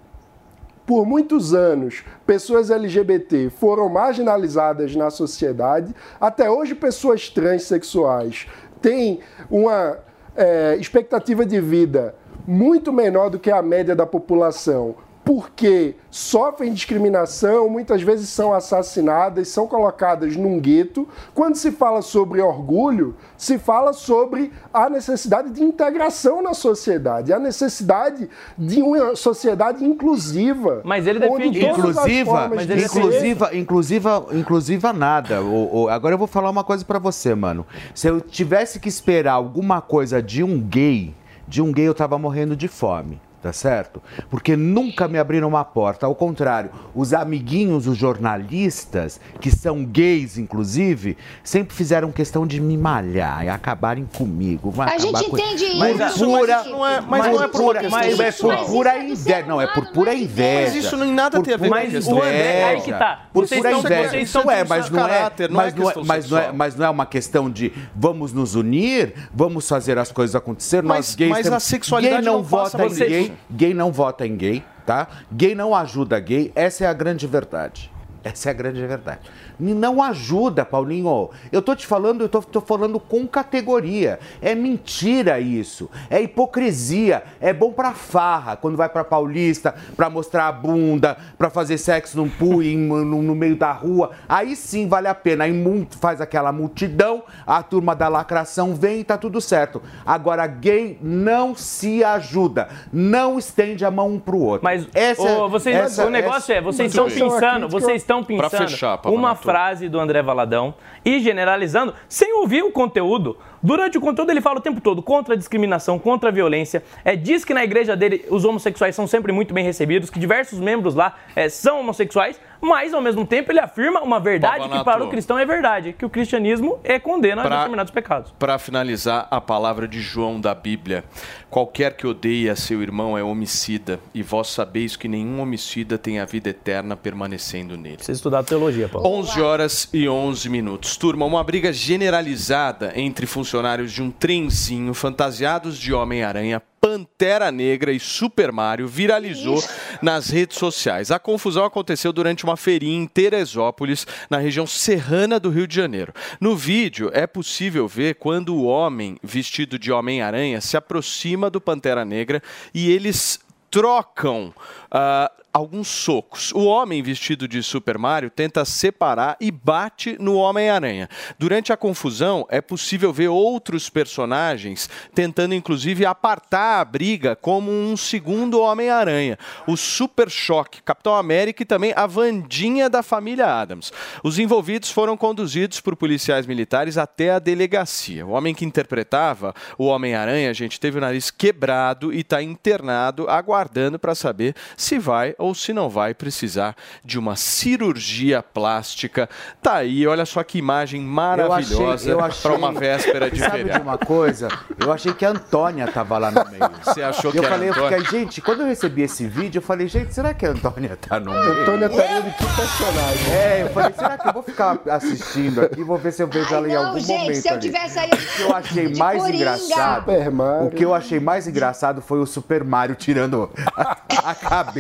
Por muitos anos, pessoas LGBT foram marginalizadas na sociedade. Até hoje, pessoas transexuais têm uma é, expectativa de vida muito menor do que a média da população porque sofrem discriminação, muitas vezes são assassinadas, são colocadas num gueto. Quando se fala sobre orgulho, se fala sobre a necessidade de integração na sociedade, a necessidade de uma sociedade inclusiva. Mas ele defende Inclusiva, formas de inclusiva, inclusiva, inclusiva nada. O- o- agora eu vou falar uma coisa pra você, mano. Se eu tivesse que esperar alguma coisa de um gay, de um gay eu tava morrendo de fome. Tá certo? Porque nunca me abriram uma porta. Ao contrário, os amiguinhos, os jornalistas, que são gays, inclusive, sempre fizeram questão de me malhar e acabarem comigo. Vai A gente com- entende isso, mas pura- isso não é- mas não é por pura- mas é por pura inveja. Não, é por pura inveja. Mas isso nem nada Por tem a ver com questão. o André, aí que tá. Por Vocês pura estão- inveja. vocês Isso estão é, com mas não é, caráter, não é mas não é, mas não é, mas não é uma questão de vamos nos unir, vamos fazer as coisas acontecer. Mas- Nós gays mas temos- a sexualidade gay não, não passa vota em gay não vota em gay, tá? Gay não ajuda gay, essa é a grande verdade. Essa é a grande verdade. Não ajuda, Paulinho. Eu tô te falando, eu tô, tô falando com categoria. É mentira isso. É hipocrisia. É bom pra farra, quando vai pra Paulista, pra mostrar a bunda, pra fazer sexo num em- no, no meio da rua. Aí sim vale a pena. Aí faz aquela multidão, a turma da lacração vem e tá tudo certo. Agora, gay não se ajuda. Não estende a mão um pro outro. Mas essa, ô, vocês, essa- o negócio essa- é, vocês estão pensando, vocês estão Pra pensando fechar, Pablo uma. Frase do André Valadão e generalizando, sem ouvir o conteúdo. Durante o conteúdo ele fala o tempo todo contra a discriminação, contra a violência. É, diz que na igreja dele os homossexuais são sempre muito bem recebidos, que diversos membros lá é, são homossexuais, mas ao mesmo tempo ele afirma uma verdade que para o cristão é verdade, que o cristianismo é condena Pra- determinados pecados. Para finalizar, a palavra de João da Bíblia. Qualquer que odeia seu irmão é homicida, e vós sabeis que nenhum homicida tem a vida eterna permanecendo nele. Precisa estudar teologia, Paulo. 11 horas e 11 minutos. Turma, uma briga generalizada entre funcionários de um trenzinho fantasiados de Homem-Aranha, Pantera Negra e Super Mario viralizou nas redes sociais. A confusão aconteceu durante uma feirinha em Teresópolis, na região serrana do Rio de Janeiro. No vídeo é possível ver quando o homem vestido de Homem-Aranha se aproxima do Pantera Negra e eles trocam ah, alguns socos. O homem vestido de Super Mario tenta separar e bate no Homem-Aranha. Durante a confusão, é possível ver outros personagens tentando, inclusive, apartar a briga como um segundo Homem-Aranha. O Super Choque, Capitão América e também a Vandinha da família Adams. Os envolvidos foram conduzidos por policiais militares até a delegacia. O homem que interpretava o Homem-Aranha, gente, teve o nariz quebrado e está internado, aguardando para saber se vai ou se não vai precisar de uma cirurgia plástica. Tá aí, olha só que imagem maravilhosa eu achei- para uma véspera de Sabe de uma coisa? Eu achei que a Antônia tava lá no meio. Você achou que eu era falei, eu Antônia? fiquei, gente, quando eu recebi esse vídeo, eu falei, gente, será que a Antônia tá no meio? Antônia tá indo que personagem. É, eu falei, será que eu vou ficar assistindo aqui? Vou ver se eu vejo ela em não, algum gente, momento se eu ali. tivesse aí O que eu achei de mais Coringa. engraçado. Super Mario. O que eu achei mais engraçado foi o Super Mario tirando a, a cabeça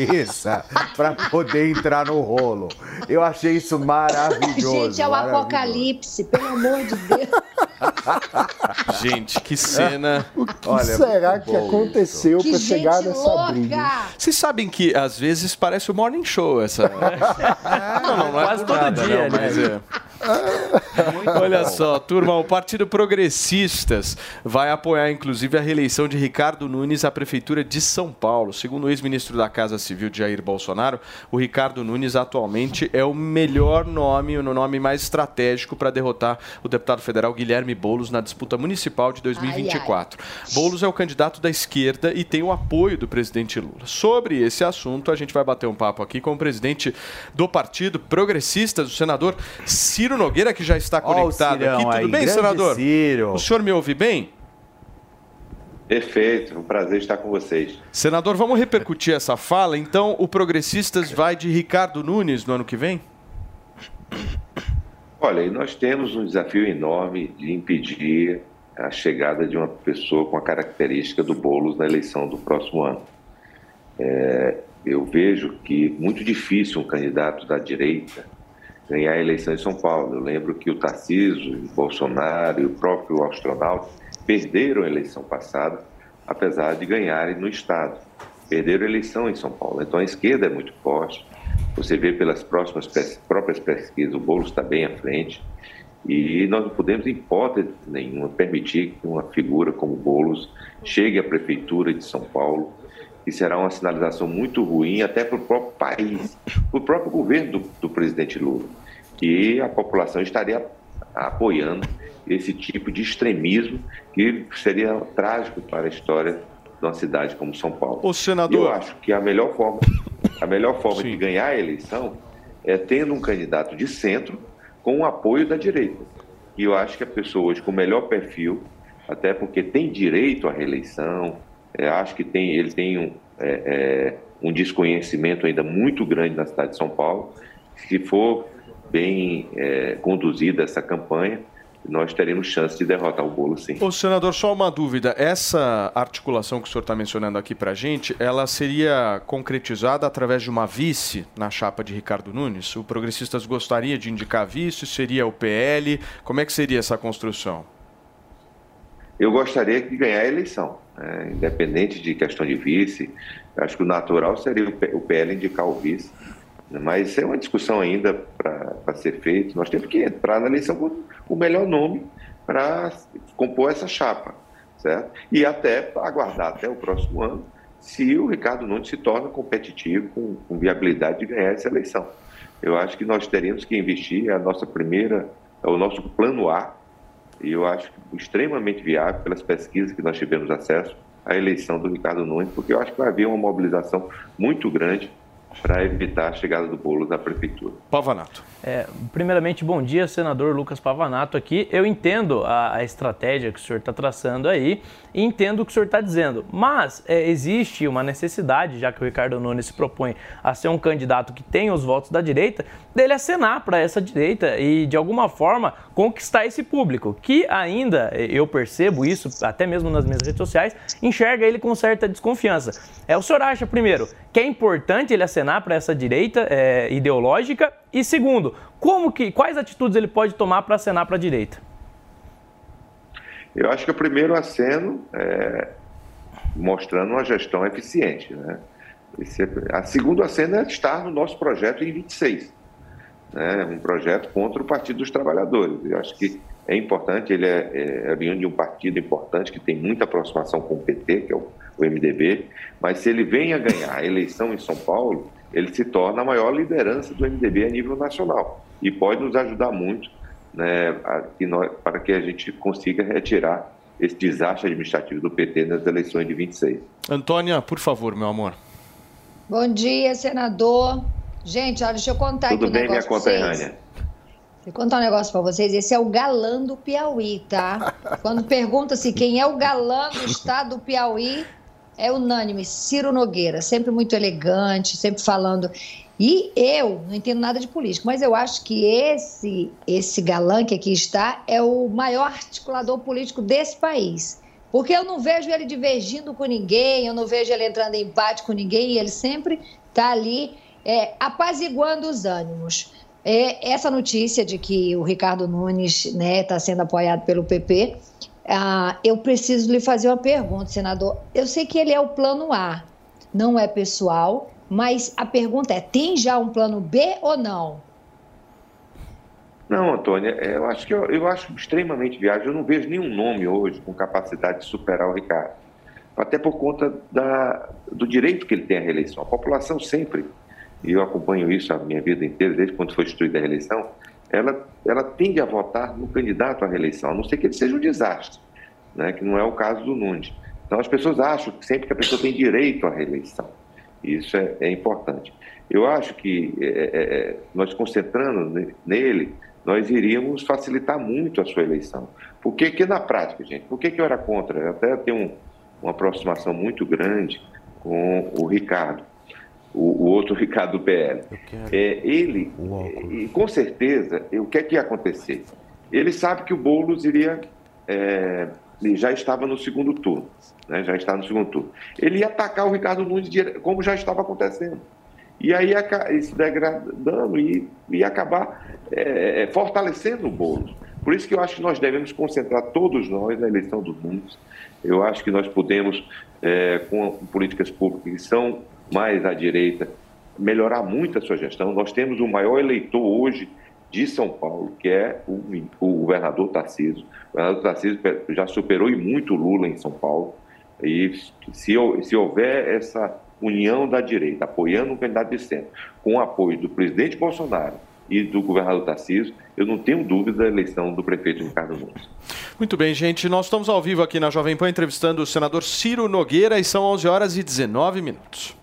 pra poder entrar no rolo. Eu achei isso maravilhoso. Gente, é o maravilhoso. apocalipse, pelo amor de Deus. Gente, que cena. O que Olha, será que aconteceu para chegar nessa briga? louca! Vocês sabem que às vezes parece o Morning Show essa. não, não, não é Quase todo nada, dia, não, né? mas é. Olha só, turma, o Partido Progressistas vai apoiar inclusive a reeleição de Ricardo Nunes à Prefeitura de São Paulo. Segundo o ex-ministro da Casa Civil, Jair Bolsonaro, o Ricardo Nunes atualmente é o melhor nome, o nome mais estratégico para derrotar o deputado federal Guilherme Boulos na disputa municipal de 2024. Boulos é o candidato da esquerda e tem o apoio do presidente Lula. Sobre esse assunto, a gente vai bater um papo aqui com o presidente do Partido Progressistas, o senador Ciro Nogueira, que já está conectado Cirão aqui. Tudo aí, bem, senador? Ciro. O senhor me ouve bem? Perfeito, um prazer estar com vocês. Senador, vamos repercutir essa fala. Então, o Progressistas vai de Ricardo Nunes no ano que vem? Olha, nós temos um desafio enorme de impedir a chegada de uma pessoa com a característica do Boulos na eleição do próximo ano. É, eu vejo que muito difícil um candidato da direita ganhar a eleição em São Paulo. Eu lembro que o Tarcísio, o Bolsonaro e o próprio astronauta perderam a eleição passada, apesar de ganharem no Estado. perderam a eleição em São Paulo. Então a esquerda é muito forte. Você vê pelas próximas próprias pesquisas, o Boulos está bem à frente. E nós não podemos, em hipótese nenhuma, permitir que uma figura como Boulos chegue à prefeitura de São Paulo, que será uma sinalização muito ruim até para o próprio país, para o próprio governo do, do presidente Lula, que a população estaria apoiando esse tipo de extremismo que seria trágico para a história de uma cidade como São Paulo. Ô, senador. Eu acho que a melhor forma, a melhor forma de ganhar a eleição é tendo um candidato de centro com o apoio da direita. E eu acho que a pessoa hoje com o melhor perfil, até porque tem direito à reeleição, é, acho que tem, ele tem um, é, é, um desconhecimento ainda muito grande na cidade de São Paulo. Se for bem é, conduzida essa campanha, nós teremos chance de derrotar o bolo, sim. Ô, senador, só uma dúvida. Essa articulação que o senhor está mencionando aqui para a gente, ela seria concretizada através de uma vice na chapa de Ricardo Nunes? O Progressistas gostaria de indicar vice? Seria o PL? Como é que seria essa construção? Eu gostaria de ganhar a eleição, né? independente de questão de vice. Acho que o natural seria o PL indicar o vice. né? Mas é uma discussão ainda para ser feita. Nós temos que entrar na eleição com o melhor nome para compor essa chapa, certo? E até aguardar até o próximo ano se o Ricardo Nunes se torna competitivo, com, com viabilidade de ganhar essa eleição. Eu acho que nós teríamos que investir, a nossa primeira, o nosso plano A, e eu acho extremamente viável, pelas pesquisas que nós tivemos acesso, a eleição do Ricardo Nunes, porque eu acho que vai haver uma mobilização muito grande para evitar a chegada do bolo da prefeitura. Pavanato. É, primeiramente, bom dia, senador Lucas Pavanato aqui. Eu entendo a, a estratégia que o senhor está traçando aí e entendo o que o senhor está dizendo, mas é, existe uma necessidade, já que o Ricardo Nunes se propõe a ser um candidato que tem os votos da direita, dele acenar para essa direita e, de alguma forma, conquistar esse público, que ainda, eu percebo isso, até mesmo nas minhas redes sociais, enxerga ele com certa desconfiança. É, o senhor acha, primeiro, que é importante ele acenar para essa direita é, ideológica? E segundo, como que, quais atitudes ele pode tomar para acenar para a direita? Eu acho que o primeiro aceno é mostrando uma gestão eficiente. Né? Esse, a segunda aceno é estar no nosso projeto em 26, né? um projeto contra o Partido dos Trabalhadores. Eu acho que é importante, ele é, é vindo de um partido importante que tem muita aproximação com o PT, que é o, o MDB, mas se ele vem a ganhar a eleição em São Paulo, ele se torna a maior liderança do MDB a nível nacional e pode nos ajudar muito né, a, que nós, para que a gente consiga retirar esse desastre administrativo do PT nas eleições de 26. Antônia, por favor, meu amor. Bom dia, senador. Gente, olha, deixa eu contar Tudo aqui um bem, minha negócio pra vocês. conterrânea? Eu contar um negócio pra vocês. Esse é o galã do Piauí, tá? Quando pergunta-se quem é o galã do estado do Piauí, é unânime. Ciro Nogueira, sempre muito elegante, sempre falando. E eu não entendo nada de política, mas eu acho que esse, esse galã que aqui está é o maior articulador político desse país. Porque eu não vejo ele divergindo com ninguém, eu não vejo ele entrando em empate com ninguém, ele sempre está ali é, apaziguando os ânimos. É, essa notícia de que o Ricardo Nunes está né, tá sendo apoiado pelo PP, ah, eu preciso lhe fazer uma pergunta, senador. Eu sei que ele é o plano A, não é pessoal, mas a pergunta é: tem já um plano B ou não? Não, Antônia, é, eu acho que eu, eu acho extremamente viável. Eu não vejo nenhum nome hoje com capacidade de superar o Ricardo. Até por conta da, do direito que ele tem à reeleição. A população sempre, e eu acompanho isso a minha vida inteira, desde quando foi instituída a reeleição, ela, ela tende a votar no candidato à reeleição, a não ser que ele seja um desastre, né, que não é o caso do Nunes. Então as pessoas acham que sempre que a pessoa tem direito à reeleição. Isso é, é importante. Eu acho que é, é, nós concentrando nele, nós iríamos facilitar muito a sua eleição. Por que, que na prática, gente? Por que, que eu era contra? Eu até tenho um, uma aproximação muito grande com o Ricardo, o, o outro Ricardo do PL. É, ele, e com certeza, o que é que ia acontecer? Ele sabe que o Boulos iria, é, ele já estava no segundo turno, né? já está no segundo turno. Ele ia atacar o Ricardo Nunes, como já estava acontecendo. E aí ia se degradando e ia acabar é, fortalecendo o Boulos. Por isso que eu acho que nós devemos concentrar todos nós na eleição dos números. Eu acho que nós podemos, é, com políticas públicas que são mais à direita, melhorar muito a sua gestão. Nós temos o maior eleitor hoje de São Paulo, que é o, o governador Tarcísio. O governador Tarcísio já superou e muito Lula em São Paulo. E se, se houver essa união da direita, apoiando um candidato de centro, com o apoio do presidente Bolsonaro e do governador Tarcísio, eu não tenho dúvida da eleição do prefeito Ricardo Nunes. Muito bem, gente. Nós estamos ao vivo aqui na Jovem Pan entrevistando o senador Ciro Nogueira e são 11 horas e 19 minutos.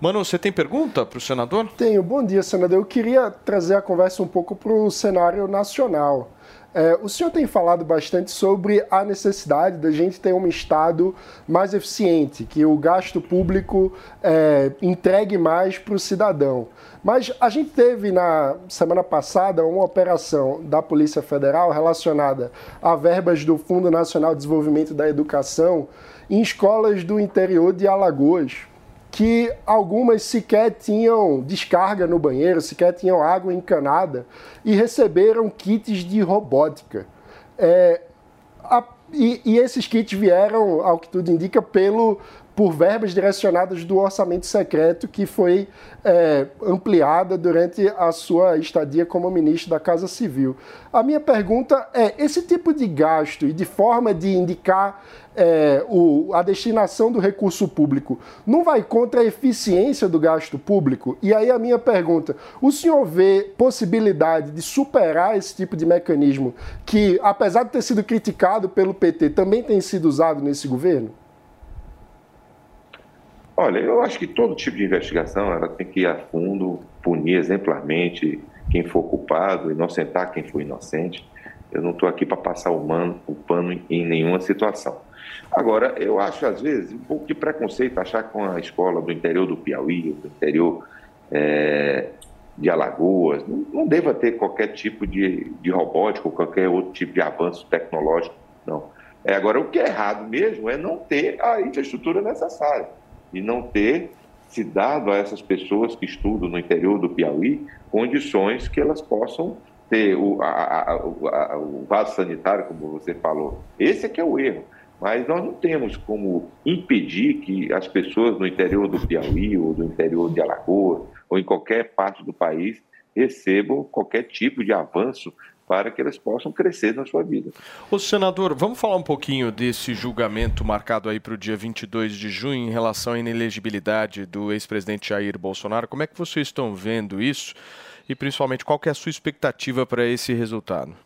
Mano, você tem pergunta para o senador? Tenho. Bom dia, senador. Eu queria trazer a conversa um pouco para o cenário nacional. É, o senhor tem falado bastante sobre a necessidade da gente ter um Estado mais eficiente, que o gasto público é, entregue mais para o cidadão. Mas a gente teve na semana passada uma operação da Polícia Federal relacionada a verbas do Fundo Nacional de Desenvolvimento da Educação em escolas do interior de Alagoas que algumas sequer tinham descarga no banheiro, sequer tinham água encanada e receberam kits de robótica. É, a, e, e, esses kits vieram, ao que tudo indica, pelo, por verbas direcionadas do orçamento secreto que foi é, ampliada durante a sua estadia como ministro da Casa Civil. A minha pergunta é: esse tipo de gasto e de forma de indicar é, o, a destinação do recurso público não vai contra a eficiência do gasto público? E aí a minha pergunta: o senhor vê possibilidade de superar esse tipo de mecanismo que, apesar de ter sido criticado pelo PT, também tem sido usado nesse governo? Olha, eu acho que todo tipo de investigação ela tem que ir a fundo, punir exemplarmente quem for culpado, inocentar quem for inocente. Eu não estou aqui para passar o, mano, o pano em nenhuma situação. Agora, eu acho, às vezes, um pouco de preconceito achar que com a escola do interior do Piauí, do interior é, de Alagoas, não, não, deva ter qualquer tipo de, de robótica ou qualquer outro tipo de avanço tecnológico, não. É, agora, o que é errado mesmo é não ter a infraestrutura necessária e não ter se dado a essas pessoas que estudam no interior do Piauí condições que elas possam ter o, a, a, a, o vaso sanitário, como você falou. Esse é que é o erro. Mas nós não temos como impedir que as pessoas no interior do Piauí ou do interior de Alagoas ou em qualquer parte do país recebam qualquer tipo de avanço para que elas possam crescer na sua vida. O senador, vamos falar um pouquinho desse julgamento marcado aí para o dia 22 de junho em relação à inelegibilidade do ex-presidente Jair Bolsonaro. Como é que vocês estão vendo isso e principalmente qual é a sua expectativa para esse resultado?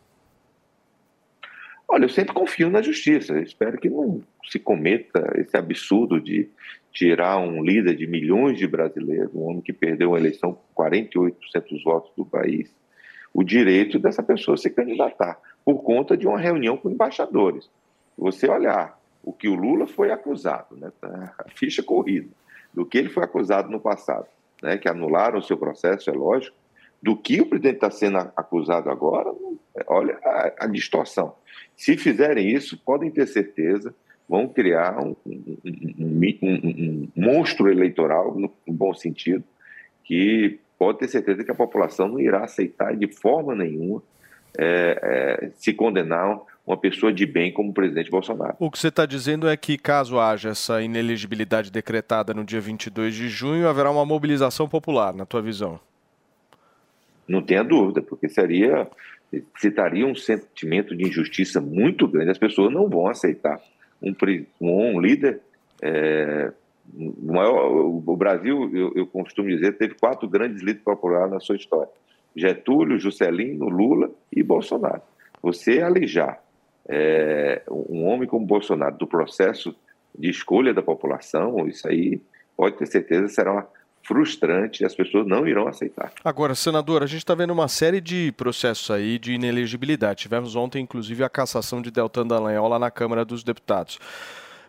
Olha, eu sempre confio na justiça. Espero que não se cometa esse absurdo de tirar um líder de milhões de brasileiros, um homem que perdeu uma eleição com 48% dos votos do país, o direito dessa pessoa se candidatar, por conta de uma reunião com embaixadores. Você olhar o que o Lula foi acusado, né, tá, a ficha corrida, do que ele foi acusado no passado, né, que anularam o seu processo, é lógico, do que o presidente está sendo acusado agora, olha a, a, distorção. Se fizerem isso, podem ter certeza, vão criar um, um, um, um monstro eleitoral, no, no bom sentido, que pode ter certeza que a população não irá aceitar de forma nenhuma é, é, se condenar uma pessoa de bem como o presidente Bolsonaro. O que você está dizendo é que, caso haja essa inelegibilidade decretada no dia 22 de junho, haverá uma mobilização popular, na tua visão? Não tenha dúvida, porque seria citaria um sentimento de injustiça muito grande. As pessoas não vão aceitar um, um líder é, o, maior, o Brasil, eu, eu, costumo dizer, teve quatro grandes líderes populares na sua história: Getúlio, Juscelino, Lula e Bolsonaro. Você alijar é, um homem como Bolsonaro do processo de escolha da população, isso aí pode ter certeza será frustrante e as pessoas não irão aceitar. Agora, senador, a gente está vendo uma série de processos aí de inelegibilidade. Tivemos ontem, inclusive, a cassação de Deltan Dallagnol lá na Câmara dos Deputados.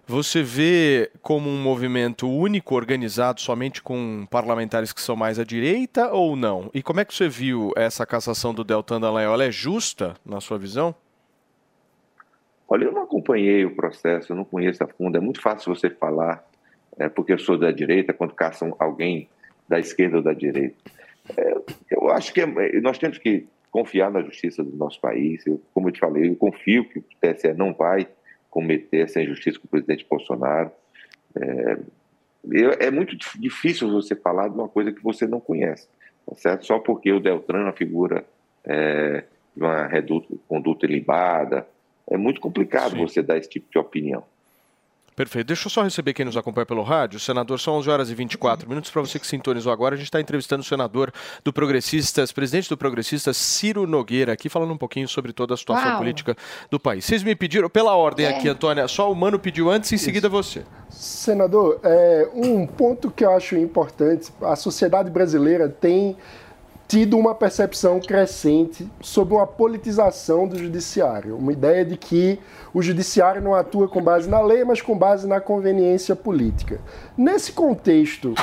Você vê como um movimento único, organizado somente com parlamentares que são mais à direita ou não? E como é que você viu essa cassação do Deltan Dallagnol? Ela é justa, na sua visão? Olha, eu não acompanhei o processo, eu não conheço a fundo. É muito fácil você falar, é, porque eu sou da direita, quando caçam alguém da esquerda ou da direita. É, eu acho que é, nós temos que confiar na justiça do nosso país. Eu, como eu te falei, eu confio que o TSE não vai cometer essa injustiça com o presidente Bolsonaro. É, é muito dif- difícil você falar de uma coisa que você não conhece, tá certo? Só porque o Deltran é uma figura é, de uma reduta, conduta ilibada. É muito complicado você dar esse tipo de opinião. Perfeito. Deixa eu só receber quem nos acompanha pelo rádio. Senador, são 11 horas e 24 minutos. Para você que sintonizou agora, a gente está entrevistando o senador do Progressistas, presidente do Progressistas, Ciro Nogueira, aqui falando um pouquinho sobre toda a situação Uau. política do país. Vocês me pediram, pela ordem É. aqui, Antônia, só o Mano pediu antes e em seguida você. Senador, é, um ponto que eu acho importante: a sociedade brasileira tem tido uma percepção crescente sobre uma politização do judiciário, uma ideia de que o judiciário não atua com base na lei, mas com base na conveniência política. Nesse contexto,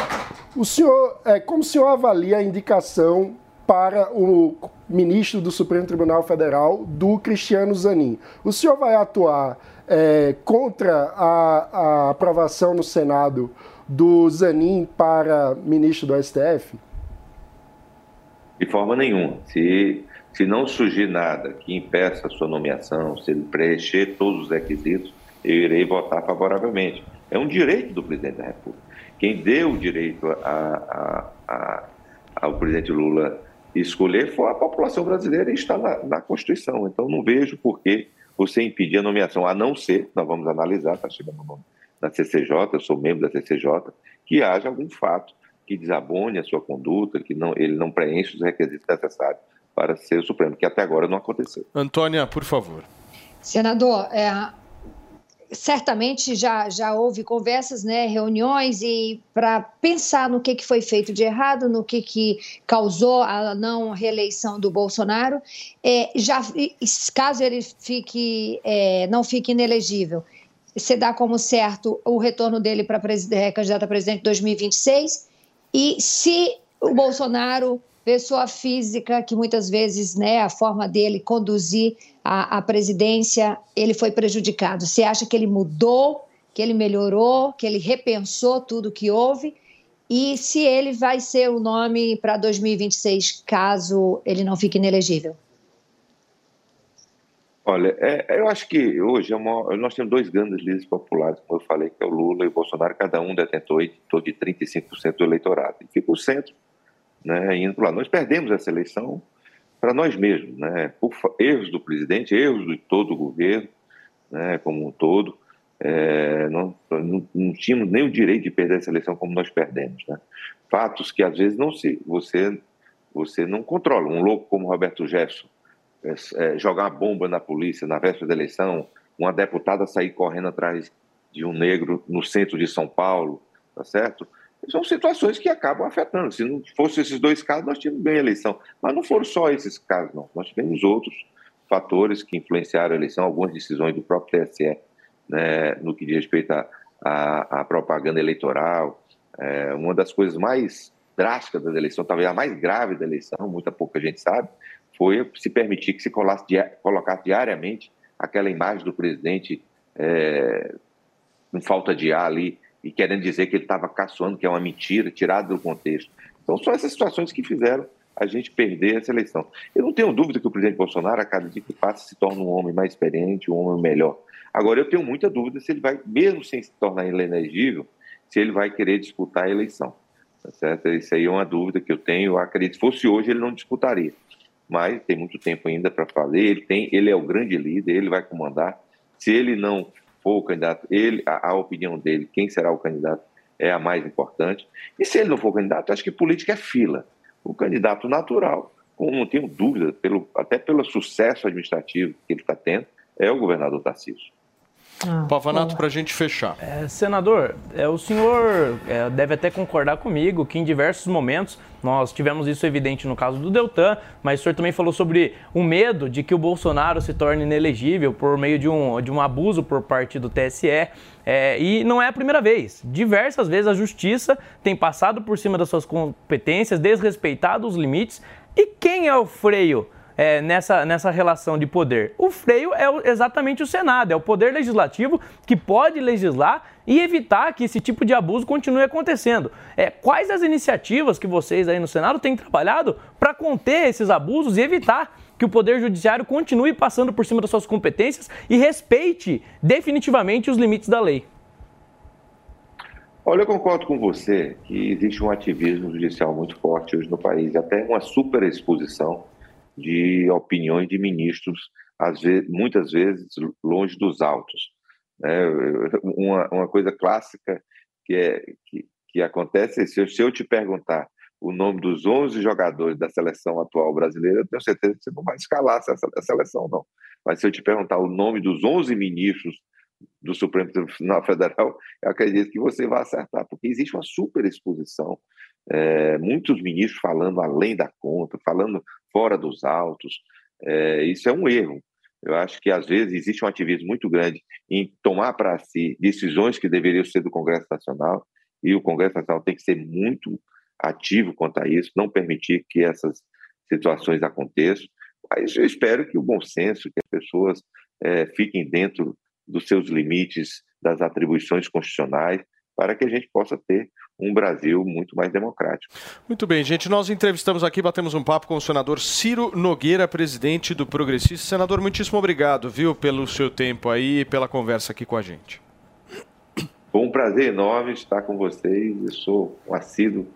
o senhor, é, como o senhor avalia a indicação para o ministro do Supremo Tribunal Federal, do Cristiano Zanin. O senhor vai atuar é, contra a, a aprovação no Senado do Zanin para ministro do STF? De forma nenhuma. Se, se não surgir nada que impeça a sua nomeação, se ele preencher todos os requisitos, eu irei votar favoravelmente. É um direito do presidente da República. Quem deu o direito a, a, a, ao presidente Lula escolher foi a população brasileira e está na, na Constituição. Então, não vejo por que você impedir a nomeação, a não ser, nós vamos analisar, está chegando o nome da CCJ, eu sou membro da CCJ, que haja algum fato que desabone a sua conduta, que não, ele não preenche os requisitos necessários para ser o Supremo, que até agora não aconteceu. Antônia, por favor. Senador, é, certamente já, já houve conversas, né, reuniões e para pensar no que, que foi feito de errado, no que, que causou a não reeleição do Bolsonaro, é, já caso ele fique é, não fique inelegível, você dá como certo o retorno dele para é, candidato a presidente em 2026 e se o Bolsonaro pessoa física que muitas vezes, né, a forma dele conduzir a, a, presidência, ele foi prejudicado. Você acha que ele mudou, que ele melhorou, que ele repensou tudo que houve? E se ele vai ser o nome para 2026, caso ele não fique inelegível? Olha, é, eu acho que hoje é uma, nós temos dois grandes líderes populares, como eu falei, que é o Lula e o Bolsonaro, cada um detentor de, de 35% do eleitorado. E fica o centro né, indo lá. Nós perdemos essa eleição para nós mesmos, né, por erros do presidente, erros de todo o governo, né, como um todo. É, não, não, não, tínhamos nem o direito de perder essa eleição como nós perdemos. Né? Fatos que às vezes não se, você, você não controla. Um louco como Roberto Jefferson é, é, jogar bomba na polícia na véspera da eleição, uma deputada sair correndo atrás de um negro no centro de São Paulo, tá certo? são situações que acabam afetando. Se não fossem esses dois casos, nós tínhamos ganho a eleição. Mas não foram só esses casos, não. Nós tivemos outros fatores que influenciaram a eleição, algumas decisões do próprio TSE, né, no que diz respeito à propaganda eleitoral. É, uma das coisas mais drásticas da eleição, talvez a mais grave da eleição, muita pouca gente sabe, foi se permitir que se colasse, colocasse diariamente aquela imagem do presidente é, com falta de ar ali, e querendo dizer que ele estava caçoando, que é uma mentira, tirado do contexto. Então, são essas situações que fizeram a gente perder essa eleição. Eu não tenho dúvida que o presidente Bolsonaro, a cada dia que passa, se torna um homem mais experiente, um homem melhor. Agora, eu tenho muita dúvida se ele vai, mesmo sem se tornar inelegível, se ele vai querer disputar a eleição. Tá certo? Isso aí é uma dúvida que eu tenho. Eu acredito que se fosse hoje, ele não disputaria. Mas tem muito tempo ainda para fazer. Ele, tem, ele é o grande líder, ele vai comandar. Se ele não for o candidato, ele, a, a, opinião dele, quem será o candidato, é a mais importante. E se ele não for candidato, acho que política é fila. O candidato natural, como não tenho dúvida, pelo, até pelo sucesso administrativo que ele está tendo, é o governador Tarcísio. Ah, Pavanato, para a gente fechar. É, senador, é, o senhor é, deve até concordar comigo que em diversos momentos nós tivemos isso evidente no caso do Deltan, mas o senhor também falou sobre o medo de que o Bolsonaro se torne inelegível por meio de um, de um abuso por parte do TSE. É, e não é a primeira vez. Diversas vezes a justiça tem passado por cima das suas competências, desrespeitado os limites. E quem é o freio? É, nessa, nessa relação de poder. O freio é o, exatamente o Senado, é o poder legislativo que pode legislar e evitar que esse tipo de abuso continue acontecendo. É, quais as iniciativas que vocês aí no Senado têm trabalhado para conter esses abusos e evitar que o Poder Judiciário continue passando por cima das suas competências e respeite definitivamente os limites da lei. Olha, eu concordo com você que existe um ativismo judicial muito forte hoje no país, até uma superexposição de opiniões de ministros, às vezes, muitas vezes longe dos autos. né? Uma, uma coisa clássica que, é, que, que acontece é se eu, se eu te perguntar o nome dos 11 jogadores da seleção atual brasileira, eu tenho certeza que você não vai escalar essa, essa seleção, não. Mas se eu te perguntar o nome dos 11 ministros do Supremo Tribunal Federal, eu acredito que você vai acertar, porque existe uma superexposição, é, muitos ministros falando além da conta, falando fora dos autos, é, isso é um erro. Eu acho que, às vezes, existe um ativismo muito grande em tomar para si decisões que deveriam ser do Congresso Nacional, e o Congresso Nacional tem que ser muito ativo quanto a isso, não permitir que essas situações aconteçam. Mas eu espero que o bom senso, que as pessoas é, fiquem dentro dos seus limites, das atribuições constitucionais, para que a gente possa ter um Brasil muito mais democrático. Muito bem, gente. Nós entrevistamos aqui, batemos um papo com o senador Ciro Nogueira, presidente do Progressista. Senador, muitíssimo obrigado, viu, pelo seu tempo aí e pela conversa aqui com a gente. Foi um prazer enorme estar com vocês. Eu sou um assíduo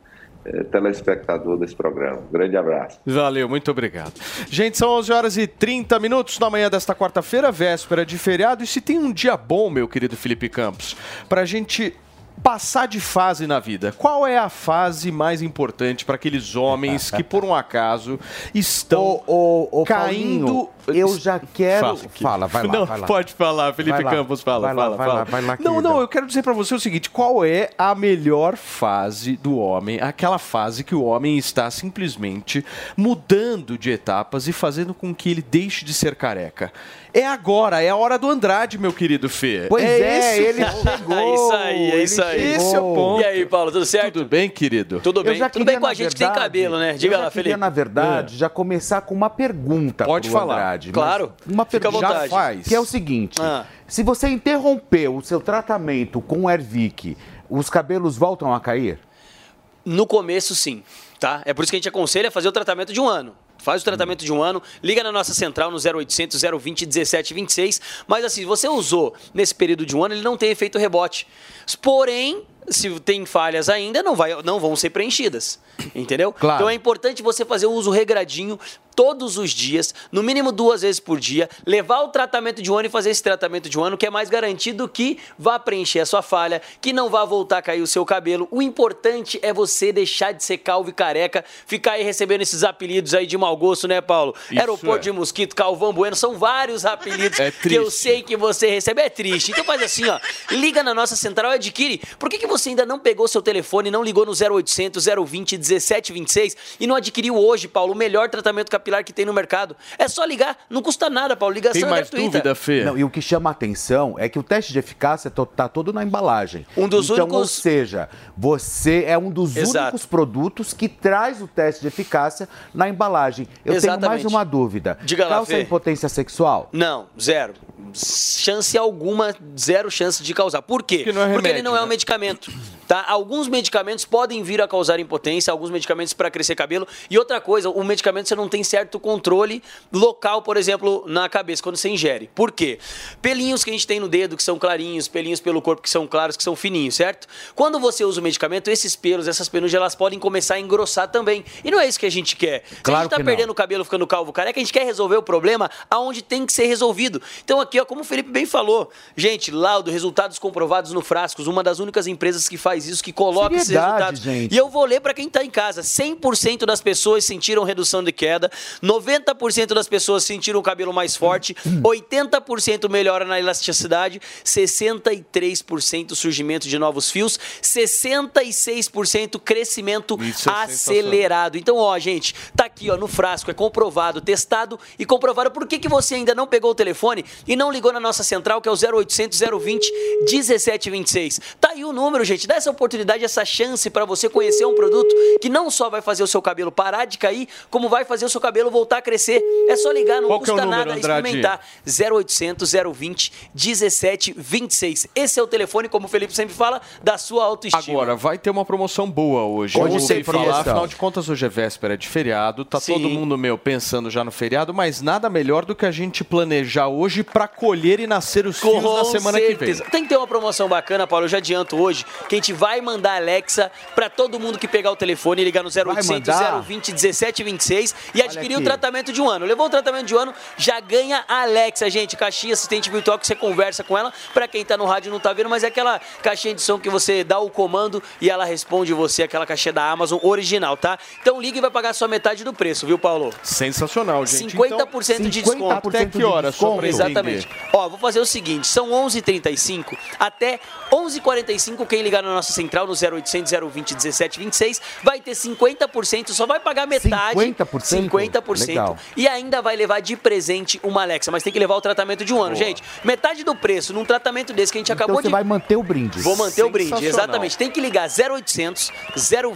eh, telespectador desse programa. Um grande abraço. Valeu, muito obrigado. Gente, são 11 horas e 30 minutos na manhã desta quarta-feira, véspera de feriado. E se tem um dia bom, meu querido Felipe Campos, para a gente passar de fase na vida. Qual é a fase mais importante para aqueles homens que, por um acaso, estão caindo... Paulinho, eu já quero... Fala, aqui. Fala, vai lá, Não, vai lá. pode falar, Felipe Vai. Campos, fala, Vai lá, fala, vai fala. lá, vai lá, não, não, eu quero dizer para você o seguinte, qual é a melhor fase do homem? Aquela fase que o homem está simplesmente mudando de etapas e fazendo com que ele deixe de ser careca. É agora, é a hora do Andrade, meu querido Fê. Pois é, esse o ele ponto. chegou. É isso aí, é isso aí. Esse é o ponto. E aí, Paulo, tudo certo? Tudo bem, querido? Tudo Eu bem. já Tudo bem com a gente que tem verdade, cabelo, né? Diga eu já lá, queria, Felipe. na verdade, já começar com uma pergunta Pode pro falar. Andrade. Claro, Uma fica à pergunta vontade. Já faz. que é o seguinte. Ah. Se você interrompeu o seu tratamento com o Ervic, os cabelos voltam a cair? No começo, sim, tá? É por isso que a gente aconselha fazer o tratamento de um ano. Faz o tratamento de um ano, liga na nossa central no 0800 020 1726. Mas assim, você usou nesse período de um ano, ele não tem efeito rebote. Porém, se tem falhas ainda, não, vai, não vão ser preenchidas. Entendeu? Claro. Então é importante você fazer o uso regradinho todos os dias, no mínimo duas vezes por dia, levar o tratamento de um ano e fazer esse tratamento de um ano, que é mais garantido que vá preencher a sua falha, que não vá voltar a cair o seu cabelo. O importante é você deixar de ser calvo e careca, ficar aí recebendo esses apelidos aí de mau gosto, né, Paulo? Isso Aeroporto é. de Mosquito, Calvão Bueno, são vários apelidos É que eu sei que você recebe. É triste. Então faz assim, ó, liga na nossa central e adquire. Por que, que você ainda não pegou seu telefone, não ligou no 0800 020 1726 e não adquiriu hoje, Paulo, o melhor tratamento capilar que tem no mercado? É só ligar, não custa nada, Paulo. Ligação Tem é mais gratuita. dúvida, Fê? Não, e o que chama a atenção é que o teste de eficácia está todo na embalagem. Um dos então, únicos- Ou seja, você é um dos Exato. únicos produtos que traz o teste de eficácia na embalagem. Eu tenho mais Exatamente. uma dúvida. Diga lá, Causa Fê. impotência sexual? Não, zero. Chance alguma, zero chance de causar. Por quê? Porque não é Porque ele remédio, não é né? um medicamento. Tá? Alguns medicamentos podem vir a causar impotência, alguns medicamentos para crescer cabelo. E outra coisa, o medicamento você não tem certo controle local, por exemplo, na cabeça, quando você ingere. Por quê? Pelinhos que a gente tem no dedo, que são clarinhos, pelinhos pelo corpo que são claros, que são fininhos, certo? Quando você usa o medicamento, esses pelos, essas penugens, elas podem começar a engrossar também. E não é isso que a gente quer. Se a Claro gente tá perdendo o cabelo ficando calvo careca, a gente quer resolver o problema aonde tem que ser resolvido. Então aqui, ó, como o Felipe bem falou, gente, laudo, resultados comprovados no Frascos, uma das únicas empresas que faz isso, que coloca esses Seriedade, resultados. gente. E eu vou ler para quem tá em casa. 100% das pessoas sentiram redução de queda, 90% das pessoas sentiram o cabelo mais forte, 80% melhora na elasticidade, 63% surgimento de novos fios, 66% crescimento é acelerado. Então, ó, gente, tá aqui, ó, no frasco, é comprovado, testado e comprovado. Por que, que você ainda não pegou o telefone e não ligou na nossa central, que é o 0800 020 1726. Tá aí o número, gente. Dá essa oportunidade, essa chance para você conhecer um produto que não só vai fazer o seu cabelo parar de cair, como vai fazer o seu cabelo voltar a crescer. É só ligar, não Qual é custa número, nada Andrade? experimentar. 0800 020 1726. Esse é o telefone, como o Felipe sempre fala, da sua autoestima. Agora, vai ter uma promoção boa hoje. Ouvi sempre falar, afinal de contas, hoje é véspera de feriado. Tá Sim. todo mundo, meu, pensando já no feriado, mas nada melhor do que a gente planejar hoje para colher e nascer os fios na semana certeza. que vem. Tem que ter uma promoção bacana, Paulo. Eu já adianto hoje que a gente vai mandar Alexa para todo mundo que pegar o telefone e ligar no 0800 mandar? 020 1726 e adquirir o tratamento de um ano. Levou o tratamento de um ano, já ganha a Alexa, gente. Caixinha assistente virtual que você conversa com ela. Para quem tá no rádio e não tá vendo, mas é aquela caixinha de som que você dá o comando e ela responde você, aquela caixinha da Amazon original, tá? Então liga e vai pagar só metade do preço, viu, Paulo? Sensacional, gente. 50% Então, de desconto. Até que hora? Só pra Exatamente. Ó, vou fazer o seguinte, são 11h35 até 11h45, quem ligar na nossa central no 0800 020 1726 vai ter 50%, só vai pagar metade. 50%? 50%. Legal. E ainda vai levar de presente uma Alexa, mas tem que levar o tratamento de um ano, Boa. gente. Metade do preço num tratamento desse que a gente Então acabou você de vai manter o brinde. Vou manter o brinde, exatamente. Tem que ligar 0800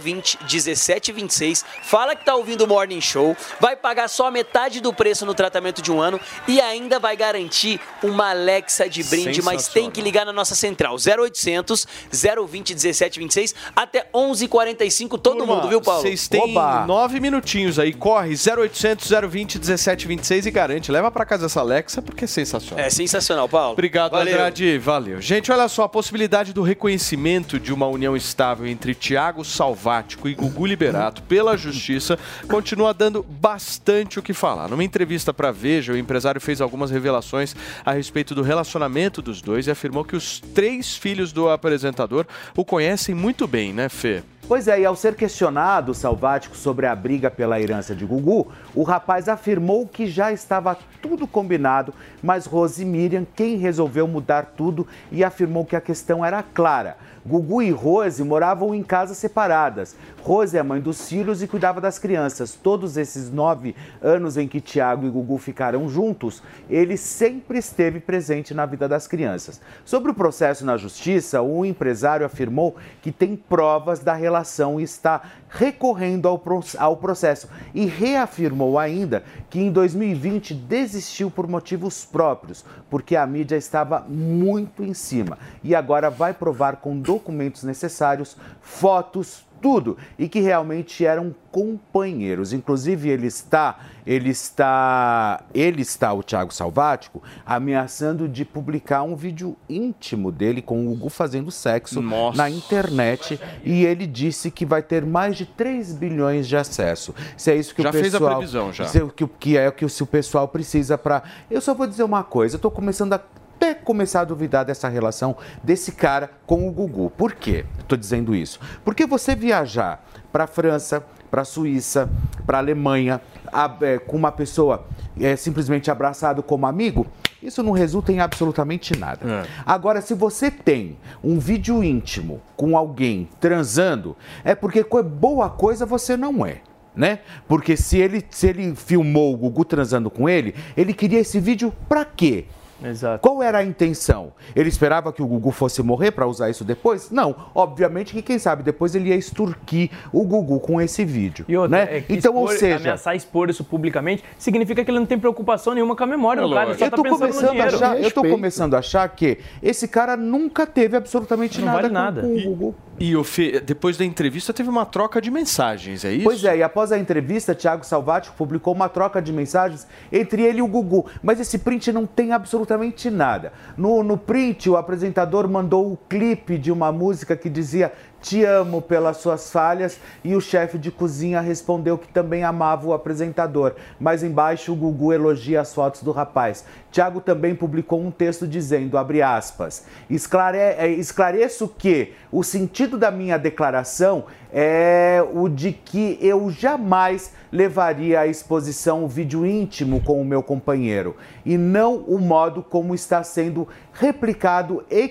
020 1726. Fala que tá ouvindo o Morning Show. Vai pagar só metade do preço no tratamento de um ano e ainda vai garantir uma Alexa de brinde. Mas tem que ligar na nossa central 0800 020 1726 até 11h45. Todo Turma, mundo, viu, Paulo? Vocês têm nove minutinhos aí. Corre 0800 020 1726 e garante. Leva pra casa essa Alexa porque é sensacional. É sensacional, Paulo. Obrigado, Valeu. Andrade. Valeu. Gente, olha só, a possibilidade do reconhecimento de uma união estável entre Tiago Salvático e Gugu Liberato pela Justiça continua dando bastante o que falar. Numa entrevista para Veja, o empresário fez algumas revelações a respeito do relacionamento dos dois e afirmou que os três filhos do apresentador o conhecem muito bem, né, Fê? Pois é, e ao ser questionado, Salvático, sobre a briga pela herança de Gugu, o rapaz afirmou que já estava tudo combinado, mas Rose Miriam quem resolveu mudar tudo e afirmou que a questão era clara. Gugu e Rose moravam em casas separadas. Rose é a mãe dos filhos e cuidava das crianças. Todos esses nove anos em que Tiago e Gugu ficaram juntos, ele sempre esteve presente na vida das crianças. Sobre o processo na justiça, o empresário afirmou que tem provas da relação e está recorrendo ao, ao processo. E reafirmou ainda que em 2020 desistiu por motivos próprios, porque a mídia estava muito em cima. E agora vai provar com documentos necessários, fotos, tudo e que realmente eram companheiros. Inclusive ele está, ele está, ele está o Thiago Salvático ameaçando de publicar um vídeo íntimo dele com o Hugo fazendo sexo na internet e ele disse que vai ter mais de 3 bilhões de acesso. Se é isso que Já o fez a pessoal, previsão, já. se é o que, que é o que o, se o pessoal precisa para. Eu só vou dizer uma coisa, eu tô começando a até começar a duvidar dessa relação desse cara com o Gugu. Por quê? Estou dizendo isso. Porque você viajar para a França, para a Suíça, para a Alemanha, a- é, com uma pessoa é, simplesmente abraçado como amigo, isso não resulta em absolutamente nada. Agora, se você tem um vídeo íntimo com alguém transando, é porque boa coisa você não é. Né? Porque se ele, se ele filmou o Gugu transando com ele, ele queria esse vídeo pra quê? Exato. Qual era a intenção? Ele esperava que o Gugu fosse morrer para usar isso depois? Não. Obviamente que quem sabe depois ele ia extorquir o Gugu com esse vídeo. E outra, né? é que então, ou expor- seja, ameaçar expor isso publicamente significa que ele não tem preocupação nenhuma com a memória do cara, ele só eu tá tô pensando no começando a achar, eu tô começando a achar que esse cara nunca teve absolutamente Não nada, vale com- nada. com o Gugu. E Fê, depois da entrevista teve uma troca de mensagens, é isso? Pois é, e após a entrevista, Thiago Salvático publicou uma troca de mensagens entre ele e o Gugu. Mas esse print não tem absolutamente nada. No, no print, o apresentador mandou o clipe de uma música que dizia Te amo pelas suas falhas e o chefe de cozinha respondeu que também amava o apresentador. Mas embaixo o Gugu elogia as fotos do rapaz. Thiago também publicou um texto dizendo, abre aspas, "Esclare- é, esclareço que o sentido da minha declaração é o de que eu jamais levaria à exposição o vídeo íntimo com o meu companheiro e não o modo como está sendo replicado e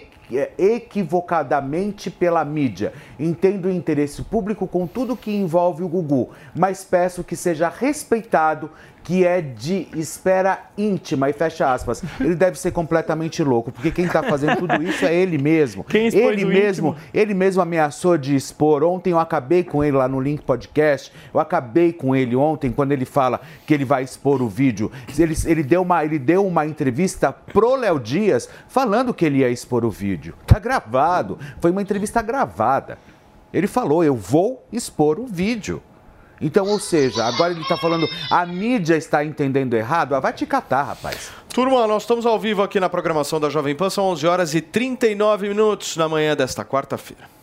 equivocadamente pela mídia. Entendo o interesse público com tudo que envolve o Gugu, mas peço que seja respeitado que é de esfera íntima, e fecha aspas. Ele deve ser completamente louco, porque quem tá fazendo tudo isso é ele mesmo. Quem expôs ele o mesmo, íntimo? ele mesmo ameaçou de expor. Ontem eu acabei com ele lá no Link Podcast. Eu acabei com ele ontem quando ele fala que ele vai expor o vídeo. Ele, ele, deu, uma, ele deu uma entrevista pro Léo Dias falando que ele ia expor o vídeo. Tá gravado. Foi uma entrevista gravada. Ele falou: eu vou expor o vídeo. Então, ou seja, agora ele está falando, a mídia está entendendo errado. Ah, vai te catar, rapaz. Turma, nós estamos ao vivo aqui na programação da Jovem Pan, são 11 horas e 39 minutos na manhã desta quarta-feira.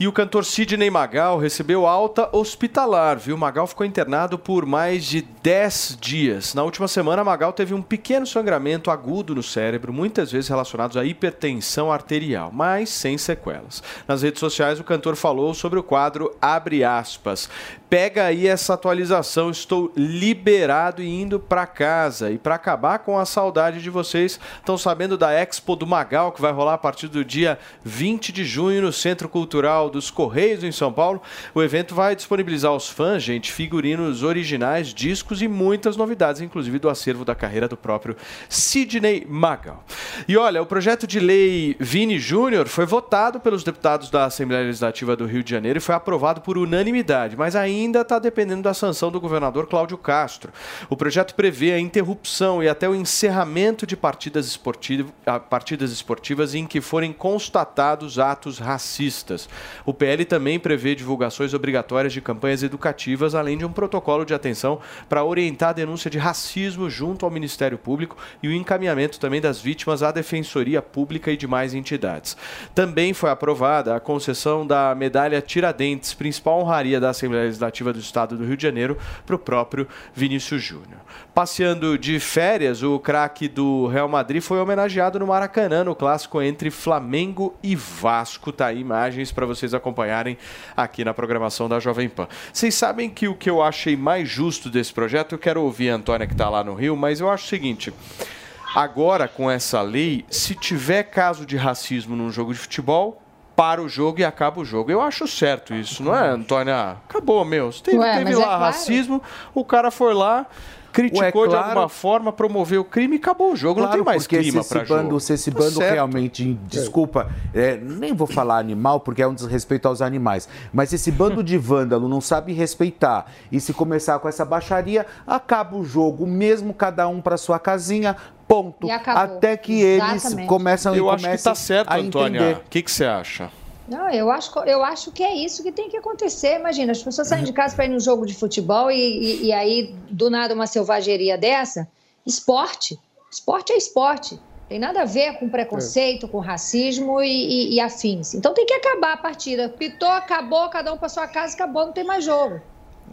E o cantor Sidney Magal recebeu alta hospitalar, viu? Magal ficou internado por mais de 10 dias. Na última semana, Magal teve um pequeno sangramento agudo no cérebro, muitas vezes relacionados à hipertensão arterial, mas sem sequelas. Nas redes sociais, o cantor falou sobre o quadro Abre aspas. Pega aí essa atualização, estou liberado e indo para casa. E para acabar com a saudade de vocês, estão sabendo da Expo do Magal, que vai rolar a partir do dia 20 de junho no Centro Cultural dos Correios, em São Paulo. O evento vai disponibilizar aos fãs, gente, figurinos originais, discos e muitas novidades, inclusive do acervo da carreira do próprio Sidney Magal. E olha, o projeto de lei Vini Júnior foi votado pelos deputados da Assembleia Legislativa do Rio de Janeiro e foi aprovado por unanimidade, mas ainda está dependendo da sanção do governador Cláudio Castro. O projeto prevê a interrupção e até o encerramento de partidas, esportiv ah, partidas esportivas em que forem constatados atos racistas. O PL também prevê divulgações obrigatórias de campanhas educativas, além de um protocolo de atenção para orientar a denúncia de racismo junto ao Ministério Público e o encaminhamento também das vítimas à Defensoria Pública e demais entidades. Também foi aprovada a concessão da medalha Tiradentes, principal honraria da Assembleia Legislativa do Estado do Rio de Janeiro, para o próprio Vinícius Júnior. Passeando de férias, o craque do Real Madrid foi homenageado no Maracanã, no clássico entre Flamengo e Vasco. Tá aí imagens para vocês acompanharem aqui na programação da Jovem Pan. Vocês sabem que o que eu achei mais justo desse projeto, eu quero ouvir a Antônia que está lá no Rio, mas eu acho o seguinte. Agora, com essa lei, se tiver caso de racismo num jogo de futebol, para o jogo e acaba o jogo. Eu acho certo isso, não é, Antônia? Acabou, meu. Teve, Ué, teve mas lá é claro. racismo, o cara foi lá, criticou Ué, de claro. alguma forma, promoveu o crime e acabou o jogo. não tem mais porque clima para esse bando, jogo. se esse Tá bando certo. realmente, desculpa, é, nem vou falar animal porque é um desrespeito aos animais, mas se esse bando de vândalo não sabe respeitar e se começar com essa baixaria, acaba o jogo, mesmo cada um para sua casinha, ponto. E acabou. Até que eles Exatamente. começam Eu e acho que comecem tá certo, a Antônia. entender. O que, que você acha? Não, eu acho, eu acho que é isso que tem que acontecer. Imagina, as pessoas saem de casa para ir num jogo de futebol e, e, e aí, do nada, uma selvageria dessa. Esporte. Esporte é esporte. Tem nada a ver com preconceito, com racismo e, e- e afins. Então tem que acabar a partida. Pitou, acabou, cada um para sua casa, acabou, não tem mais jogo.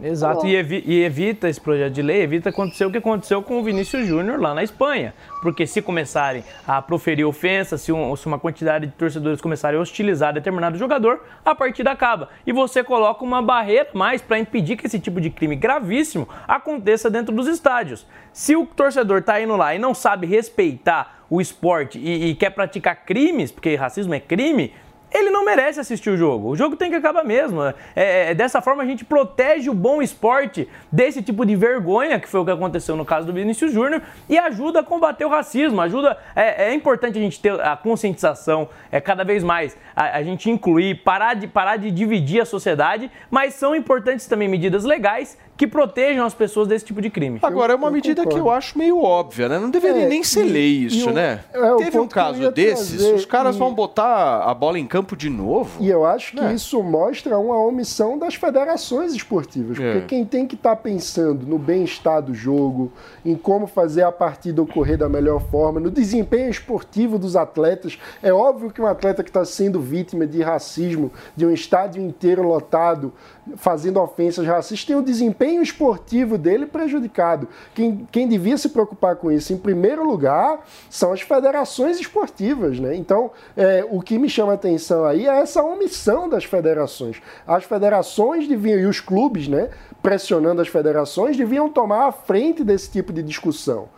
Exato, Tá e, evi- e evita esse projeto de lei, evita acontecer o que aconteceu com o Vinícius Júnior lá na Espanha. Porque se começarem a proferir ofensas, se, um- se uma quantidade de torcedores começarem a hostilizar determinado jogador, a partida acaba. E você coloca uma barreira mais para impedir que esse tipo de crime gravíssimo aconteça dentro dos estádios. Se o torcedor tá indo lá e não sabe respeitar o esporte e, e quer praticar crimes, porque racismo é crime, ele não merece assistir o jogo. O jogo tem que acabar mesmo. É, é, dessa forma a gente protege o bom esporte desse tipo de vergonha, que foi o que aconteceu no caso do Vinícius Júnior, e ajuda a combater o racismo. Ajuda. É, é importante a gente ter a conscientização, é cada vez mais a, a gente incluir, parar de, parar de dividir a sociedade, mas são importantes também medidas legais que protejam as pessoas desse tipo de crime. Agora, é uma medida que eu acho meio óbvia, né? Não deveria É, nem ser e- lei isso, o- né? é, Teve um eu caso desses, trazer, os caras e- vão botar a bola em campo de novo. E eu acho que É. isso mostra uma omissão das federações esportivas. Porque É. quem tem que estar pensando no bem-estar do jogo, em como fazer a partida ocorrer da melhor forma, no desempenho esportivo dos atletas. É óbvio que um atleta que está sendo vítima de racismo, de um estádio inteiro lotado, fazendo ofensas racistas, tem o desempenho esportivo dele prejudicado. Quem, quem devia se preocupar com isso, em primeiro lugar, são as federações esportivas. Né? Então, é, o que me chama a atenção aí é essa omissão das federações. As federações deviam, e os clubes, né, pressionando as federações, deviam tomar a frente desse tipo de discussão.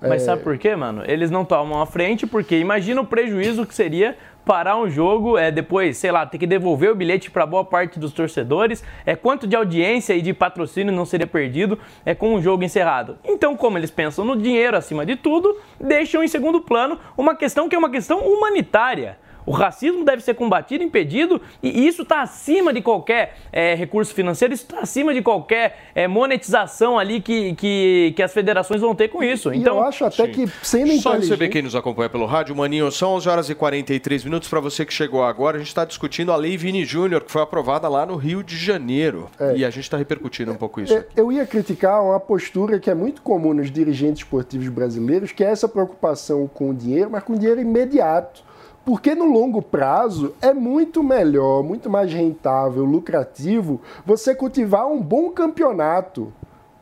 Mas É, sabe por quê, mano? Eles não tomam a frente porque imagina o prejuízo que seria parar um jogo, é depois, sei lá, ter que devolver o bilhete para boa parte dos torcedores, é quanto de audiência e de patrocínio não seria perdido é com o jogo encerrado. Então, como eles pensam no dinheiro acima de tudo, deixam em segundo plano uma questão que é uma questão humanitária. O racismo deve ser combatido, impedido, e isso está acima de qualquer é, recurso financeiro, isso está acima de qualquer é, monetização ali que, que, que, as federações vão ter com isso. E então, eu acho até Sim. que sendo Só receber quem nos acompanha pelo rádio, Maninho, são 11 horas e 43 minutos. Para você que chegou agora, a gente está discutindo a Lei Vini Júnior, que foi aprovada lá no Rio de Janeiro. E a gente está repercutindo um pouco isso. É, Eu ia criticar uma postura que é muito comum nos dirigentes esportivos brasileiros, que é essa preocupação com o dinheiro, mas com o dinheiro imediato. Porque no longo prazo é muito melhor, muito mais rentável, lucrativo você cultivar um bom campeonato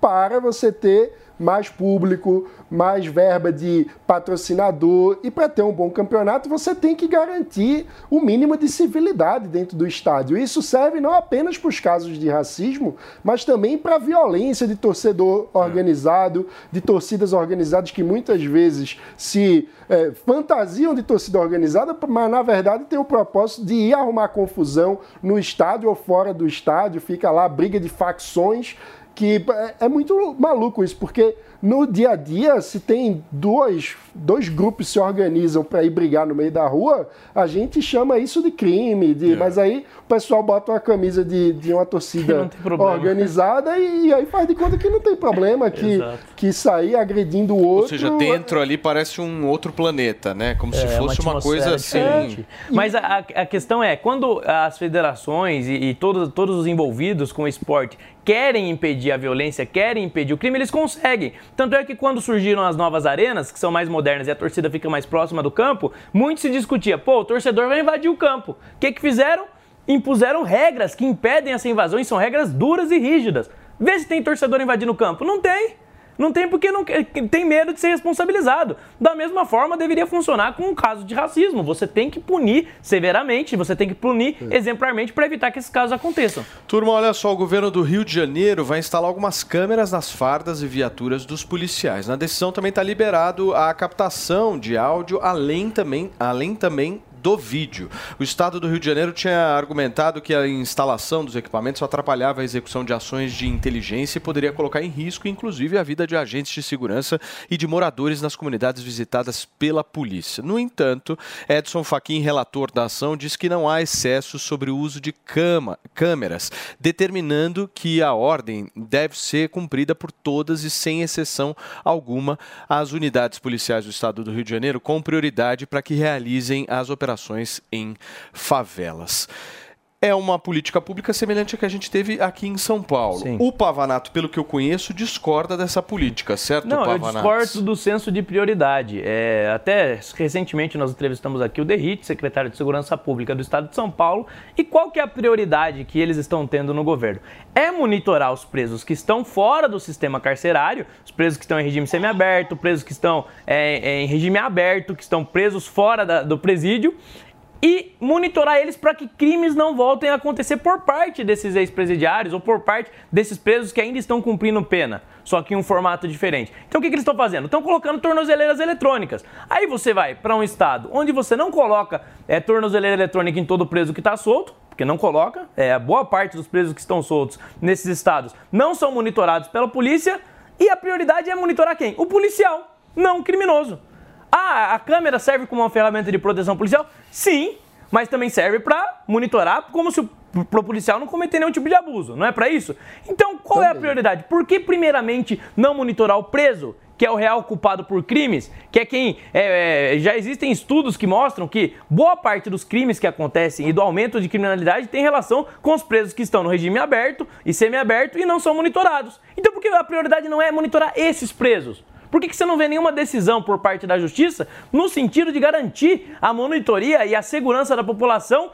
para você ter mais público, mais verba de patrocinador. E para ter um bom campeonato, você tem que garantir o mínimo de civilidade dentro do estádio. Isso serve não apenas para os casos de racismo, mas também para a violência de torcedor organizado, de torcidas organizadas que muitas vezes se é, fantasiam de torcida organizada, mas na verdade tem o propósito de ir arrumar confusão no estádio ou fora do estádio, fica lá briga de facções que é- é muito maluco isso, porque no dia a dia, se tem dois, dois grupos se organizam para ir brigar no meio da rua, a gente chama isso de crime, de, mas aí o pessoal bota uma camisa de, de uma torcida organizada e, e aí faz de conta que não tem problema, que, que sair agredindo o outro. Ou seja, dentro ali parece um outro planeta, né? Como se É, fosse uma, coisa assim. diferente. Mas a, a- a questão é, quando as federações e, e todos, todos os envolvidos com o esporte querem impedir a violência, querem impedir o crime, eles conseguem. Tanto é que quando surgiram as novas arenas, que são mais modernas e a torcida fica mais próxima do campo, muito se discutia, pô, o torcedor vai invadir o campo. O que, que fizeram? Impuseram regras que impedem essa invasão e são regras duras e rígidas. Vê se tem torcedor invadindo o campo. Não tem. Não tem porque não quer- tem medo de ser responsabilizado. Da mesma forma, deveria funcionar com um caso de racismo. Você tem que punir severamente, você tem que punir exemplarmente para evitar que esses casos aconteçam. Turma, olha só, o governo do Rio de Janeiro vai instalar algumas câmeras nas fardas e viaturas dos policiais. Na decisão também está liberado a captação de áudio, além também, além também do vídeo. O Estado do Rio de Janeiro tinha argumentado que a instalação dos equipamentos atrapalhava a execução de ações de inteligência e poderia colocar em risco, inclusive, a vida de agentes de segurança e de moradores nas comunidades visitadas pela polícia. No entanto, Edson Fachin, relator da ação, diz que não há excesso sobre o uso de cama- câmeras, determinando que a ordem deve ser cumprida por todas e sem exceção alguma as unidades policiais do Estado do Rio de Janeiro com prioridade para que realizem as operações em favelas. É uma política pública semelhante à que a gente teve aqui em São Paulo. O Pavanato, pelo que eu conheço, discorda dessa política, certo, Não, eu Pavanato? discordo do senso de prioridade. É, até recentemente nós entrevistamos aqui o Derrite, secretário de Segurança Pública do Estado de São Paulo. E qual que é a prioridade que eles estão tendo no governo? É monitorar os presos que estão fora do sistema carcerário, os presos que estão em regime semiaberto, presos que estão é, é, em regime aberto, que estão presos fora da- do presídio e monitorar eles para que crimes não voltem a acontecer por parte desses ex-presidiários ou por parte desses presos que ainda estão cumprindo pena, só que em um formato diferente. Então o que, que eles estão fazendo? Estão colocando tornozeleiras eletrônicas. Aí você vai para um estado onde você não coloca é, tornozeleira eletrônica em todo preso que está solto, porque não coloca, é, boa parte dos presos que estão soltos nesses estados não são monitorados pela polícia e a prioridade é monitorar quem? O policial, não o criminoso. Ah, a câmera serve como uma ferramenta de proteção policial? Sim, mas também serve para monitorar como se o policial não cometer nenhum tipo de abuso, não é para isso? Então, qual é a prioridade? Por que primeiramente não monitorar o preso, que é o real culpado por crimes, que é quem é, é, já existem estudos que mostram que boa parte dos crimes que acontecem e do aumento de criminalidade tem relação com os presos que estão no regime aberto e semiaberto e não são monitorados. Então, por que a prioridade não é monitorar esses presos? Por que, que você não vê nenhuma decisão por parte da justiça no sentido de garantir a monitoria e a segurança da população,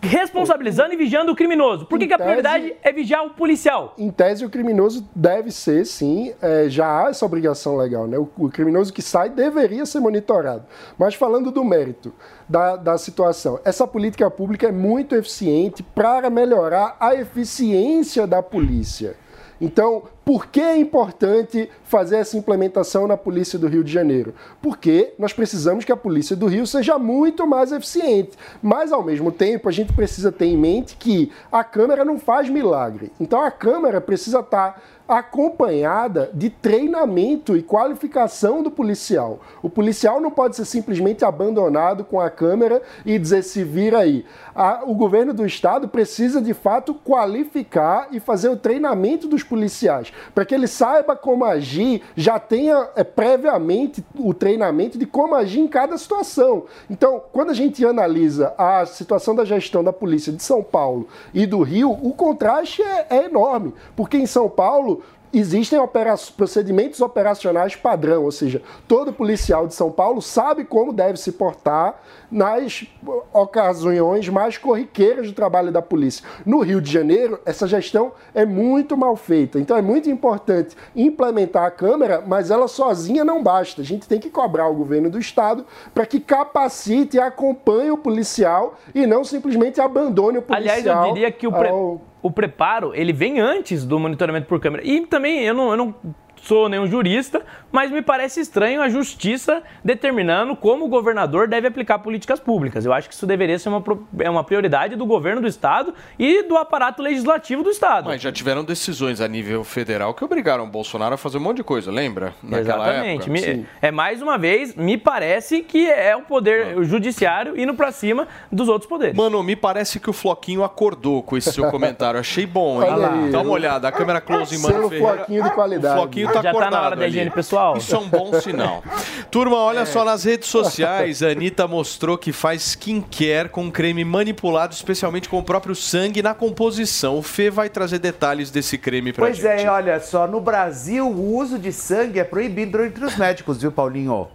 responsabilizando e vigiando o criminoso? Por que, que a prioridade é vigiar o policial? Em tese, o criminoso deve ser, sim, é, já há essa obrigação legal, né? O, o criminoso que sai deveria ser monitorado. Mas falando do mérito da, da situação, essa política pública é muito eficiente para melhorar a eficiência da polícia. Então, Por que é importante fazer essa implementação na Polícia do Rio de Janeiro? Porque nós precisamos que a Polícia do Rio seja muito mais eficiente. Mas, ao mesmo tempo, a gente precisa ter em mente que a Câmara não faz milagre. Então, a Câmara precisa estar acompanhada de treinamento e qualificação do policial. O policial não pode ser simplesmente abandonado com a câmera e dizer se vira aí. A- o governo do estado precisa de fato qualificar e fazer o treinamento dos policiais para que ele saiba como agir, já tenha é, previamente o treinamento de como agir em cada situação. Então, quando a gente analisa a situação da gestão da polícia de São Paulo e do Rio, o contraste é, é enorme, porque em São Paulo existem opera- procedimentos operacionais padrão, ou seja, todo policial de São Paulo sabe como deve se portar nas ocasiões mais corriqueiras do trabalho da polícia. No Rio de Janeiro, essa gestão é muito mal feita. Então é muito importante implementar a Câmara, mas ela sozinha não basta. A gente tem que cobrar o governo do Estado para que capacite e acompanhe o policial e não simplesmente abandone o policial. Aliás, eu diria que o, pre- ao- o preparo, ele vem antes do monitoramento por câmera. E também, eu não, eu não sou nenhum jurista, mas me parece estranho a justiça determinando como o governador deve aplicar políticas públicas. Eu acho que isso deveria ser uma, é uma prioridade do governo do Estado e do aparato legislativo do Estado. Mas já tiveram decisões a nível federal que obrigaram o Bolsonaro a fazer um monte de coisa, lembra? Naquela Exatamente. época. Me- é mais uma vez, me parece que é o poder o judiciário indo pra cima dos outros poderes. Mano, me parece que o Floquinho acordou com esse seu comentário. Achei bom, hein? Dá uma olhada. A câmera close em Mano Ferreira. Floquinho de qualidade. O Floquinho tá Já tá na acordado hora da higiene pessoal? Isso é um bom sinal. Turma, olha só, nas redes sociais, a Anitta mostrou que faz skincare com creme manipulado especialmente com o próprio sangue na composição. O Fê vai trazer detalhes desse creme pra Pois gente. é, olha só, no Brasil o uso de sangue é proibido entre os médicos, viu, Paulinho?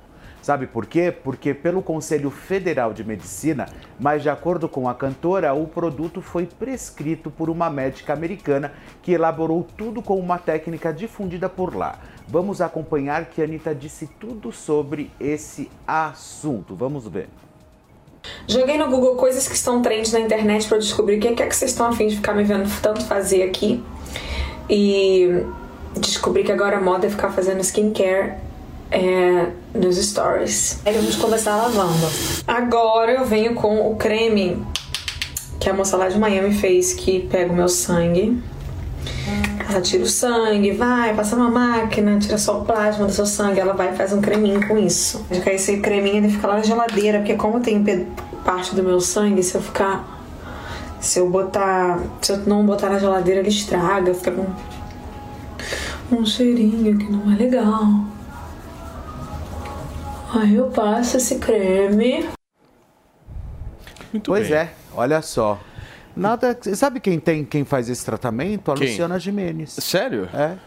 Sabe por quê? Porque pelo Conselho Federal de Medicina, mas de acordo com a cantora, o produto foi prescrito por uma médica americana que elaborou tudo com uma técnica difundida por lá. Vamos acompanhar que a Anitta disse tudo sobre esse assunto. Vamos ver. Joguei no Google coisas que estão trends na internet para descobrir o que é que vocês estão afim de ficar me vendo tanto fazer aqui. E descobri que agora a moda é ficar fazendo skincare é, nos stories. Aí vamos começar a lavanda. Agora eu venho com o creme que a moça lá de Miami fez, que pega o meu sangue. Ela tira o sangue, vai, passa uma máquina, tira só o plasma do seu sangue, ela vai e faz um creminho com isso. Aí esse creminho ele fica lá na geladeira, porque como tem parte do meu sangue, se eu ficar. Se eu botar. Se eu não botar na geladeira, ele estraga, fica com um cheirinho que não é legal. Aí eu passo esse creme. pois bem. é, olha só. Nada. Sabe quem tem quem faz esse tratamento? A Quem? Luciana Gimenez. Sério? É.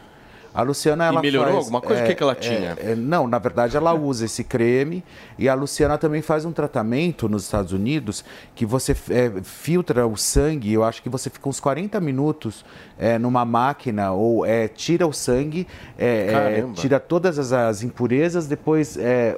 A Luciana E ela melhorou faz, alguma coisa? O que que ela tinha? é, não, na verdade ela usa esse creme e a Luciana também faz um tratamento nos Estados Unidos que você é, filtra o sangue. Eu acho que você fica uns 40 minutos é, numa máquina ou é, tira o sangue, é, é, tira todas as, as impurezas, depois é,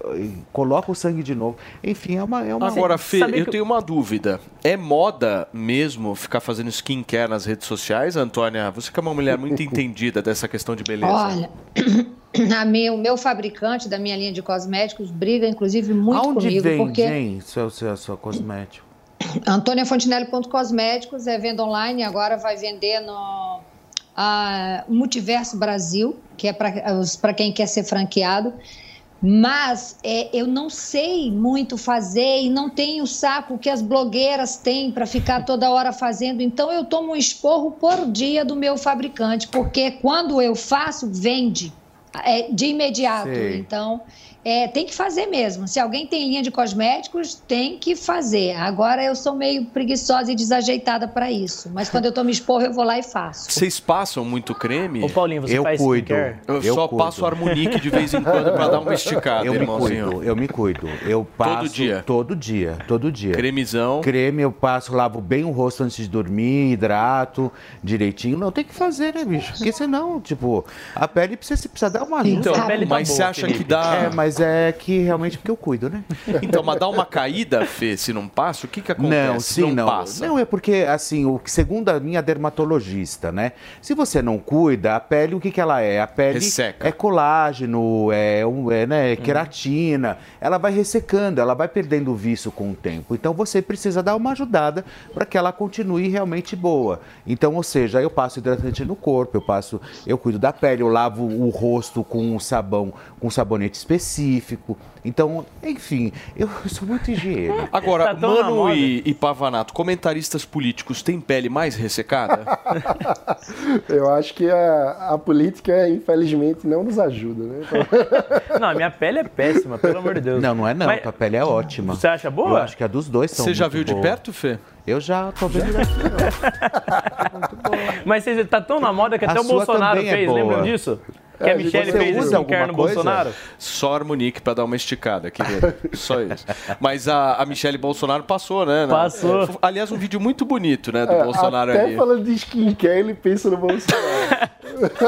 coloca o sangue de novo. Enfim, é uma. É uma Agora, Fê, eu que- tenho uma dúvida. É moda mesmo ficar fazendo skincare nas redes sociais, Antônia? Você que é uma mulher muito entendida dessa questão de beleza. Olha, a meu, o meu fabricante da minha linha de cosméticos briga, inclusive, muito Aonde comigo, vende, porque hein, seu, seu, seu cosmético? AntoniaFontinelli.cosméticos é venda online, agora vai vender no ah, Multiverso Brasil, que é para quem quer ser franqueado. Mas é, eu não sei muito fazer e não tenho o saco que as blogueiras têm para ficar toda hora fazendo. Então eu tomo um esporro por dia do meu fabricante, porque quando eu faço, vende é, de imediato. Sei. Então é, tem que fazer mesmo. Se alguém tem linha de cosméticos, tem que fazer. Agora eu sou meio preguiçosa e desajeitada para isso. Mas quando eu tomo esporro, eu vou lá e faço. Vocês passam muito creme? Ô, Paulinho, você Eu faz cuido. skincare? Eu, Eu só cuido. passo Harmonique de vez em quando pra dar uma esticada, Eu me irmãozinho. cuido, eu me cuido. Eu passo dia? Todo dia, todo dia. Cremizão. Creme eu passo, lavo bem o rosto antes de dormir, hidrato direitinho. Não, tem que fazer, né, bicho? Porque senão, tipo, a pele precisa, precisa dar uma ajuda. Então, A pele tá mas boa, você acha que Felipe. dá. É, mas Mas é que realmente porque eu cuido, né? Então, mas dá uma caída, Fê, se não passa, o que, que acontece? Não, se sim, não, não. passa. Não, é porque, assim, o, segundo a minha dermatologista, né? Se você não cuida, a pele, o que, que ela é? A pele Resseca. é colágeno, é, um, é né, queratina. Ela vai ressecando, ela vai perdendo o vício com o tempo. Então, você precisa dar uma ajudada para que ela continue realmente boa. Então, ou seja, eu passo hidratante no corpo, eu passo, eu cuido da pele, eu lavo o rosto com um sabão, com um sabonete específico. Então, enfim, eu sou muito higiênico. Agora, Tá Mano e, e Pavanato, comentaristas políticos têm pele mais ressecada? Eu acho que a, a política, infelizmente, não nos ajuda, né? Então- Não, a minha pele é péssima, pelo amor de Deus. Não, não é não. Mas- Tua pele é ótima. Você acha boa? Eu acho que a dos dois são Você já viu de boa. perto, Fê? Eu já tô vendo daqui. Mas você tá tão na moda que A até o Bolsonaro é fez, lembram disso? Que É, a Michelle fez usa skincare no alguma coisa? Bolsonaro? Só Harmonique pra dar uma esticada, querido. Só isso. Mas a, a Michelle Bolsonaro passou, né? Passou. É, aliás, um vídeo muito bonito, né? Do É, Bolsonaro até ali. falando de skincare, ele pensa no Bolsonaro.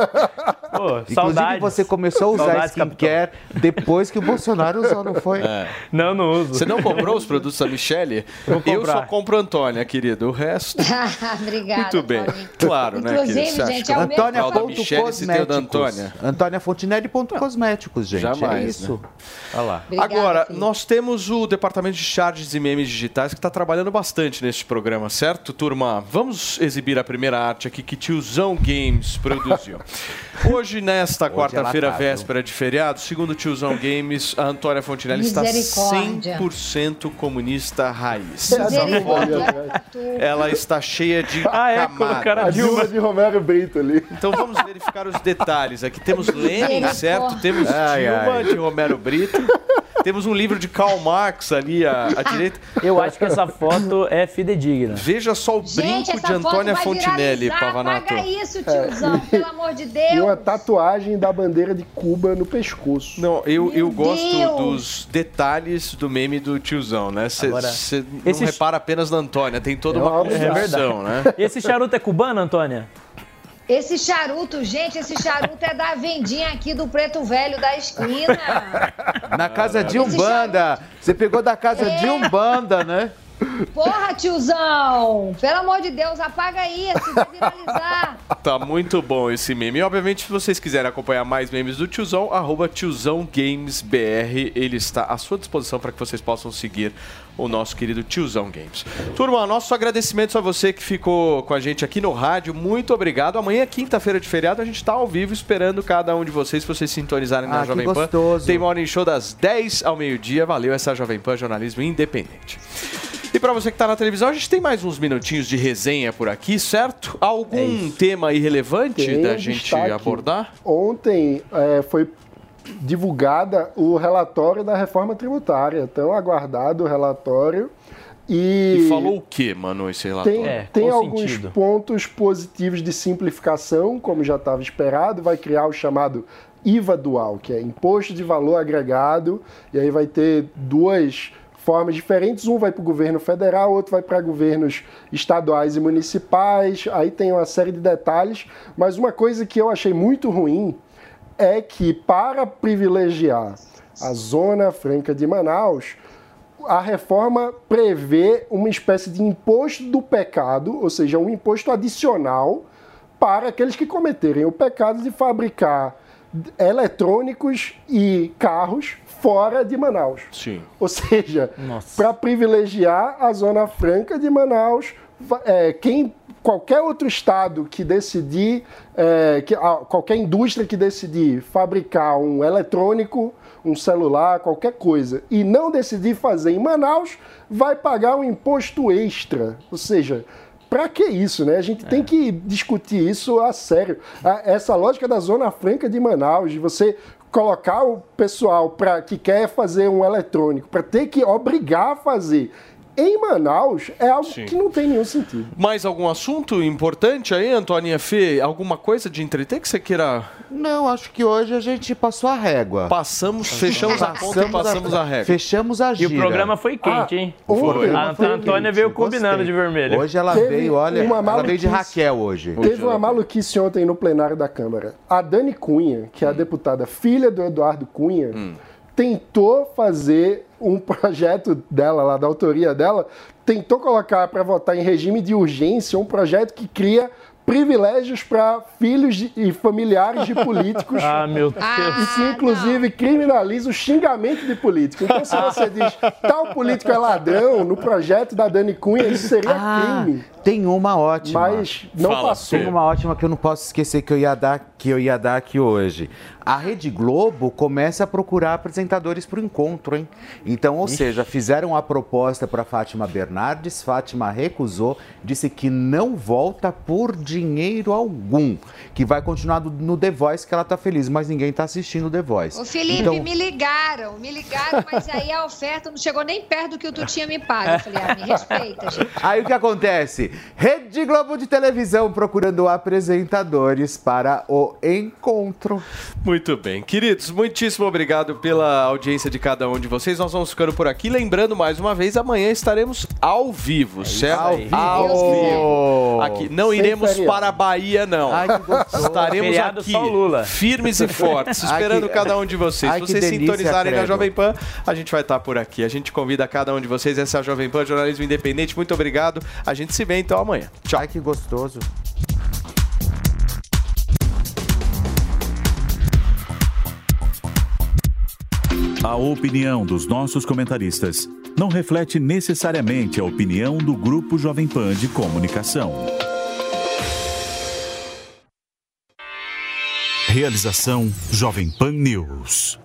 Pô, Inclusive, saudades. você começou a usar Saudades, skincare depois que o Bolsonaro usou, não foi? É. Não, não uso. Você não comprou os produtos da Michelle? Eu só compro Antônia, querido. O resto. Obrigada. Muito bem. Paulinho. Claro, né, Inclusive, querido? Você acha gente, que é o mesmo- o da Antônia Tem. Antônia? Fontinelli ponto cosméticos, gente. Jamais, é isso. né? Olha lá. Obrigada, Agora, filho. nós temos o departamento de charges e memes digitais que está trabalhando bastante neste programa, certo, turma? Vamos exibir a primeira arte aqui que Tiozão Games produziu. Hoje, nesta Hoje quarta-feira, viu? véspera de feriado, segundo o Tiozão Games, a Antônia Fontinelli está Misericórdia. 100% comunista raiz. Misericórdia. Ela está cheia de Ah, é? camadas. Dilma de Romero Brito ali. Então vamos verificar os detalhes aqui. Temos Lenin, certo? Temos Ai, Dilma ai. de Romero Brito. Temos um livro de Karl Marx ali à, à direita. Eu acho que essa foto é fidedigna. Veja só o Gente, brinco de Antônia Fontinelli. Pavanato. Apaga isso, tiozão, pelo amor de E Deus. uma tatuagem da bandeira de Cuba no pescoço. Não, eu, eu gosto Deus. dos detalhes do meme do tiozão, né? Você não esse- repara apenas na Antônia, tem toda É uma. É construção, né? Esse charuto é cubano, Antônia? Esse charuto, gente, esse charuto é da vendinha aqui do Preto Velho da esquina. Na casa de Umbanda. Você pegou da casa de É. Umbanda, né? Porra, tiozão! Pelo amor de Deus, apaga isso, vai viralizar. Tá muito bom esse meme. E, obviamente, se vocês quiserem acompanhar mais memes do Tiozão, arroba Tiozão Games BR. Ele está à sua disposição para que vocês possam seguir o nosso querido Tiozão Games. Turma, nossos agradecimentos a você que ficou com a gente aqui no rádio. Muito obrigado. Amanhã, quinta-feira de feriado, a gente está ao vivo esperando cada um de vocês, se vocês sintonizarem na Ah, que Jovem Pan. gostoso. Tem Morning Show das 10 ao meio-dia. Valeu essa Jovem Pan Jornalismo Independente. E para você que está na televisão, a gente tem mais uns minutinhos de resenha por aqui, certo? Algum tema irrelevante Tem da gente destaque. abordar? Ontem é, foi divulgada o relatório da reforma tributária. Tão aguardado o relatório. E, E falou o que, mano, esse relatório? Tem, É, tem alguns sentido? pontos positivos de simplificação, como já estava esperado, vai criar o chamado IVA dual, que é Imposto de Valor Agregado, e aí vai ter duas formas diferentes, um vai para o governo federal, outro vai para governos estaduais e municipais, aí tem uma série de detalhes, mas uma coisa que eu achei muito ruim é que para privilegiar a Zona Franca de Manaus, a reforma prevê uma espécie de imposto do pecado, ou seja, um imposto adicional para aqueles que cometerem o pecado de fabricar eletrônicos e carros fora de Manaus. Sim. Ou seja, para privilegiar a Zona Franca de Manaus, é, quem qualquer outro estado que decidir, é, que, ah, qualquer indústria que decidir fabricar um eletrônico, um celular, qualquer coisa, e não decidir fazer em Manaus, vai pagar um imposto extra. Ou seja, para que isso, né? A gente tem que discutir isso a sério. Essa lógica da Zona Franca de Manaus, de você colocar o pessoal pra, que quer fazer um eletrônico para ter que obrigar a fazer em Manaus é algo Sim. que não tem nenhum sentido. Mais algum assunto importante aí, Antoninha Fê? Alguma coisa de entreter que você queira? Não, acho que hoje a gente passou a régua. Passamos, fechamos a conta e passamos a regra. Fechamos a E gira. o programa foi quente, Ah, hein? ontem A, a foi Antônia quente, veio combinando Gostei. de vermelho. Hoje ela Teve veio, olha, uma ela veio de. Raquel hoje. Teve uma maluquice ontem no plenário da Câmara. A Dani Cunha, que é a deputada filha do Eduardo Cunha, tentou fazer um projeto dela, lá da autoria dela, tentou colocar para votar em regime de urgência um projeto que cria privilégios para filhos de- e familiares de políticos. Ah, meu Deus. E que, inclusive, criminaliza o xingamento de político. Então, se você diz tal político é ladrão, no projeto da Dani Cunha, isso seria Ah, crime. Tem uma ótima. Mas não Fala, passou. Tem uma ótima que eu não posso esquecer que eu ia dar, que eu ia dar aqui hoje. A Rede Globo começa a procurar apresentadores para o encontro, hein? Então, ou seja, fizeram a proposta para Fátima Bernardes, Fátima recusou, disse que não volta por dinheiro algum, que vai continuar no- The Voice, que ela tá feliz, mas ninguém tá assistindo o The Voice. Ô, Felipe, Então- me ligaram, me ligaram, mas aí a oferta não chegou nem perto do que tu tinha me pago. Eu falei, ah, me respeita, gente. Aí o que acontece? Rede Globo de televisão procurando apresentadores para o encontro. Muito bem. Queridos, muitíssimo obrigado pela audiência de cada um de vocês. Nós vamos ficando por aqui. Lembrando mais uma vez, amanhã estaremos ao vivo, certo? Ao vivo. Ao vivo. Aqui. Não Sem iremos feriado. para a Bahia, não. Ai. Estaremos Feriado aqui, firmes e fortes, Ai, esperando que- cada um de vocês. Ai, Se vocês delícia, sintonizarem na credo. Jovem Pan, a gente vai estar por aqui. A gente convida cada um de vocês. Essa é a Jovem Pan, jornalismo independente. Muito obrigado. A gente se vê então amanhã. Tchau. Ai, que gostoso. A opinião dos nossos comentaristas não reflete necessariamente a opinião do Grupo Jovem Pan de Comunicação. Realização Jovem Pan News.